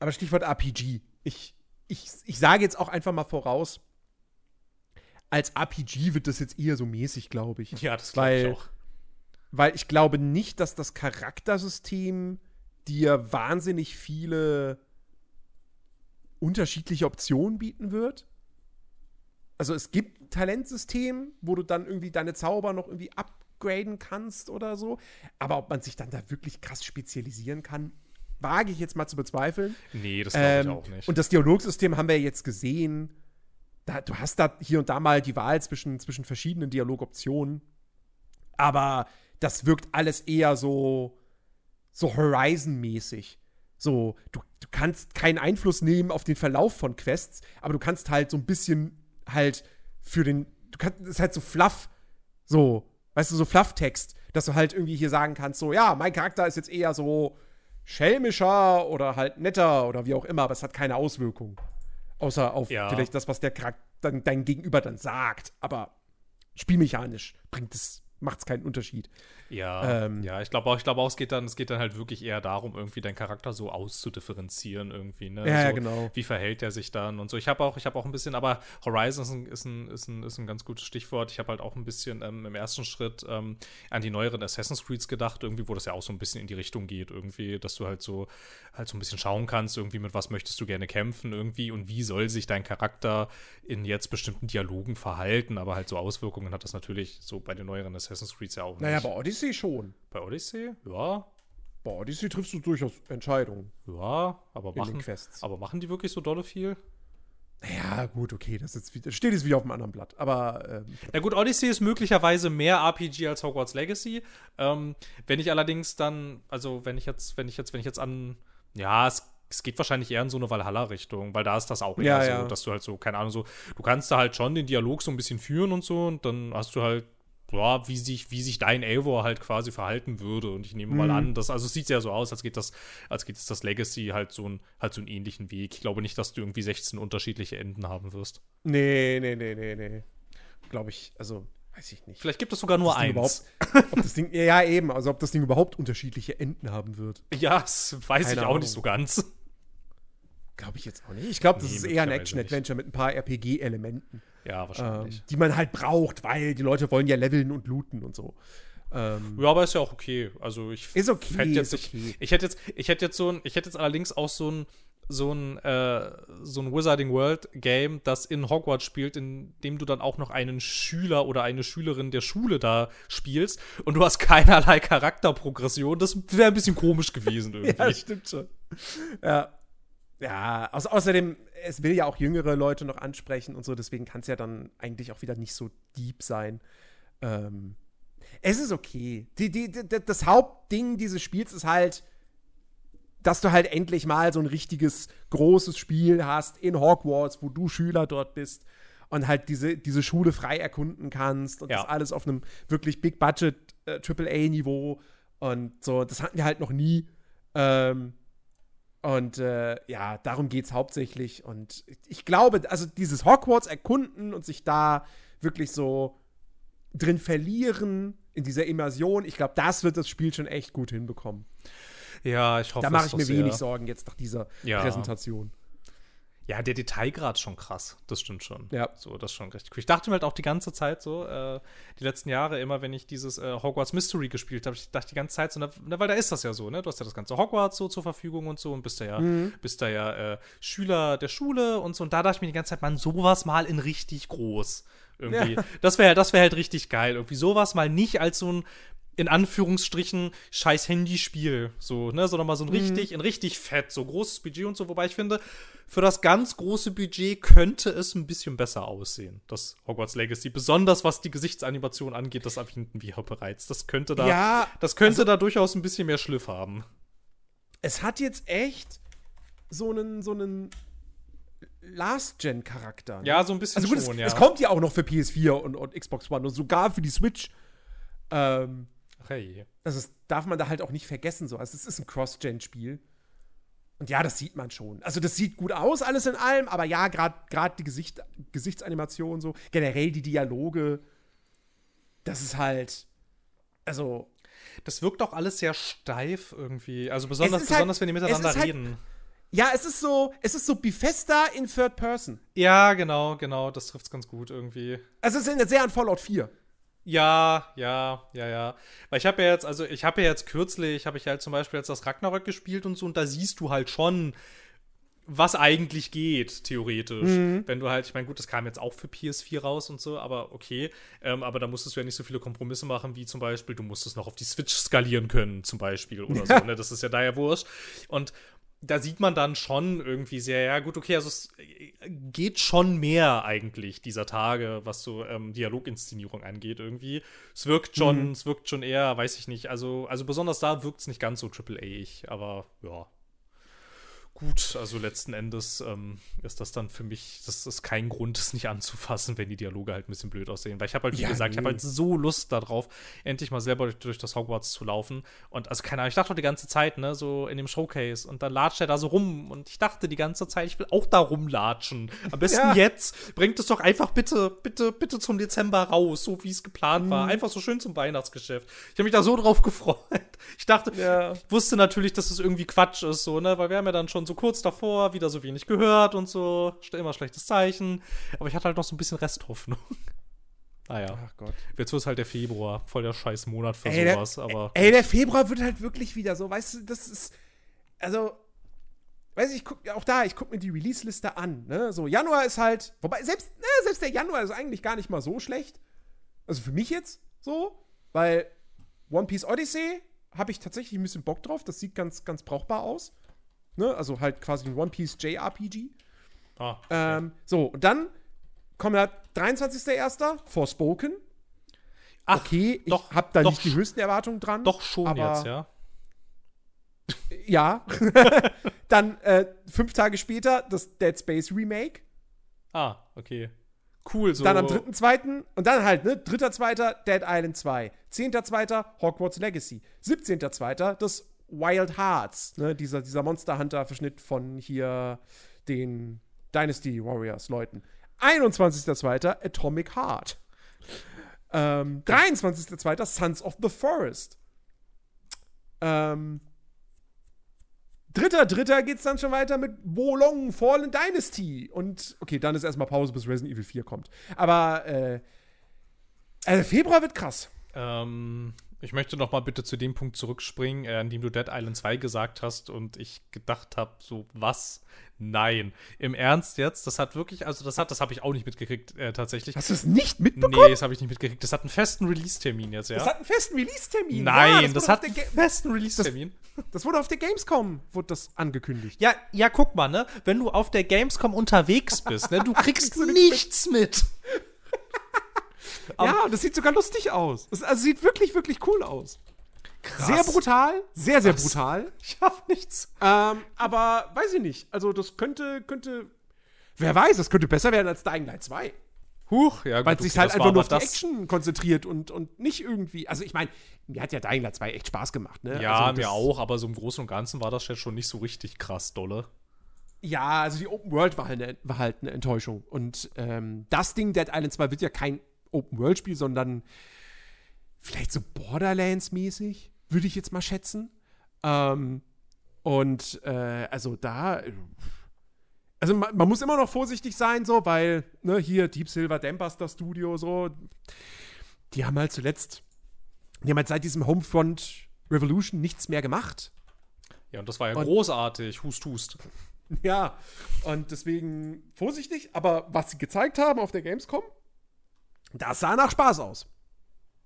aber Stichwort RPG. Ich, ich, ich sage jetzt auch einfach mal voraus, als RPG wird das jetzt eher so mäßig, glaube ich. Ja, das glaube ich auch. Weil ich glaube nicht, dass das Charaktersystem dir wahnsinnig viele unterschiedliche Optionen bieten wird. Also es gibt ein Talentsystem, wo du dann irgendwie deine Zauber noch irgendwie upgraden kannst oder so. Aber ob man sich dann da wirklich krass spezialisieren kann, wage ich jetzt mal zu bezweifeln. Nee, das glaube ich Ähm, auch nicht. Und das Dialogsystem haben wir jetzt gesehen. Da, du hast da hier und da mal die Wahl zwischen, zwischen verschiedenen Dialogoptionen. Aber das wirkt alles eher so, so Horizon-mäßig. So, du, du kannst keinen Einfluss nehmen auf den Verlauf von Quests, aber du kannst halt so ein bisschen halt für den. Du kannst, das ist halt so Fluff. So, weißt du, so Fluff-Text, dass du halt irgendwie hier sagen kannst, so, ja, mein Charakter ist jetzt eher so schelmischer oder halt netter oder wie auch immer, aber es hat keine Auswirkung. Außer auf Ja. vielleicht das, was der Charakter, dann, dein Gegenüber dann sagt. Aber spielmechanisch bringt es, macht es keinen Unterschied. Ja, Ähm, ja, ich glaube auch, ich glaube auch, es geht dann, es geht dann halt wirklich eher darum, irgendwie deinen Charakter so auszudifferenzieren irgendwie, ne? Ja, so, genau. Wie verhält er sich dann und so. Ich habe auch, ich habe auch ein bisschen, aber Horizon ist ein, ist ein, ist ein, ist ein ganz gutes Stichwort. Ich habe halt auch ein bisschen ähm, im ersten Schritt ähm, an die neueren Assassin's Creeds gedacht, irgendwie, wo das ja auch so ein bisschen in die Richtung geht, irgendwie, dass du halt so, halt so ein bisschen schauen kannst, irgendwie, mit was möchtest du gerne kämpfen, irgendwie, und wie soll sich dein Charakter in jetzt bestimmten Dialogen verhalten, aber halt so Auswirkungen hat das natürlich so bei den neueren Assassin's Creeds ja auch Naja, nicht. bei Odyssey schon. Bei Odyssey? Ja, Bei Odyssey triffst du durchaus Entscheidungen ja, aber machen, Quests. aber machen die wirklich so dolle viel? Ja, gut, okay, das ist wieder, steht jetzt wieder auf dem anderen Blatt. Aber ähm, Na gut, Odyssey ist möglicherweise mehr RPG als Hogwarts Legacy. Ähm, wenn ich allerdings dann, also wenn ich jetzt, wenn ich jetzt, wenn ich jetzt an, ja, es, es geht wahrscheinlich eher in so eine Valhalla-Richtung, weil da ist das auch eher Ja, so, ja. dass du halt so, keine Ahnung, so, du kannst da halt schon den Dialog so ein bisschen führen und so und dann hast du halt ja, wie sich, wie sich dein Eivor halt quasi verhalten würde. Und ich nehme mal Mhm. an, dass, also es sieht ja so aus, als geht das, als geht es das Legacy halt so, ein, halt so einen ähnlichen Weg. Ich glaube nicht, dass du irgendwie 16 unterschiedliche Enden haben wirst. nee, nee, nee, nee, nee. Glaube ich, also, weiß ich nicht. Vielleicht gibt es sogar nur eins. Ob das Ding, ja, eben, also ob das Ding überhaupt unterschiedliche Enden haben wird. Ja, das weiß Keine ich auch Ahnung. nicht so ganz. Glaube ich jetzt auch nicht. Ich glaube, das Nee, ist eher ein Action-Adventure mit ein paar RPG-Elementen, Ja, ähm, wahrscheinlich. die man halt braucht, weil die Leute wollen ja leveln und looten und so. Ähm, Ja, aber ist ja auch okay. Also ich Ist okay, fänd jetzt, ist okay. Ich, ich hätte jetzt, ich hätte jetzt so ein, ich hätte jetzt allerdings auch so ein, so ein, äh, so ein Wizarding World Game, das in Hogwarts spielt, in dem du dann auch noch einen Schüler oder eine Schülerin der Schule da spielst und du hast keinerlei Charakterprogression. Das wäre ein bisschen komisch gewesen irgendwie. Ja, stimmt schon. Ja. Ja, au außerdem, es will ja auch jüngere Leute noch ansprechen und so, deswegen kann es ja dann eigentlich auch wieder nicht so deep sein. Ähm, es ist okay. Die, die, die, das Hauptding dieses Spiels ist halt, dass du halt endlich mal so ein richtiges großes Spiel hast in Hogwarts, wo du Schüler dort bist und halt diese, diese Schule frei erkunden kannst und Ja. das alles auf einem wirklich Big Budget äh, AAA-Niveau und so. Das hatten wir halt noch nie. Ähm, und äh, ja, darum geht es hauptsächlich. Und ich glaube, also dieses Hogwarts erkunden und sich da wirklich so drin verlieren in dieser Immersion, ich glaube, das wird das Spiel schon echt gut hinbekommen. Ja, ich hoffe Da mache ich mir sehr. wenig Sorgen jetzt nach dieser Ja. Präsentation. Ja, der Detailgrad schon krass. Das stimmt schon. Ja. So, das ist schon richtig cool. Ich dachte mir halt auch die ganze Zeit so, äh, die letzten Jahre immer, wenn ich dieses äh, Hogwarts Mystery gespielt habe, ich dachte die ganze Zeit so, na, weil da ist das ja so, ne? Du hast ja das ganze Hogwarts so zur Verfügung und so und bist da ja, bist da ja äh, Schüler der Schule und so. Und da dachte ich mir die ganze Zeit, man, sowas mal in richtig groß. Irgendwie. Ja. Das wäre das wär halt richtig geil. Irgendwie sowas mal nicht als so ein in Anführungsstrichen scheiß Handyspiel, so, ne, sondern mal so ein richtig, in richtig fett, so großes Budget und so, wobei ich finde, für das ganz große Budget könnte es ein bisschen besser aussehen, das Hogwarts Legacy, besonders was die Gesichtsanimation angeht, das erwähnten wir ja bereits. Das könnte da, Ja, das könnte da durchaus ein bisschen mehr Schliff haben. es hat jetzt echt so einen, so einen Last-Gen-Charakter. ne? Ja, so ein bisschen Also gut, schon, es, ja. es kommt ja auch noch für PS4 und, und Xbox One und sogar für die Switch. Ähm, Hey. also das darf man da halt auch nicht vergessen. So. Also es ist ein Cross-Gen-Spiel. Und ja, das sieht man schon. Also das sieht gut aus, alles in allem, aber ja, gerade die Gesicht, Gesichtsanimation so, generell die Dialoge, das ist halt, also Das wirkt auch alles sehr steif irgendwie. Also besonders, halt- besonders wenn die miteinander halt- reden. ja, es ist so, es ist so Bethesda in Third Person. Ja, genau, genau. Das trifft's ganz gut irgendwie. Also es ist sehr an Fallout 4. Ja, ja, ja, ja. Weil ich habe ja jetzt, also ich habe ja jetzt kürzlich, habe ich halt zum Beispiel jetzt das Ragnarök gespielt und so, und da siehst du halt schon, was eigentlich geht, theoretisch. Wenn du halt, ich meine, gut, das kam jetzt auch für PS4 raus und so, aber okay. Ähm, aber da musstest du ja nicht so viele Kompromisse machen, wie zum Beispiel, du musstest noch auf die Switch skalieren können, zum Beispiel, oder so, ne? Das ist ja da ja wurscht. Und da sieht man dann schon irgendwie sehr, ja gut, okay, also es äh, geht schon mehr eigentlich dieser Tage, was so ähm, Dialoginszenierung angeht irgendwie. Es wirkt schon, es wirkt schon eher, weiß ich nicht, also, also besonders da wirkt es nicht ganz so AAA-ig, aber ja. Gut, also letzten Endes ähm, ist das dann für mich, das ist kein Grund, es nicht anzufassen, wenn die Dialoge halt ein bisschen blöd aussehen. Weil ich habe halt, wie Ja, gesagt, ich habe halt so Lust darauf, endlich mal selber durch, durch das Hogwarts zu laufen. Und also keine Ahnung, ich dachte doch die ganze Zeit, ne, so in dem Showcase und dann latscht er da so rum und ich dachte die ganze Zeit, ich will auch da rumlatschen. Am besten Ja. jetzt, bringt es doch einfach bitte, bitte, bitte zum Dezember raus, so wie es geplant Mhm. war. Einfach so schön zum Weihnachtsgeschäft. Ich habe mich da so drauf gefreut. Ich dachte, Ja. ich wusste natürlich, dass es irgendwie Quatsch ist, so, ne, weil wir haben ja dann schon so kurz davor wieder so wenig gehört und so, immer schlechtes Zeichen. Aber ich hatte halt noch so ein bisschen Resthoffnung. Naja. Ach Gott. Jetzt wird es halt der Februar, voll der scheiß Monat für Ey, sowas, der, aber. ey, der Februar wird halt wirklich wieder so, weißt du, das ist, also, weiß ich, ich guck, auch da, ich guck mir die Release-Liste an, ne, so, Januar ist halt, wobei, selbst, ne, selbst der Januar ist eigentlich gar nicht mal so schlecht, also für mich jetzt so, weil One Piece Odyssey habe ich tatsächlich ein bisschen Bock drauf, das sieht ganz, ganz brauchbar aus, ne, also halt quasi ein One Piece JRPG, ah, ähm, so, und dann kommt halt 23.01. Forspoken, Ach, okay, ich doch, habe da doch, nicht die höchsten Erwartungen dran. doch schon jetzt, ja. Ja. Dann äh, fünf Tage später das Dead Space Remake. Ah, okay. Cool, so. Dann am 3.2. und dann halt, ne, 3.2. Dead Island 2. 10.2. Hogwarts Legacy. 17.2. das Wild Hearts, ne, dieser, dieser Monster Hunter-Verschnitt von hier den Dynasty Warriors Leuten. 21.2. Atomic Heart. Ähm, 23.2. Sons of the Forest. Ähm, Dritter, dritter geht's dann schon weiter mit Wolong Fallen Dynasty. Und okay, dann ist erstmal Pause, bis Resident Evil 4 kommt. Aber äh, also Februar wird krass. Ähm, ich möchte noch mal bitte zu dem Punkt zurückspringen, äh, an dem du Dead Island 2 gesagt hast und ich gedacht habe, so was? Nein. Im Ernst jetzt? Das hat wirklich, also das hat, das habe ich auch nicht mitgekriegt äh, tatsächlich. Hast du es nicht mitbekommen? Nee, das habe ich nicht mitgekriegt. Das hat einen festen Release-Termin jetzt, ja? Das hat einen festen Release-Termin. Nein, Ja, das, wurde hat einen festen Release-Termin. das wurde auf der Gamescom wurde das angekündigt. Ja, ja, guck mal, ne? Wenn du auf der Gamescom unterwegs bist, ne, du kriegst nichts nichts ja, das sieht sogar lustig aus. Das also sieht wirklich, wirklich cool aus. Krass. Sehr brutal, sehr, sehr Was? brutal. Ich hab nichts. Ähm, aber weiß ich nicht. Also, das könnte, könnte. Wer weiß, das könnte besser werden als Dying Light 2. Huch, ja, gut. Weil es sich halt einfach nur auf die Action konzentriert und, und nicht irgendwie. Also, ich meine, mir hat ja Dying Light 2 echt Spaß gemacht, ne? Ja, also, mir auch, aber so im Großen und Ganzen war das jetzt schon nicht so richtig krass dolle. Ja, also die Open World war halt eine, war halt eine Enttäuschung. Und ähm, das Ding, Dead Island 2, wird ja kein Open World Spiel, sondern vielleicht so Borderlands-mäßig, würde ich jetzt mal schätzen. Ähm, und äh, also da. Also man, man muss immer noch vorsichtig sein, so, weil, ne, hier Deep Silver Dambuster Studio, so, die haben halt zuletzt, die haben halt seit diesem Homefront Revolution nichts mehr gemacht. Ja, und das war ja Und- großartig. Hust, hust. Ja, und deswegen vorsichtig, aber was sie gezeigt haben auf der Gamescom, das sah nach Spaß aus.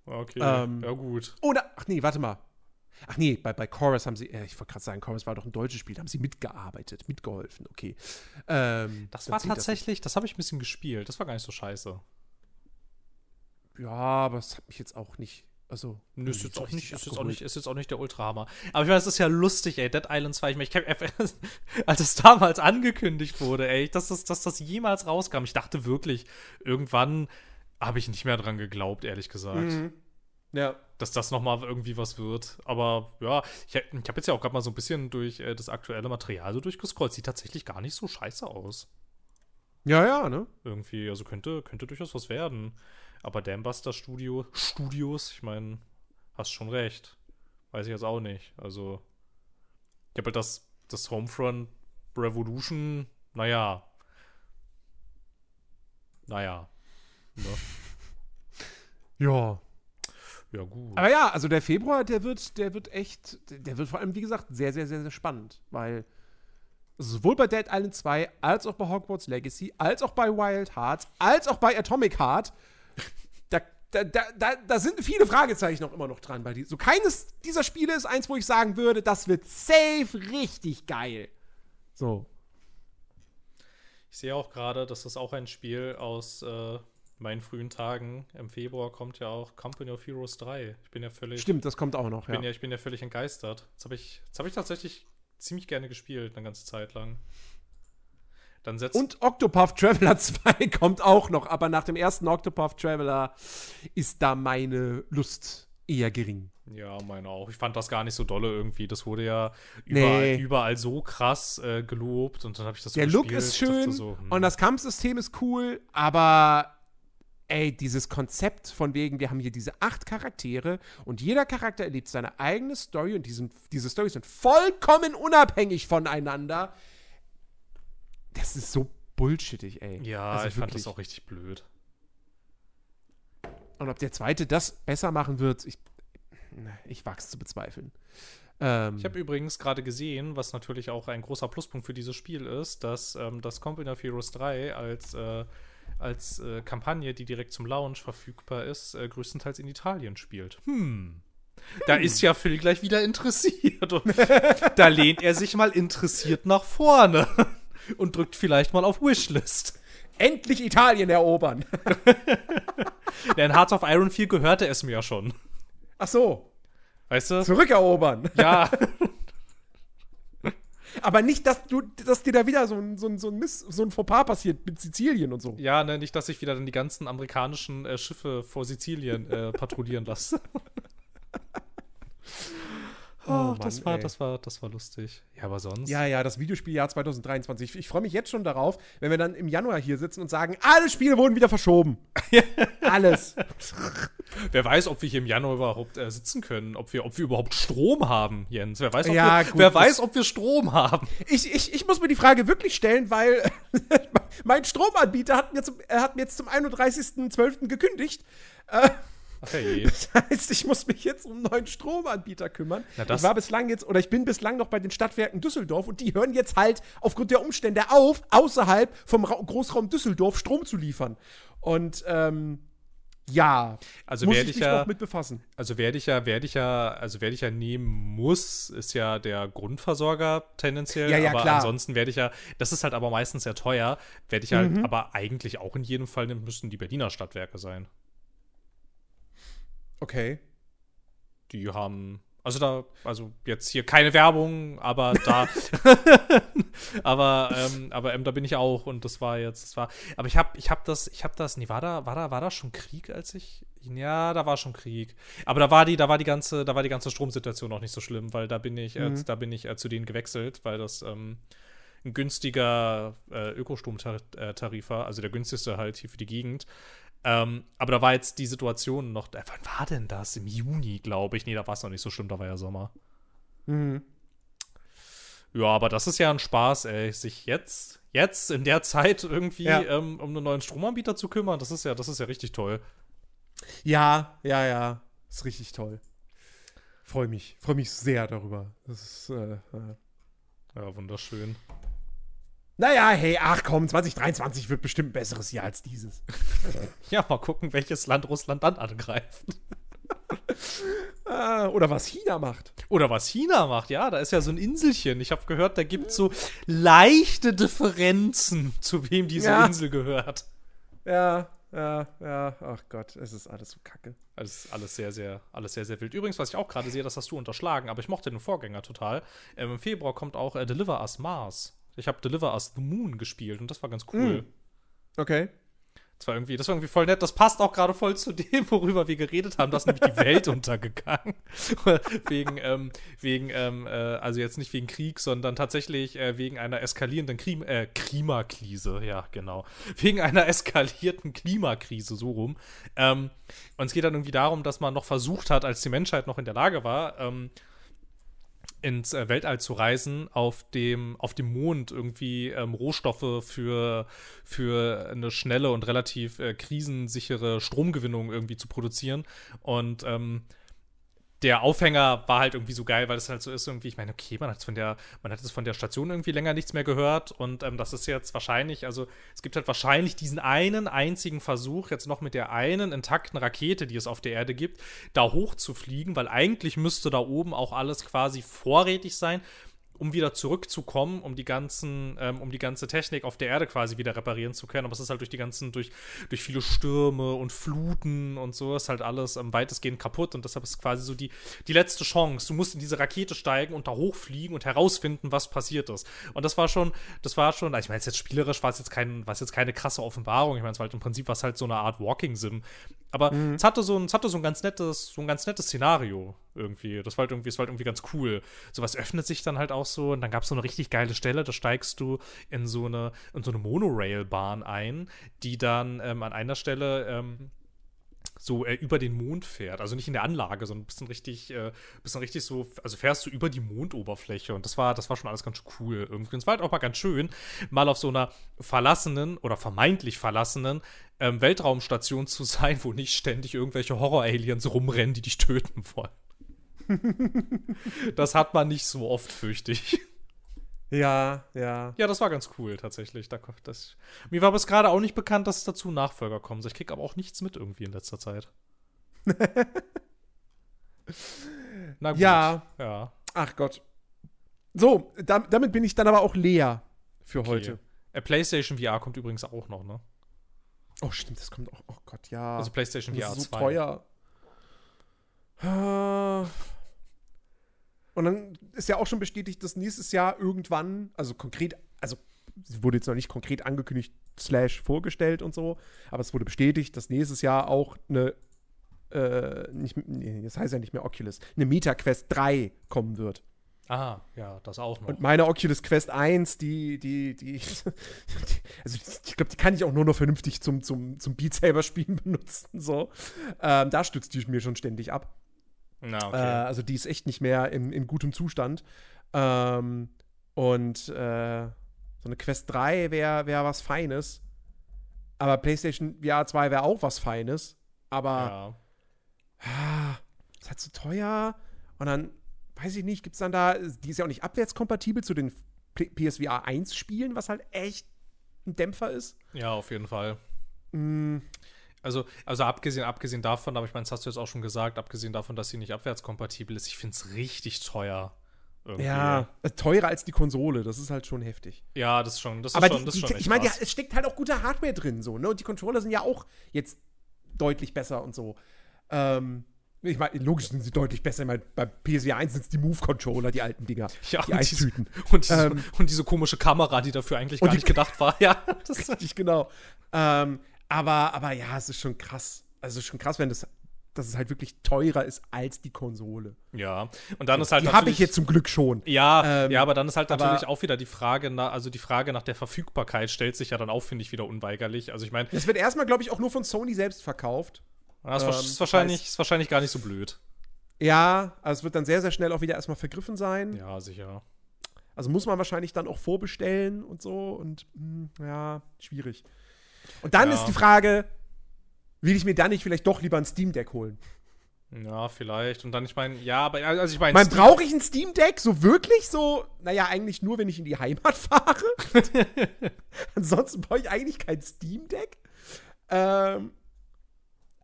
Okay, Ähm, ja gut. Oder, ach nee, warte mal. Ach nee, bei, bei Chorus haben sie, äh, ich wollte gerade sagen, Chorus war doch ein deutsches Spiel, da haben sie mitgearbeitet, mitgeholfen, okay. Ähm, Das war tatsächlich, das, habe ich ein bisschen gespielt. Das war gar nicht so scheiße. ja, aber es hat mich jetzt auch nicht, also. Nö, ist jetzt auch nicht, ist jetzt auch nicht, ist jetzt auch nicht der Ultrahammer. Aber ich meine, es ist ja lustig, ey. Dead Island 2, ich meine, ich kenn, als es damals angekündigt wurde, ey, dass das, dass das jemals rauskam. Ich dachte wirklich, irgendwann habe ich nicht mehr dran geglaubt, ehrlich gesagt. Mhm. Ja. dass das nochmal irgendwie was wird. Aber ja, ich, ich habe jetzt ja auch gerade mal so ein bisschen durch äh, das aktuelle Material so durchgescrollt. Sieht tatsächlich gar nicht so scheiße aus. Ja, ja, ne? Irgendwie, also könnte, könnte durchaus was werden. Aber Dambuster Studio, Studios, ich meine, hast schon recht. Weiß ich jetzt auch nicht. Also, ich habe halt das, das Homefront Revolution, naja. Naja. Ne? Ja. Ja, gut. Aber ja, also der Februar, der wird, der wird echt, der wird vor allem, wie gesagt, sehr, sehr, sehr, sehr spannend, weil sowohl bei Dead Island 2, als auch bei Hogwarts Legacy, als auch bei Wild Hearts, als auch bei Atomic Heart, da, da, da, da, da sind viele Fragezeichen noch immer noch dran. Bei die, so keines dieser Spiele ist eins, wo ich sagen würde, das wird safe richtig geil. So. Ich sehe auch gerade, dass das auch ein Spiel aus äh, meinen frühen Tagen. Im Februar kommt ja auch Company of Heroes 3. Ich bin ja völlig. Stimmt, das kommt auch noch, Ich bin ja. ja, ich bin ja völlig entgeistert. Das habe ich, das hab ich tatsächlich ziemlich gerne gespielt, eine ganze Zeit lang. Dann setzt. Und Octopath Traveler 2 kommt auch noch, aber nach dem ersten Octopath Traveler ist da meine Lust eher gering. Ja, meine auch. Ich fand das gar nicht so dolle irgendwie. Das wurde ja überall, Nee. überall so krass äh, gelobt und dann habe ich das so Der Look gespielt. ist Ich dachte schön so, hm. und das Kampfsystem ist cool, aber ey, dieses Konzept von wegen, wir haben hier diese acht Charaktere und jeder Charakter erlebt seine eigene Story und diesen, diese Storys sind vollkommen unabhängig voneinander. Das ist so bullshittig, ey. Ja, Also ich fand wirklich. das auch richtig blöd. Und ob der zweite das besser machen wird, ich, ich wag's zu bezweifeln. Ähm, Ich habe übrigens gerade gesehen, was natürlich auch ein großer Pluspunkt für dieses Spiel ist, dass ähm, das Company of Heroes 3 als, äh, als äh, Kampagne, die direkt zum Launch verfügbar ist, äh, größtenteils in Italien spielt. Hm. Da ist ja Phil gleich wieder interessiert. Und da lehnt er sich mal interessiert nach vorne und drückt vielleicht mal auf Wishlist. endlich Italien erobern. Denn Hearts of Iron 4 gehörte es mir ja schon. Ach so, Weißt du? zurückerobern. Ja, Aber nicht, dass du, dass dir da wieder so ein, so ein, so ein, Miss, so ein Fauxpas passiert mit Sizilien und so. ja, ne, nicht, dass ich wieder dann die ganzen amerikanischen äh, Schiffe vor Sizilien äh, patrouillieren lasse. Oh, Oh, Mann, das, war, ey. das, war, das war lustig. Ja, aber sonst. Ja, ja, das Videospieljahr 2023. Ich, ich freue mich jetzt schon darauf, wenn wir dann im Januar hier sitzen und sagen, alle Spiele wurden wieder verschoben. Alles. Wer weiß, ob wir hier im Januar überhaupt äh, sitzen können, ob wir, ob wir überhaupt Strom haben, Jens. Wer weiß, ob, Ja, wir, gut, wer weiß, ob wir Strom haben. Ich, ich, ich muss mir die Frage wirklich stellen, weil mein Stromanbieter hat mir, zum, er hat mir jetzt zum 31.12. gekündigt. Ach je. Das heißt, ich muss mich jetzt um einen neuen Stromanbieter kümmern. Na, das- ich war bislang jetzt, oder ich bin bislang noch bei den Stadtwerken Düsseldorf und die hören jetzt halt aufgrund der Umstände auf, außerhalb vom Ra Großraum Düsseldorf Strom zu liefern. Und ähm, ja, Also muss werde ich ich mich ja- noch mit befassen. Also werde ich ja, werde ich ja, also werde ich ja nehmen muss, ist ja der Grundversorger tendenziell. Ja, ja, aber klar. ansonsten werde ich ja, das ist halt aber meistens sehr teuer, werde ich Mhm. halt, aber eigentlich auch in jedem Fall müssten die Berliner Stadtwerke sein. Okay. Die haben, also da, also jetzt hier keine Werbung, aber da, aber, ähm, aber ähm, da bin ich auch und das war jetzt, das war, aber ich habe, ich habe das, ich habe das, nee, war da, war da, war da schon Krieg, als ich, ja, da war schon Krieg, aber da war die, da war die ganze, da war die ganze Stromsituation noch nicht so schlimm, weil da bin ich, äh, Mhm. da bin ich äh, zu denen gewechselt, weil das ähm, ein günstiger äh, Ökostromtarif war, also der günstigste halt hier für die Gegend. Ähm, aber da war jetzt die Situation noch. Äh, wann war denn das? Im Juni, glaube ich. Nee, da war es noch nicht so schlimm, da war ja Sommer. Mhm. Ja, aber das ist ja ein Spaß, ey. Sich jetzt, jetzt in der Zeit irgendwie Ja. ähm, um einen neuen Stromanbieter zu kümmern, das ist ja, das ist ja richtig toll. Ja, ja, ja. Ist richtig toll. Freue mich. Freue mich sehr darüber. Das ist, äh, äh. Ja, wunderschön. Naja, hey, ach komm, 2023 wird bestimmt ein besseres Jahr als dieses. Ja, mal gucken, welches Land Russland dann angreift. Äh, oder was China macht. Oder was China macht, ja, da ist ja so ein Inselchen. Ich habe gehört, da gibt es so leichte Differenzen, zu wem diese Ja. Insel gehört. Ja, ja, ja. Ach Gott, es ist alles so kacke. Alles, alles sehr, sehr, alles sehr, sehr wild. Übrigens, was ich auch gerade sehe, das hast du unterschlagen, aber ich mochte den Vorgänger total. Ähm, Im Februar kommt auch äh, Deliver Us Mars. Ich habe Deliver Us the Moon gespielt und das war ganz cool. Okay. Das war irgendwie, das war irgendwie voll nett. Das passt auch gerade voll zu dem, worüber wir geredet haben, dass nämlich die Welt untergegangen. wegen, ähm, wegen, ähm, äh, also jetzt nicht wegen Krieg, sondern tatsächlich äh, wegen einer eskalierenden Krim äh, Klimakrise, ja, genau. Wegen einer eskalierten Klimakrise, so rum. Ähm, und es geht dann irgendwie darum, dass man noch versucht hat, als die Menschheit noch in der Lage war, ähm, ins äh, Weltall zu reisen, auf dem, auf dem Mond irgendwie ähm, Rohstoffe für, für eine schnelle und relativ äh, krisensichere Stromgewinnung irgendwie zu produzieren. Und ähm, der Aufhänger war halt irgendwie so geil, weil es halt so ist, irgendwie, ich meine, okay, man hat es von der, man hat es von der Station irgendwie länger nichts mehr gehört und ähm, das ist jetzt wahrscheinlich, also es gibt halt wahrscheinlich diesen einen einzigen Versuch, jetzt noch mit der einen intakten Rakete, die es auf der Erde gibt, da hoch zu fliegen, weil eigentlich müsste da oben auch alles quasi vorrätig sein um wieder zurückzukommen, um die ganzen, ähm, um die ganze Technik auf der Erde quasi wieder reparieren zu können. Aber es ist halt durch die ganzen, durch, durch viele Stürme und Fluten und so ist halt alles ähm, weitestgehend kaputt und deshalb ist es quasi so die, die letzte Chance. Du musst in diese Rakete steigen und da hochfliegen und herausfinden, was passiert ist. Und das war schon, das war schon, ich meine, jetzt spielerisch war es jetzt kein, war es jetzt keine krasse Offenbarung. Ich meine, es war halt im Prinzip was halt so eine Art Walking Sim. Aber mhm. es hatte so ein, es hatte so ein ganz nettes, so ein ganz nettes Szenario irgendwie. Das war halt irgendwie, das war halt irgendwie ganz cool. Sowas öffnet sich dann halt auch so und dann gab es so eine richtig geile Stelle, da steigst du in so eine, in so eine Monorail-Bahn ein, die dann ähm, an einer Stelle ähm, so äh, über den Mond fährt. Also nicht in der Anlage, sondern ein bisschen richtig, äh, bisschen richtig so, also fährst du über die Mondoberfläche. Und das war, das war schon alles ganz cool irgendwie. Und es war halt auch mal ganz schön, mal auf so einer verlassenen oder vermeintlich verlassenen ähm, Weltraumstation zu sein, wo nicht ständig irgendwelche Horror-Aliens rumrennen, die dich töten wollen. das hat man nicht so oft, fürchte ich. Ja, ja. Ja, das war ganz cool tatsächlich. Da, das, mir war bis gerade auch nicht bekannt, dass es dazu Nachfolger kommen. Ich krieg aber auch nichts mit irgendwie in letzter Zeit. Na gut. Ja. ja. Ach Gott. So, da, damit bin ich dann aber auch leer für okay. heute. Äh, PlayStation VR kommt übrigens auch noch, ne? Oh, stimmt, das kommt auch. Oh Gott, ja. Also PlayStation VR das ist so 2. teuer. Und dann ist ja auch schon bestätigt, dass nächstes Jahr irgendwann, also konkret, also wurde jetzt noch nicht konkret angekündigt, slash vorgestellt und so, aber es wurde bestätigt, dass nächstes Jahr auch eine, äh, nicht, nee, das heißt ja nicht mehr Oculus, eine Meta Quest 3 kommen wird. Ah, ja, das auch noch. Und meine Oculus Quest 1, die, die, die, die also ich glaube, die kann ich auch nur noch vernünftig zum, zum, zum Beat Saber spielen benutzen, so. Ähm, da stützt die mir schon ständig ab. Na, okay. äh, also die ist echt nicht mehr in, in gutem Zustand. Ähm, und äh, so eine Quest 3 wäre wär was Feines. Aber PlayStation VR 2 wäre auch was Feines. Aber ja. ah, ist halt zu teuer. Und dann, weiß ich nicht, gibt es dann da, die ist ja auch nicht abwärtskompatibel zu den PSVR 1 Spielen, was halt echt ein Dämpfer ist. Ja, auf jeden Fall. Mm, also, also abgesehen, abgesehen davon, aber ich meine, das hast du jetzt auch schon gesagt, abgesehen davon, dass sie nicht abwärtskompatibel ist, ich finde es richtig teuer. Irgendwie. Ja, äh, teurer als die Konsole, das ist halt schon heftig. Ja, das ist schon, das ist aber schon, die, das ist schon Ich meine, es steckt halt auch gute Hardware drin, so, ne? Und die Controller sind ja auch jetzt deutlich besser und so. Ähm, ich meine, logisch sind sie deutlich besser. Ich meine, bei PSV 1 sind es die Move-Controller, die alten Dinger. Ja, die Eistüten. Diese, und, diese, ähm, und diese komische Kamera, die dafür eigentlich gar nicht gedacht war. Ja, das ist richtig, genau. Ähm, aber, aber ja, es ist schon krass also schon krass, wenn das dass es halt wirklich teurer ist als die Konsole. Ja, und dann ist halt Die habe ich jetzt zum Glück schon. Ja, ähm, ja, aber dann ist halt natürlich auch wieder die Frage, nach, also die Frage nach der Verfügbarkeit stellt sich ja dann auch, finde ich, wieder unweigerlich. Also ich meine. Es wird erstmal, glaube ich, auch nur von Sony selbst verkauft. Das ähm, ist, wahrscheinlich, ist wahrscheinlich gar nicht so blöd. Ja, also es wird dann sehr, sehr schnell auch wieder erstmal vergriffen sein. Ja, sicher. Also muss man wahrscheinlich dann auch vorbestellen und so und mh, hm, ja, schwierig. Und dann ja. ist die Frage, will ich mir dann nicht vielleicht doch lieber ein Steam Deck holen? Ja, vielleicht. Und dann, ich meine, ja, aber also ich meine. Man brauche ich ein Steam Deck? So wirklich? So, naja, eigentlich nur, wenn ich in die Heimat fahre. Ansonsten brauche ich eigentlich kein Steam Deck. Ähm,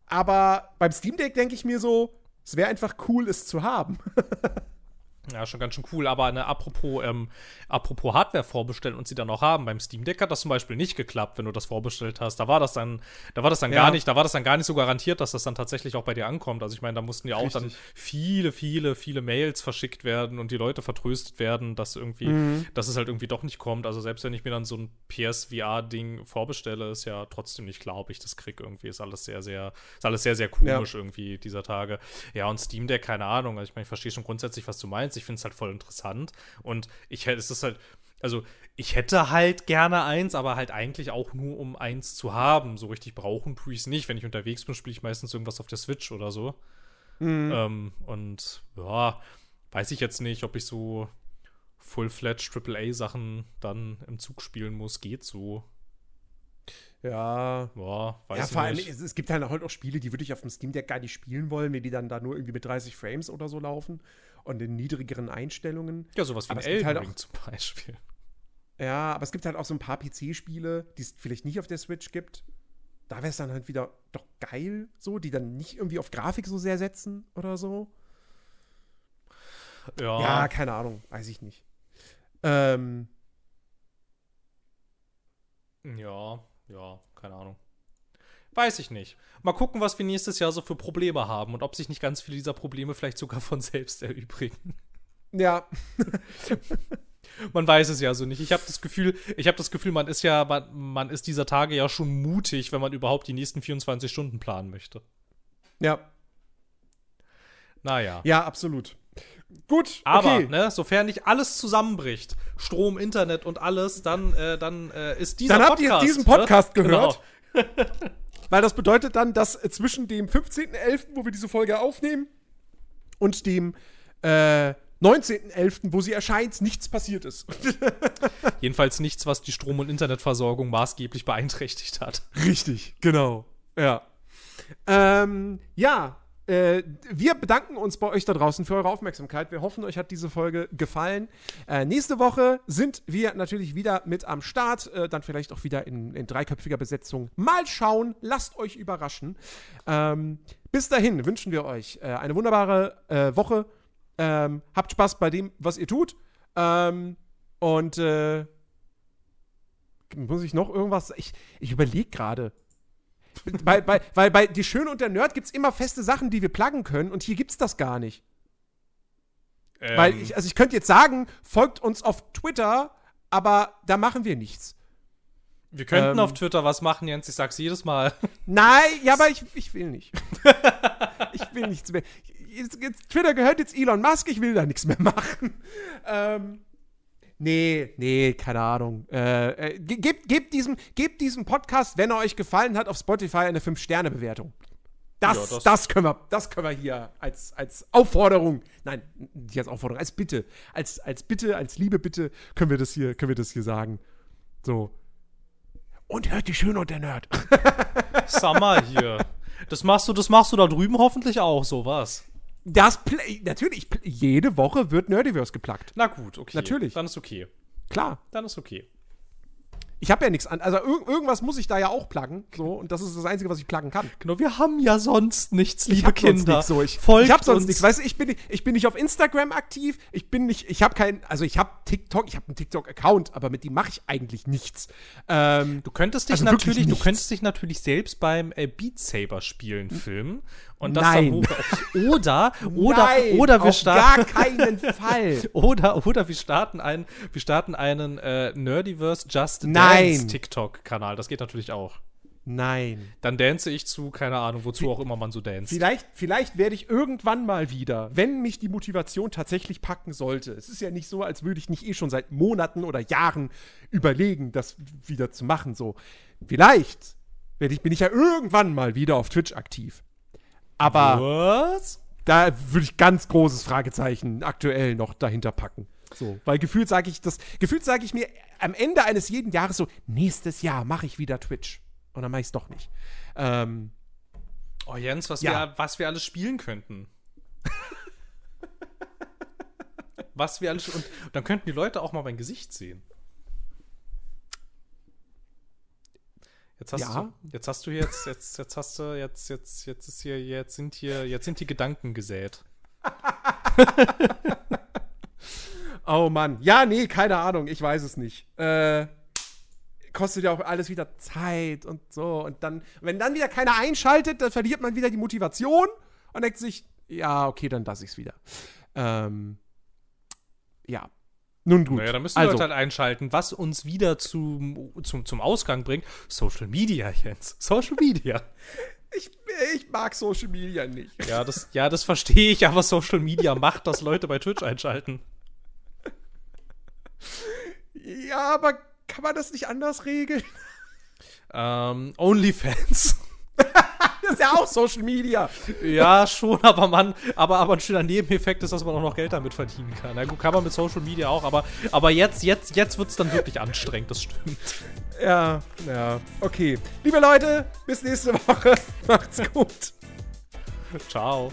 aber beim Steam Deck denke ich mir so, es wäre einfach cool, es zu haben. Ja, schon ganz schön cool. Aber ne, apropos, ähm, apropos Hardware vorbestellen und sie dann auch haben. Beim Steam Deck hat das zum Beispiel nicht geklappt, wenn du das vorbestellt hast. Da war das dann, da war das dann Ja. gar nicht, da war das dann gar nicht so garantiert, dass das dann tatsächlich auch bei dir ankommt. Also ich meine, da mussten ja auch dann Richtig. viele, viele, viele Mails verschickt werden und die Leute vertröstet werden, dass irgendwie, Mhm. dass es halt irgendwie doch nicht kommt. Also selbst wenn ich mir dann so ein PSVR-Ding vorbestelle, ist ja trotzdem nicht klar, ob ich das krieg. Irgendwie ist alles sehr, sehr, ist alles sehr, sehr komisch irgendwie dieser Tage. Ja, und Steam Deck, keine Ahnung. Also ich meine, ich verstehe schon grundsätzlich, was du meinst. Ich finde es halt voll interessant. Und ich hätte, es ist halt, also ich hätte halt gerne eins, aber halt eigentlich auch nur, um eins zu haben. So richtig brauchen tue ich es nicht. Wenn ich unterwegs bin, spiele ich meistens irgendwas auf der Switch oder so. Ähm, und ja, weiß ich jetzt nicht, ob ich so Full-Fledged AAA-Sachen dann im Zug spielen muss. Geht so. Ja. Ja, weiß Ja, vor allem, nicht. es, es gibt halt auch Spiele, die würde ich auf dem Steam Deck gar nicht spielen wollen, wenn die dann da nur irgendwie mit 30 Frames oder so laufen und in niedrigeren Einstellungen. Ja, sowas wie aber ein gibt Elden halt Ring auch- zum Beispiel. Ja, aber es gibt halt auch so ein paar PC-Spiele, die es vielleicht nicht auf der Switch gibt. Da wäre es dann halt wieder doch geil, so, die dann nicht irgendwie auf Grafik so sehr setzen oder so. Ja, Ja, keine Ahnung, weiß ich nicht. Ähm, ja, ja, keine Ahnung. Weiß ich nicht. Mal gucken, was wir nächstes Jahr so für Probleme haben und ob sich nicht ganz viele dieser Probleme vielleicht sogar von selbst erübrigen. ja, Man weiß es ja so nicht. Ich habe das Gefühl, ich habe das Gefühl, man ist ja, man, man ist dieser Tage ja schon mutig, wenn man überhaupt die nächsten 24 Stunden planen möchte. ja, Naja. ja, absolut. Gut, Aber, okay. ne, sofern nicht alles zusammenbricht, Strom, Internet und alles, dann, äh, dann äh, ist dieser Dann habt ihr diesen Podcast ne? gehört. Genau. Weil das bedeutet dann, dass zwischen dem 15.11., wo wir diese Folge aufnehmen, und dem äh, 19.11., wo sie erscheint, nichts passiert ist. Jedenfalls nichts, was die Strom- und Internetversorgung maßgeblich beeinträchtigt hat. Richtig, genau. Ja. Ähm, ja, äh, wir bedanken uns bei euch da draußen für eure Aufmerksamkeit. Wir hoffen, euch hat diese Folge gefallen. Äh, nächste Woche sind wir natürlich wieder mit am Start. Äh, dann vielleicht auch wieder in, in dreiköpfiger Besetzung. Mal schauen. Lasst euch überraschen. Ähm, bis dahin wünschen wir euch äh, eine wunderbare äh, Woche. Ähm, habt Spaß bei dem, was ihr tut. Ähm, und äh, muss ich noch irgendwas? Ich, ich überlege gerade. Bei, bei, weil bei Die Schöne und der Nerd gibt es immer feste Sachen, die wir pluggen können und hier gibt es das gar nicht. Ähm, Weil ich, also ich könnte jetzt sagen, folgt uns auf Twitter, aber da machen wir nichts. wir könnten ähm, auf Twitter was machen, Jens, ich sag's jedes Mal. Nein, ja, aber ich, ich will nicht. ich will nichts mehr. Jetzt, jetzt, Twitter gehört jetzt Elon Musk, ich will da nichts mehr machen. Ähm, nee, nee, keine Ahnung. Äh, äh, ge- gebt, gebt, diesem, gebt diesem Podcast, wenn er euch gefallen hat, auf Spotify eine 5-Sterne-Bewertung. Das, Ja, das, das- können wir, das können wir hier als, als Aufforderung, nein, nicht als Aufforderung, als Bitte, als, als Bitte, als liebe Bitte können wir das hier, können wir das hier sagen. So. Und hört die Schöne und der Nerd. Mal hier. Das machst du, das machst du da drüben hoffentlich auch, sowas. Das Play, natürlich, jede Woche wird Nerdiverse geplagt. Na gut, okay. Natürlich. Dann ist okay. Klar. Dann ist okay. Ich habe ja nichts an. Also ir irgendwas muss ich da ja auch pluggen. So, und das ist das Einzige, was ich pluggen kann. Genau, wir haben ja sonst nichts, Ich liebe hab sonst Kinder. nix, so. Ich, Folgt ich hab sonst nichts. Weißt du, ich bin, nicht- ich bin nicht auf Instagram aktiv. Ich bin nicht, ich habe kein, also ich habe TikTok, ich habe einen TikTok-Account, aber mit dem mache ich eigentlich nichts. Ähm, Du könntest dich Also natürlich, du könntest dich natürlich selbst beim äh, Beat Saber spielen filmen und das Nein. dann hoch oder oder nein, oder wir auf starten gar keinen Fall. oder oder wir starten einen wir starten einen äh, Nerdiverse Just Nein. Dance TikTok Kanal. Das geht natürlich auch. Nein. Dann dance ich zu, keine Ahnung, wozu auch immer man so dance. Vielleicht, vielleicht werde ich irgendwann mal wieder, wenn mich die Motivation tatsächlich packen sollte. Es ist ja nicht so, als würde ich nicht eh schon seit Monaten oder Jahren überlegen, das wieder zu machen. So, vielleicht werde ich, bin ich ja irgendwann mal wieder auf Twitch aktiv. Aber Was? da würde ich ganz großes Fragezeichen aktuell noch dahinter packen. So, weil gefühlt sage ich das, gefühlt sage ich mir am Ende eines jeden Jahres so, nächstes Jahr mache ich wieder Twitch. Und dann mache ich es doch nicht. Ähm, Oh Jens, was Ja. wir was wir alles spielen könnten. was wir alles und dann könnten die Leute auch mal mein Gesicht sehen. Jetzt hast Ja. du jetzt hast du jetzt jetzt jetzt hast du jetzt jetzt jetzt ist hier jetzt sind hier jetzt sind die Gedanken gesät. Oh Mann. Ja, nee, keine Ahnung. Ich weiß es nicht. Äh, kostet ja auch alles wieder Zeit und so. Und dann, wenn dann wieder keiner einschaltet, dann verliert man wieder die Motivation und denkt sich, ja, okay, dann lasse ich es wieder. Ähm, ja. Nun gut. Naja, dann müssen die also, Leute halt einschalten, was uns wieder zum, zum, zum Ausgang bringt. Social Media, Jens. Social Media. ich, ich mag Social Media nicht. ja, das, ja, das verstehe ich, aber Social Media macht, dass Leute bei Twitch einschalten. Ja, aber kann man das nicht anders regeln? Ähm, OnlyFans. Das ist ja auch Social Media. Ja, schon, aber man, aber, aber ein schöner Nebeneffekt ist, dass man auch noch Geld damit verdienen kann. Na gut, kann man mit Social Media auch, aber, aber jetzt, jetzt, jetzt wird es dann wirklich anstrengend, das stimmt. Ja, ja, okay. Liebe Leute, bis nächste Woche. Macht's gut. Ciao.